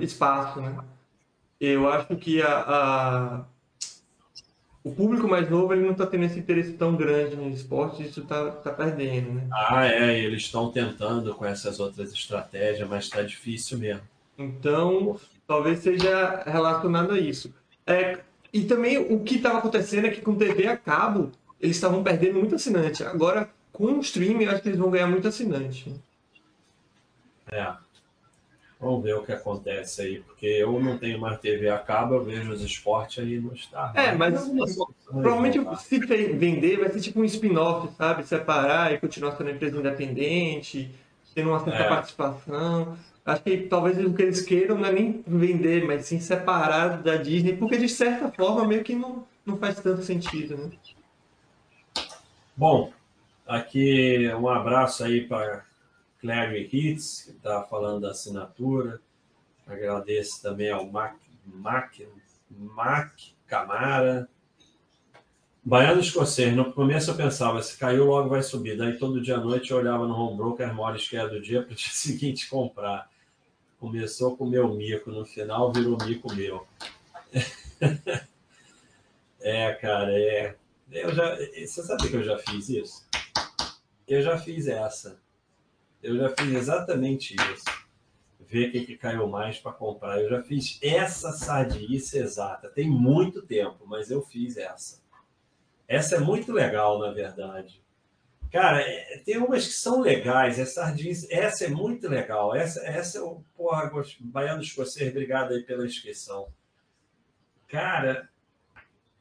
espaço, né? Eu acho que a, a, o público mais novo ele não está tendo esse interesse tão grande no esporte, isso está tá perdendo, né? Ah, é, eles estão tentando com essas outras estratégias, mas está difícil mesmo. Então, talvez seja relacionado a isso. É, e também o que estava acontecendo é que com TV a cabo, eles estavam perdendo muito assinante. Agora, com o streaming, eu acho que eles vão ganhar muito assinante. É. Vamos ver o que acontece aí, porque eu não tenho mais TV a cabo, eu vejo os esportes aí no Star. É, mas provavelmente se vender vai ser tipo um spin-off, sabe? Separar e continuar sendo empresa independente, tendo uma certa é. participação. Acho que talvez o que eles queiram não é nem vender, mas sim separar da Disney, porque de certa forma meio que não, não faz tanto sentido, né? Bom, aqui um abraço aí para Clary Hits, que está falando da assinatura. Agradeço também ao Mac, Mac, Mac Camara. Baiano escocês, no começo eu pensava, se caiu logo vai subir. Daí todo dia à noite eu olhava no home broker, maior esquerda do dia, para o dia seguinte comprar. Começou com o meu mico, no final virou mico meu. é, cara, é. Eu já, você sabe que eu já fiz isso? Eu já fiz essa. Eu já fiz exatamente isso. Ver o que, que caiu mais para comprar. Eu já fiz essa sadice exata. Tem muito tempo, mas eu fiz essa. Essa é muito legal, na verdade. Cara, é, tem umas que são legais. Essa sardinha, essa é muito legal. Essa, essa é o porra, Baiano Escocês, obrigado aí pela inscrição. Cara,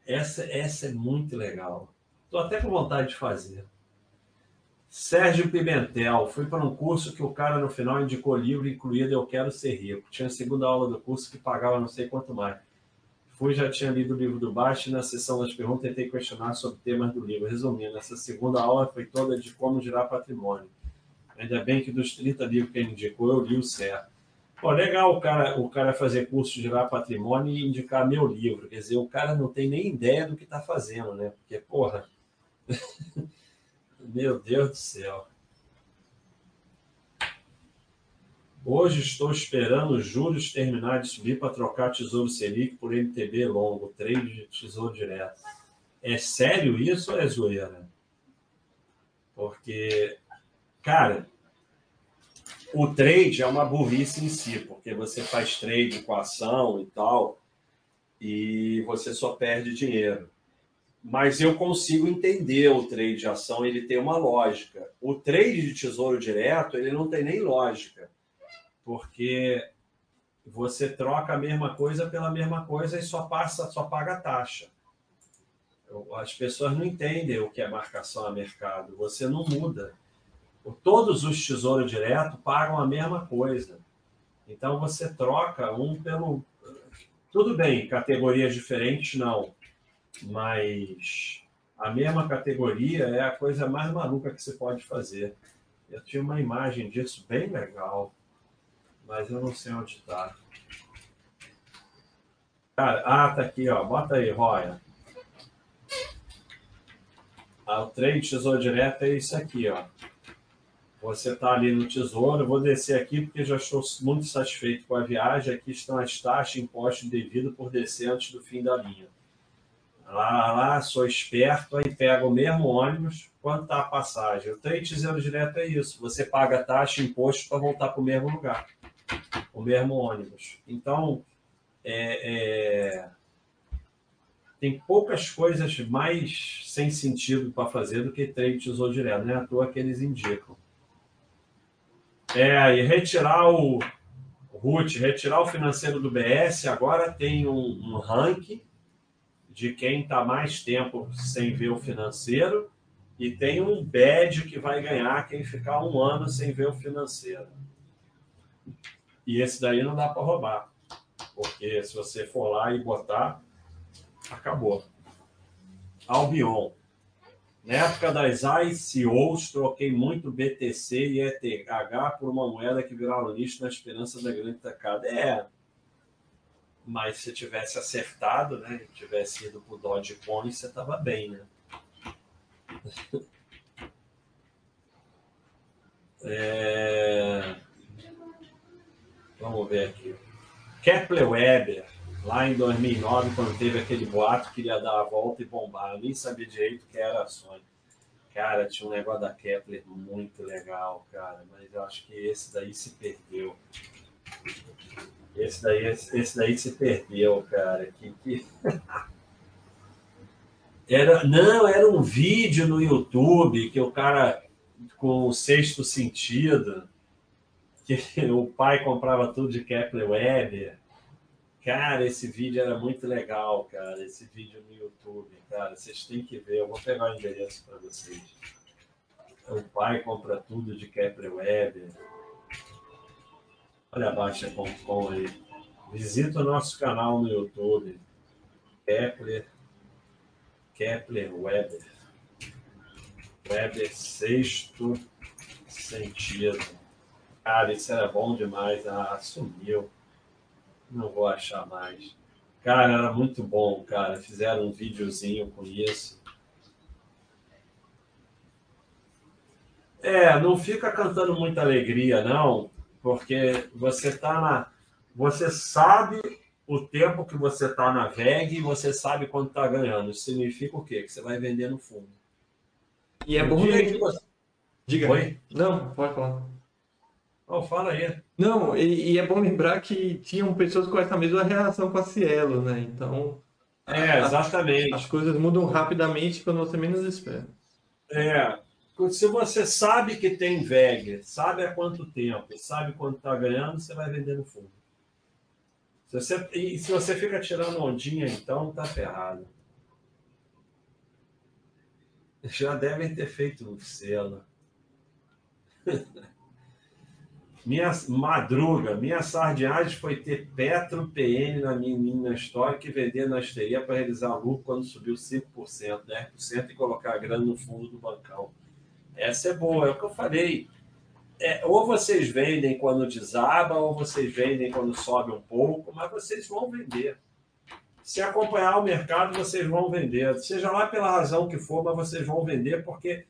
essa, essa é muito legal. Tô até com vontade de fazer. Sérgio Pimentel, fui para um curso que o cara no final indicou livro incluído Eu Quero Ser Rico. Tinha a segunda aula do curso que pagava não sei quanto mais. Fui, já tinha lido o livro do Baixo e na sessão das perguntas tentei questionar sobre temas do livro. Resumindo, essa segunda aula foi toda de como gerar patrimônio. Ainda bem que dos 30 livros que ele indicou, eu li o certo. Pô, legal o cara, o cara fazer curso de gerar patrimônio e indicar meu livro. Quer dizer, o cara não tem nem ideia do que está fazendo, né? Porque, porra... Meu Deus do céu. Hoje estou esperando os juros terminar de subir para trocar Tesouro Selic por MTB longo, trade de Tesouro Direto. É sério isso ou é zoeira? Porque, cara, o trade é uma burrice em si, porque você faz trade com ação e tal, e você só perde dinheiro mas eu consigo entender o trade de ação, ele tem uma lógica. O trade de tesouro direto, ele não tem nem lógica, porque você troca a mesma coisa pela mesma coisa e só passa, só paga a taxa. As pessoas não entendem o que é marcação a mercado. Você não muda. Todos os tesouros direto pagam a mesma coisa. Então você troca um pelo. Tudo bem, categorias diferentes não mas a mesma categoria é a coisa mais maluca que você pode fazer. Eu tinha uma imagem disso bem legal, mas eu não sei onde está. Ah, tá aqui, ó. Bota aí, Roya. Ah, o trade tesouro direto é isso aqui, ó. Você está ali no tesouro. Eu vou descer aqui porque já estou muito satisfeito com a viagem. Aqui estão as taxas, impostos devido por descer antes do fim da linha. Lá, lá, sou esperto, aí pega o mesmo ônibus, quanto está a passagem? O trem dizendo direto é isso, você paga taxa, imposto para voltar para o mesmo lugar, o mesmo ônibus. Então, é, é, tem poucas coisas mais sem sentido para fazer do que trem tesouro direto, não é à toa que eles indicam. É, e retirar o, Ruth, retirar o financeiro do BS, agora tem um, um ranking de quem está mais tempo sem ver o financeiro e tem um badge que vai ganhar quem ficar um ano sem ver o financeiro. E esse daí não dá para roubar, porque se você for lá e botar, acabou. Albion. Na época das ICOs, troquei muito BTC e ETH por uma moeda que virava lixo na esperança da grande tacada. É, mas se tivesse acertado, né? Tivesse ido pro Dogecoin, você tava bem, né? É... Vamos ver aqui. Kepler Weber, lá em 2009, quando teve aquele boato que ia dar a volta e bombar, eu nem sabia direito que era ações. Cara, tinha um negócio da Kepler muito legal, cara, mas eu acho que esse daí se perdeu. Esse daí, esse daí se perdeu, cara. Que, que... Era, não, era um vídeo no YouTube que o cara com o sexto sentido. que o pai comprava tudo de Kepler Weber. Cara, esse vídeo era muito legal, cara. Esse vídeo no YouTube, cara. Vocês têm que ver. Eu vou pegar o endereço para vocês. O pai compra tudo de Kepler Weber. Olha a Baixa.com aí. Visita o nosso canal no YouTube. Kepler. Kepler Weber. Weber sexto sentido. Cara, isso era bom demais. Ah, sumiu. Não vou achar mais. Cara, era muito bom, cara. Fizeram um videozinho com isso. É, não fica cantando muita alegria, não, porque você tá na. Você sabe o tempo que você está na VEG e você sabe quanto está ganhando. Isso significa o quê? Que você vai vender no fundo. E é bom que você... Diga. Oi? Não, pode falar. Oh, fala aí. Não, e, e, é bom lembrar que tinham pessoas com essa mesma reação com a Cielo, né? Então. É, exatamente. As, as coisas mudam rapidamente quando você menos espera. É. Se você sabe que tem VEG, sabe há quanto tempo, sabe quanto está ganhando, você vai vender no fundo. Se você, e se você fica tirando ondinha, então tá ferrado. Já devem ter feito um selo. minha madruga, minha sardinhagem foi ter Petro PN na minha, minha história que vender na histeria para realizar lucro quando subiu 5%, 10% e colocar a grana no fundo do bancão. Essa é boa, é o que eu falei. É, ou vocês vendem quando desaba, ou vocês vendem quando sobe um pouco, mas vocês vão vender. Se acompanhar o mercado, vocês vão vender. Seja lá pela razão que for, mas vocês vão vender porque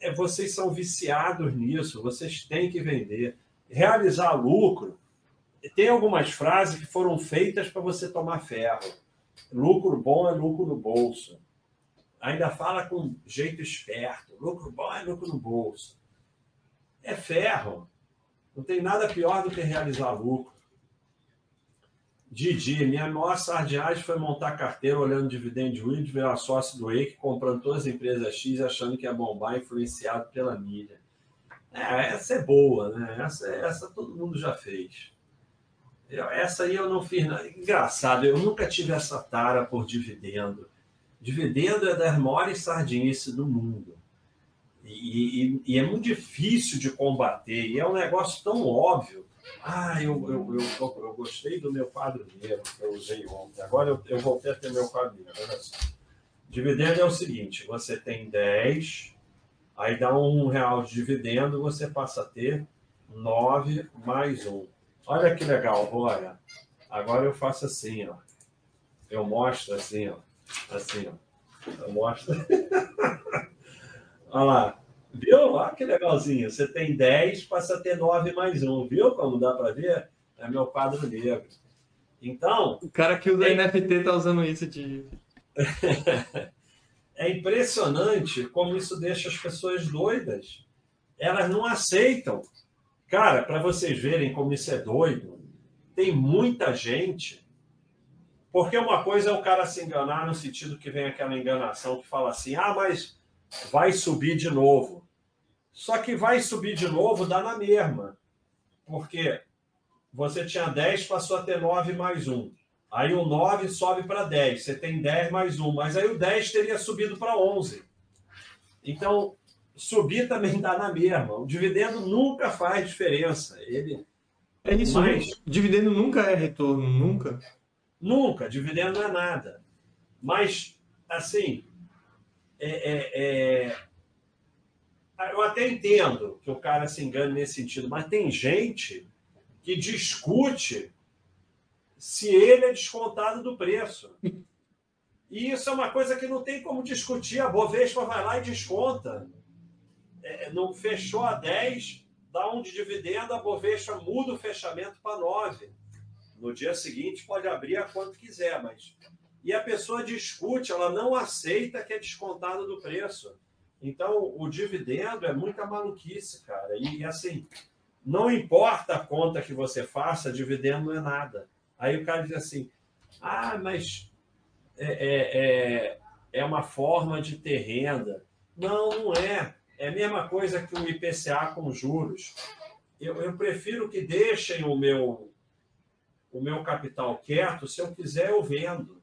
é, vocês são viciados nisso, vocês têm que vender. Realizar lucro, tem algumas frases que foram feitas para você tomar ferro. Lucro bom é lucro no bolso. Ainda fala com jeito esperto. Lucro bom é lucro no bolso. É ferro. Não tem nada pior do que realizar lucro. Didi, minha maior sardiagem foi montar carteira olhando dividend yield, a sócio do EIC comprando todas as empresas X achando que ia bombar influenciado pela mídia. É, essa é boa, né? Essa, essa todo mundo já fez. Eu, essa aí eu não fiz nada. Engraçado, eu nunca tive essa tara por dividendo. Dividendo é das maiores sardinhas do mundo. E, e, e, é muito difícil de combater. E é um negócio tão óbvio. Ah, eu, eu, eu, eu gostei do meu quadro negro que eu usei ontem. Agora eu, eu voltei a ter meu quadro negro. Dividendo é o seguinte: você tem 10, aí dá um real de dividendo, você passa a ter 9 mais 1. Olha que legal, Roya. Agora eu faço assim, ó. Eu mostro assim, ó. Assim, ó. Eu mostro. Olha lá. Viu? Olha que legalzinho. Você tem 10, passa a ter 9 mais 1. Viu como dá para ver? É meu quadro negro. Então. O cara que usa é... NFT tá usando isso de. é impressionante como isso deixa as pessoas doidas. Elas não aceitam. Cara, para vocês verem como isso é doido, tem muita gente. Porque uma coisa é o cara se enganar no sentido que vem aquela enganação que fala assim: ah, mas vai subir de novo. Só que vai subir de novo dá na mesma. Porque você tinha 10, passou a ter 9 mais 1. Aí o 9 sobe para 10. Você tem 10 mais 1. Mas aí o 10 teria subido para 11. Então, subir também dá na mesma. O dividendo nunca faz diferença. Ele. É isso, mas... dividendo nunca é retorno, nunca. Nunca, dividendo não é nada. Mas, assim, é, é, é, eu até entendo que o cara se engane nesse sentido, mas tem gente que discute se ele é descontado do preço. E isso é uma coisa que não tem como discutir. A Bovespa vai lá e desconta. É, não fechou a 10, dá um de dividendo, a Bovespa muda o fechamento para 9. No dia seguinte pode abrir a quanto quiser, mas e a pessoa discute, ela não aceita que é descontado do preço. Então, o dividendo é muita maluquice, cara. E, assim, não importa a conta que você faça, dividendo não é nada. Aí o cara diz assim: ah, mas é, é, é, é uma forma de ter renda. Não, não é. É a mesma coisa que o IPCA com juros. eu, eu prefiro que deixem o meu, o meu capital quieto. Se eu quiser, eu vendo.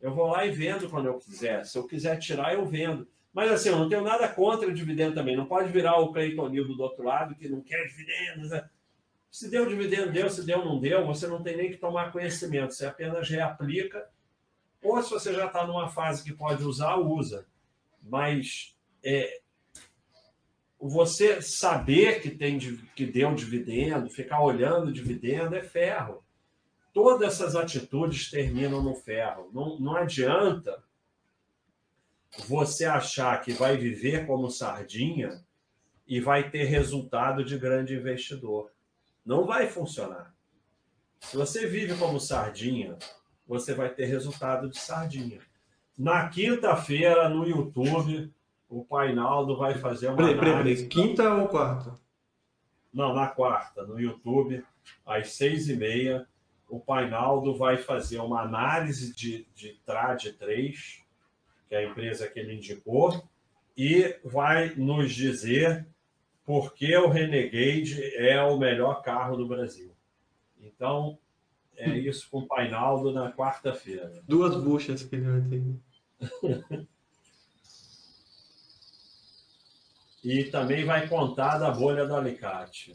Eu vou lá e vendo quando eu quiser. Se eu quiser tirar, eu vendo. Mas assim, eu não tenho nada contra o dividendo também. Não pode virar o Cleiton do outro lado, que não quer dividendos. Né? Se deu dividendo, deu. Se deu, não deu. Você não tem nem que tomar conhecimento. Você apenas reaplica. Ou se você já está numa fase que pode usar, usa. Mas é, você saber que, tem, que deu dividendo, ficar olhando dividendo, é ferro. Todas essas atitudes terminam no ferro. Não, não adianta você achar que vai viver como sardinha e vai ter resultado de grande investidor. Não vai funcionar. Se você vive como sardinha, você vai ter resultado de sardinha. Na quinta-feira, no YouTube, o Painaldo vai fazer uma. Peraí, peraí, quinta ou quarta? Não, na quarta, no YouTube, às seis e meia, o Painaldo vai fazer uma análise de, de Trad 3 que é a empresa que ele indicou, e vai nos dizer por que o Renegade é o melhor carro do Brasil. Então, é isso com o Painaldo na quarta-feira. Duas buchas que ele vai ter. e também vai contar da bolha do alicate.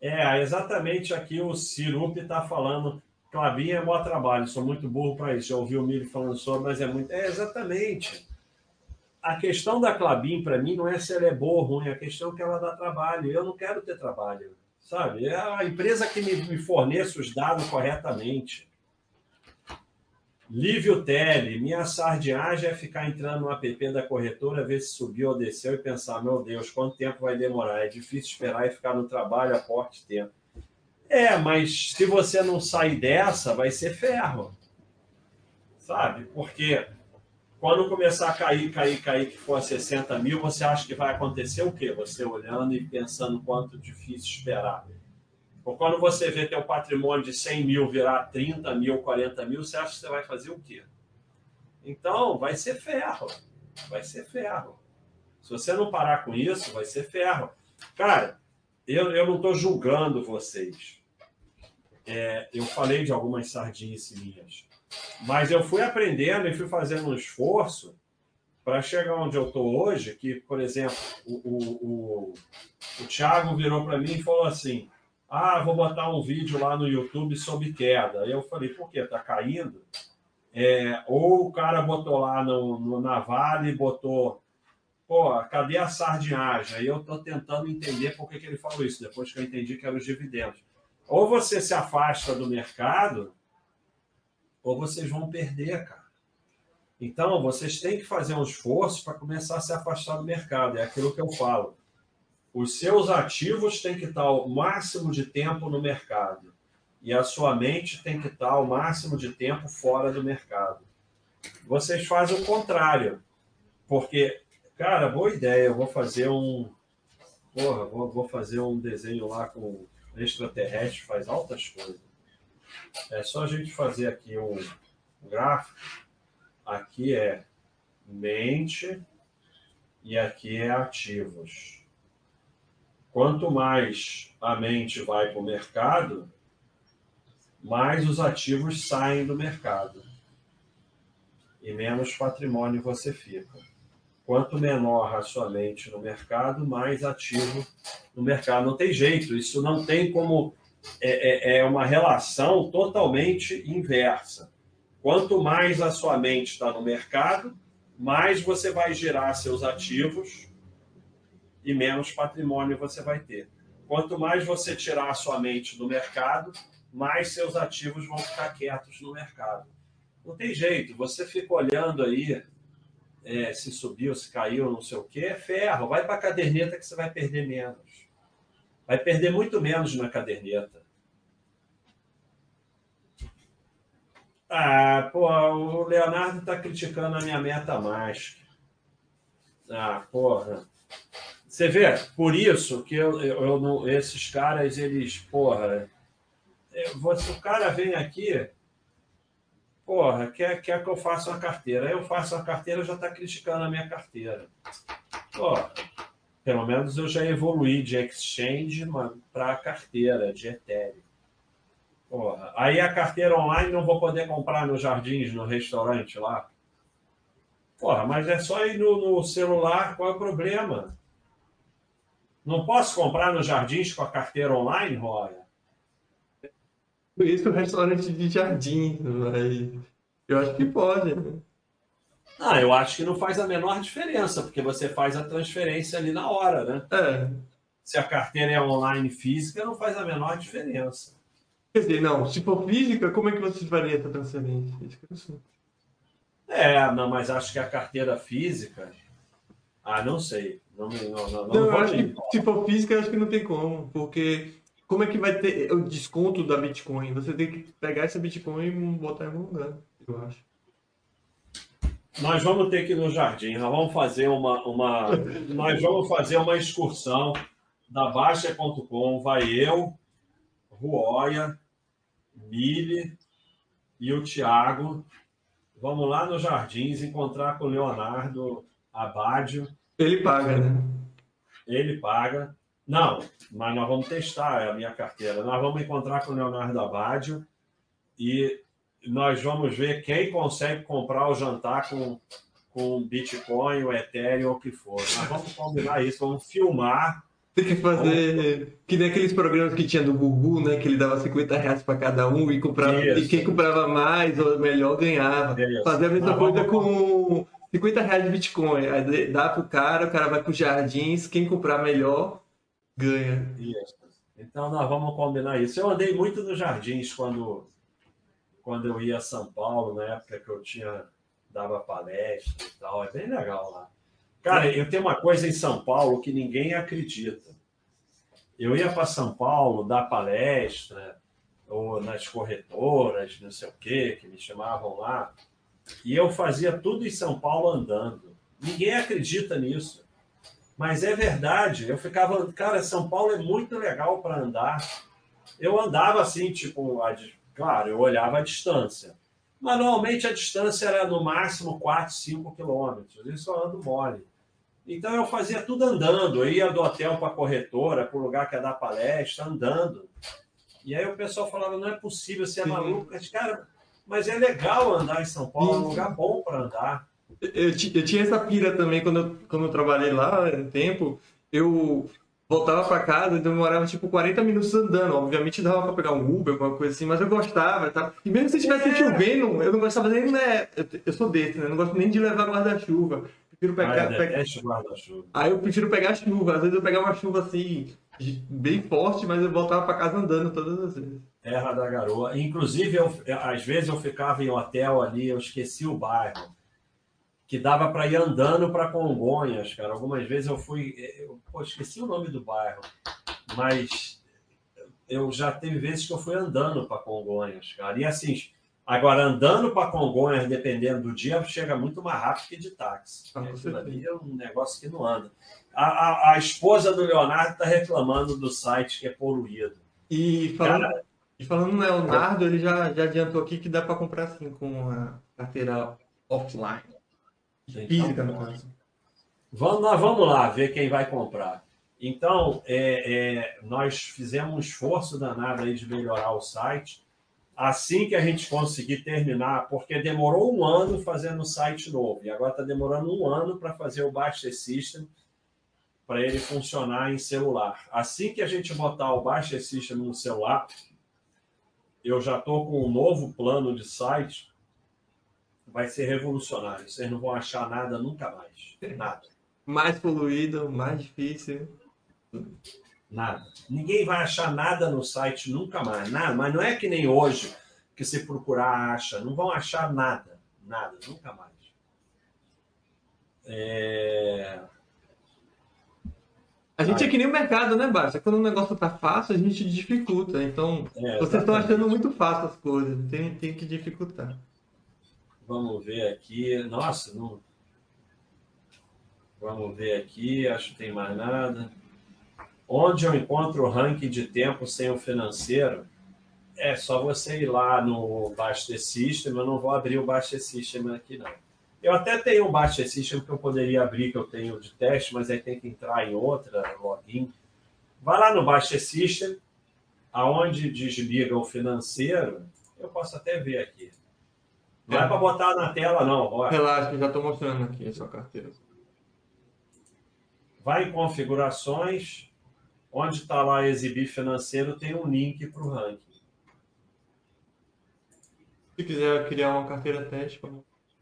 É, exatamente aqui o Cirup está falando Clabin é bom trabalho, sou muito burro para isso. Já ouvi o Mili falando sobre, mas é muito. É, exatamente. A questão da Clabin, para mim, não é se ela é boa ou ruim, a questão é que ela dá trabalho. Eu não quero ter trabalho, sabe? É a empresa que me, me forneça os dados corretamente. Lívio Tele, minha sardinhagem é ficar entrando no app da corretora, ver se subiu ou desceu e pensar: meu Deus, quanto tempo vai demorar? É difícil esperar e ficar no trabalho a forte tempo. É, mas se você não sair dessa, vai ser ferro. Sabe? Porque quando começar a cair, cair, cair, que for a 60 mil, você acha que vai acontecer o quê? Você olhando e pensando quanto difícil esperar. Ou quando você vê teu patrimônio de 100 mil virar 30 mil, 40 mil, você acha que você vai fazer o quê? Então, vai ser ferro. Vai ser ferro. Se você não parar com isso, vai ser ferro. Cara, eu, eu não estou julgando vocês. É, eu falei de algumas sardinhas minhas. Mas eu fui aprendendo e fui fazendo um esforço para chegar onde eu estou hoje, que, por exemplo, o, o, o, o Thiago virou para mim e falou assim, ah, vou botar um vídeo lá no YouTube sobre queda. Aí eu falei, por quê? Está caindo? É, ou o cara botou lá no, no, na Vale, botou pô, cadê a sardinhagem? Aí eu estou tentando entender por que, que ele falou isso, depois que eu entendi que eram os dividendos. Ou você se afasta do mercado, ou vocês vão perder, cara. Então, vocês têm que fazer um esforço para começar a se afastar do mercado. É aquilo que eu falo. Os seus ativos têm que estar o máximo de tempo no mercado. E a sua mente tem que estar o máximo de tempo fora do mercado. Vocês fazem o contrário. Porque Cara, boa ideia. Eu vou fazer um. Porra, vou, fazer um desenho lá com extraterrestre, faz altas coisas. É só a gente fazer aqui um gráfico. Aqui é mente e aqui é ativos. Quanto mais a mente vai para o mercado, mais os ativos saem do mercado e menos patrimônio você fica. Quanto menor a sua mente no mercado, mais ativo no mercado. Não tem jeito, isso não tem como. É, é, é uma relação totalmente inversa. Quanto mais a sua mente está no mercado, mais você vai gerar seus ativos e menos patrimônio você vai ter. Quanto mais você tirar a sua mente do mercado, mais seus ativos vão ficar quietos no mercado. Não tem jeito, você fica olhando aí é, se subiu, se caiu, não sei o quê, é ferro. Vai para a caderneta que você vai perder menos. Vai perder muito menos na caderneta. Ah, pô, o Leonardo está criticando a minha meta mais. Ah, porra. Você vê, por isso que eu, eu, eu esses caras, eles, porra, eu, você, o cara vem aqui, porra, quer, quer que eu faça uma carteira. Aí eu faço uma carteira, já está criticando a minha carteira. Porra, Pelo menos eu já evoluí de exchange para carteira de Ethereum. Porra. Aí a carteira online não vou poder comprar nos jardins, no restaurante lá. Porra, mas é só ir no, no celular, qual é o problema? Não posso comprar nos jardins com a carteira online, Roya? Por isso o restaurante de jardim, mas eu acho que pode. Né? Ah, eu acho que não faz a menor diferença, porque você faz a transferência ali na hora, né? É. Se a carteira é online física, não faz a menor diferença. Quer dizer, não, se for física, como é que você faria essa transferência? É, não, mas acho que a carteira física. Ah, não sei. Não, não, não, não, eu acho que se for física, acho que não tem como, porque como é que vai ter o desconto da Bitcoin? Você tem que pegar essa Bitcoin e botar em algum lugar, eu acho. Nós vamos ter que ir no jardim, nós vamos fazer uma, uma nós vamos fazer uma excursão da Baixa.com, vai eu, Ruoia, Mille e o Thiago. Vamos lá nos jardins encontrar com o Leonardo Abádio. Ele paga, né? Ele paga. Não, mas nós vamos testar a minha carteira. Nós vamos encontrar com o Leonardo Abádio e nós vamos ver quem consegue comprar o jantar com, com Bitcoin, o Ethereum, o que for. Nós vamos combinar isso, vamos filmar. Tem que fazer vamos... que nem aqueles programas que tinha do Gugu, né? Que ele dava 50 reais para cada um e, comprava, e quem comprava mais ou melhor ganhava. Isso. Fazer a mesma Nós coisa vamos... com 50 reais de Bitcoin. Aí dá pro cara, o cara vai pro jardins, quem comprar melhor ganha. Isso. Então nós vamos combinar isso. Eu andei muito nos jardins quando quando eu ia a São Paulo, na época que eu tinha dava palestra e tal, é bem legal lá. Cara, eu tenho uma coisa em São Paulo que ninguém acredita. Eu ia para São Paulo dar palestra, ou nas corretoras, não sei o quê, que me chamavam lá, e eu fazia tudo em São Paulo andando. Ninguém acredita nisso. Mas é verdade. Eu ficava, cara, São Paulo é muito legal para andar. Eu andava assim, tipo, Claro, eu olhava a distância. Mas normalmente a distância era no máximo 4, 5 quilômetros. Isso eu ando mole. Então eu fazia tudo andando. Eu ia do hotel para a corretora, para o lugar que ia dar palestra, andando. E aí o pessoal falava: não é possível, você é Sim. maluco. Mas, cara, mas é legal andar em São Paulo, é um lugar bom para andar. Eu, eu, tinha essa pira também quando eu, quando eu trabalhei lá, um tempo. Eu voltava para casa e demorava tipo 40 minutos andando. Obviamente dava para pegar um Uber, alguma coisa assim, mas eu gostava, tá? E mesmo se tivesse é. chovendo, eu não gostava nem, né? Eu, eu sou desse, né? Eu não gosto nem de levar guarda-chuva. Prefiro pegar. Ah, pegar... guarda-chuva. Aí eu prefiro pegar chuva. Às vezes eu pegava uma chuva assim, bem forte, mas eu voltava para casa andando todas as vezes. Terra da garoa. Inclusive, eu, às vezes eu ficava em hotel ali, eu esqueci o bairro que dava para ir andando para Congonhas, cara. Algumas vezes eu fui, eu, pô, esqueci o nome do bairro, mas eu já teve vezes que eu fui andando para Congonhas, cara. E assim, agora andando para Congonhas, dependendo do dia, chega muito mais rápido que de táxi. Ah, é um negócio que não anda. A, a, a esposa do Leonardo está reclamando do site que é poluído. E falando, cara, e falando no Leonardo, ele já, já adiantou aqui que dá para comprar assim com a carteira offline. Física, no caso. Vamos, nós vamos lá ver quem vai comprar. Então, é, é, nós fizemos um esforço danado aí de melhorar o site. Assim que a gente conseguir terminar, porque demorou um ano fazendo o site novo, e agora está demorando um ano para fazer o Baixa System para ele funcionar em celular. Assim que a gente botar o Baixa System no celular, eu já estou com um novo plano de site vai ser revolucionário. Vocês não vão achar nada nunca mais. Nada. Mais poluído, mais difícil. Nada. Ninguém vai achar nada no site nunca mais. Nada. Mas não é que nem hoje que se procurar acha. Não vão achar nada. Nada. Nunca mais. É... A gente é que nem o mercado, né, Bárcia? Quando o negócio tá fácil, a gente dificulta. Então, é, vocês estão achando muito fácil as coisas. Tem, tem que dificultar. Vamos ver aqui. Nossa, não. Vamos ver aqui, acho que tem mais nada. Onde eu encontro o ranking de tempo sem o financeiro? É só você ir lá no Baster System. Eu não vou abrir o Baster System aqui, não. Eu até tenho um Baixa System que eu poderia abrir, que eu tenho de teste, mas aí tem que entrar em outra, login. Vai lá no Baixa System, aonde desliga o financeiro, eu posso até ver aqui. Não é, é para botar na tela, não. Bora. Relaxa, já estou mostrando aqui a sua carteira. Vai em configurações, onde está lá exibir financeiro, tem um link para o ranking. Se quiser criar uma carteira teste,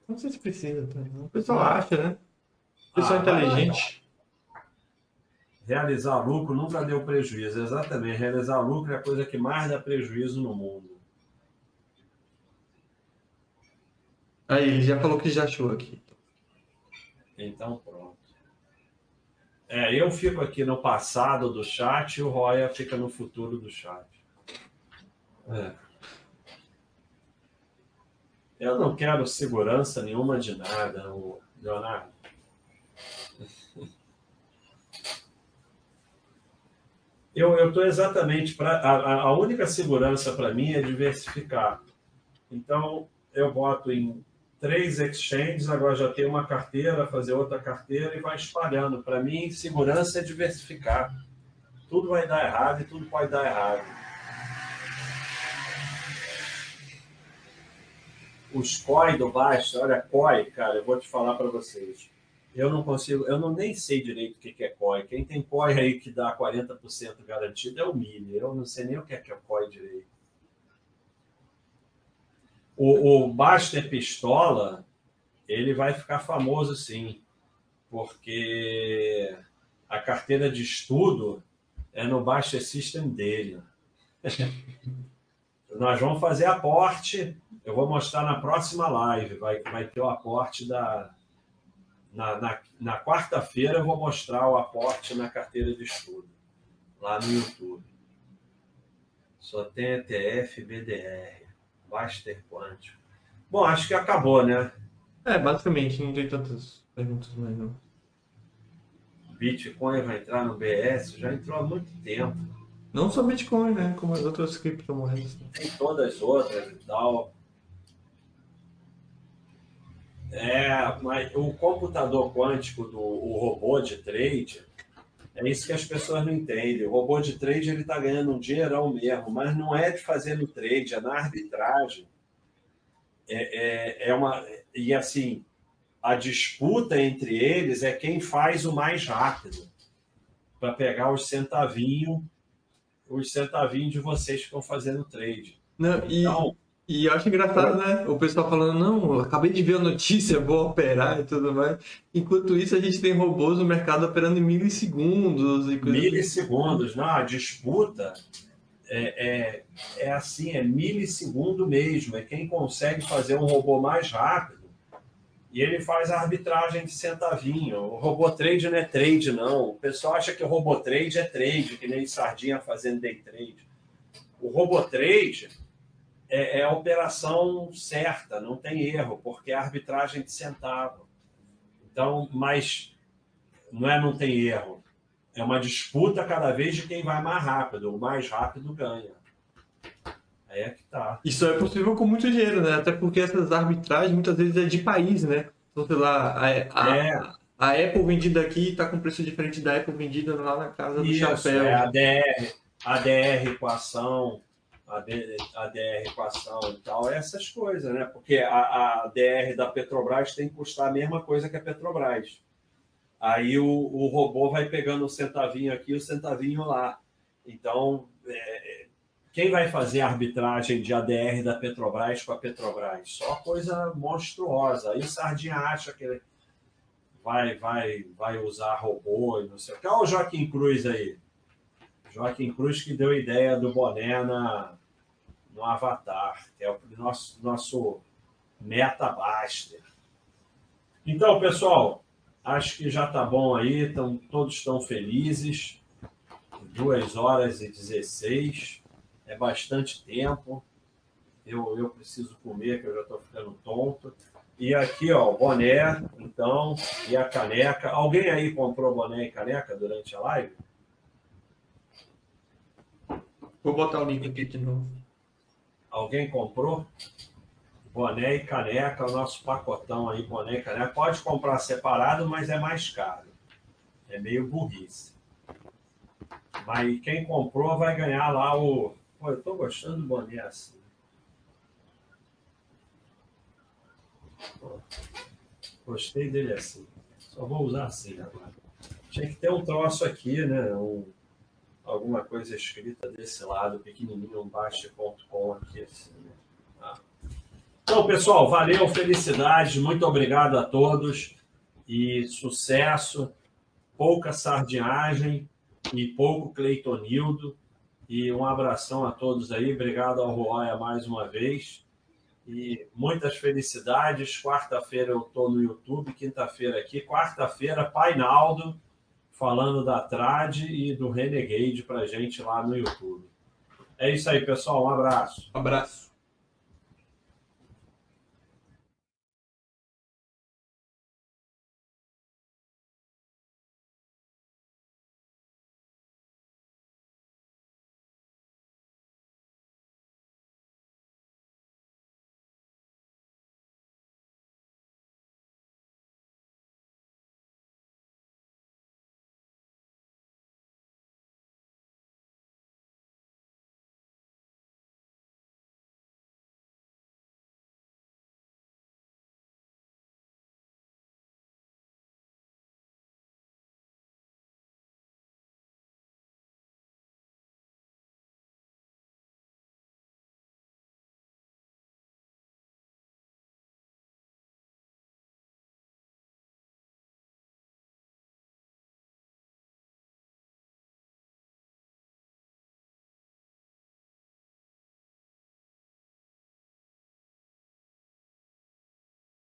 não sei se precisa. Tá? O pessoal acha, né? O pessoal ah, inteligente. Realizar lucro nunca deu prejuízo. Exatamente. Realizar lucro é a coisa que mais dá prejuízo no mundo. Aí, ele já falou que já achou aqui. Então, pronto. É, eu fico aqui no passado do chat e o Roya fica no futuro do chat. É. Eu não quero segurança nenhuma de nada, Leonardo. Eu estou exatamente para. A, a única segurança para mim é diversificar. Então, eu boto em três exchanges, agora já tem uma carteira, fazer outra carteira e vai espalhando. Para mim, segurança é diversificar. Tudo vai dar errado e tudo pode dar errado. Os COI do Basta, olha, COI, cara, eu vou te falar para vocês. Eu não consigo, eu não nem sei direito o que é COI. Quem tem COI aí que dá 40% garantido é o Mili. Eu não sei nem o que é, que é COI direito. O, o Baster Pistola, ele vai ficar famoso sim, porque a carteira de estudo é no Baster System dele. Nós vamos fazer aporte, eu vou mostrar na próxima live, vai, vai ter o aporte da. Na, na, na quarta-feira eu vou mostrar o aporte na carteira de estudo, lá no YouTube. Só tem ETF BDR. Baster quântico. Bom, acho que acabou, né? É, basicamente, não tem tantas perguntas mais não. Bitcoin vai entrar no BS? Já entrou há muito tempo. Não só Bitcoin, né? Como as outras criptomoedas. Tem todas as outras e tal. É, mas o computador quântico do o robô de trade é isso que as pessoas não entendem. O robô de trade ele está ganhando um dinheirão mesmo, mas não é de fazer no trade, é na arbitragem. É, é, é uma e assim a disputa entre eles é quem faz o mais rápido para pegar os centavinhos, os centavinhos de vocês que estão fazendo trade. Não, então, e eu acho engraçado, né? O pessoal falando, não, acabei de ver a notícia, vou operar e tudo mais. Enquanto isso, a gente tem robôs no mercado operando em milissegundos. E milissegundos, assim. não, a disputa é, é, é assim, é milissegundo mesmo. É quem consegue fazer um robô mais rápido e ele faz a arbitragem de centavinho. O robô trade não é trade, não. O pessoal acha que o robô trade é trade, que nem sardinha fazendo day trade. O robô trade é, é a operação certa, não tem erro, porque é arbitragem de centavo. Então, mas não é não tem erro. É uma disputa cada vez de quem vai mais rápido. O mais rápido ganha. Aí é que tá. Isso é possível com muito dinheiro, né? Até porque essas arbitragens muitas vezes é de país, né? Então, sei lá, a, a, é. a Apple vendida aqui está com preço diferente da Apple vendida lá na casa do Isso, chapéu. É a DR, a DR equação a, DR equação e tal, é essas coisas, né? Porque a, a DR da Petrobras tem que custar a mesma coisa que a Petrobras. Aí o, o robô vai pegando o centavinho aqui e o centavinho lá. Então, é, quem vai fazer a arbitragem de ADR da Petrobras com a Petrobras? Só coisa monstruosa. Aí o Sardinha acha que vai, vai, vai usar robô e não sei o que. Olha o Joaquim Cruz aí. Joaquim Cruz que deu a ideia do boné na, no Avatar, que é o nosso, nosso MetaBaster. Então, pessoal, acho que já está bom aí, então, todos estão felizes. 2 horas e 16, é bastante tempo. Eu, eu preciso comer, que eu já estou ficando tonto. E aqui, ó, o boné, então, e a caneca. Alguém aí comprou boné e caneca durante a live? Vou botar o link aqui de novo. Alguém comprou? boné e caneca, o nosso pacotão aí, boné e caneca. Pode comprar separado, mas é mais caro. É meio burrice. Mas quem comprou vai ganhar lá o. Pô, eu tô gostando do boné assim. Gostei dele assim. Só vou usar assim agora. Tinha que ter um troço aqui, né? Um, alguma coisa escrita desse lado, pequenininho, baixa.com aqui assim. Né? Ah. Então, pessoal, valeu, felicidade, muito obrigado a todos e sucesso, pouca sardinhagem e pouco Cleitonildo. E um abração a todos aí, obrigado ao Roya mais uma vez. E muitas felicidades. Quarta-feira eu estou no YouTube, quinta-feira aqui. Quarta-feira, Pai Naldo, falando da Trad e do Renegade para gente lá no YouTube. É isso aí, pessoal. Um abraço. Um abraço.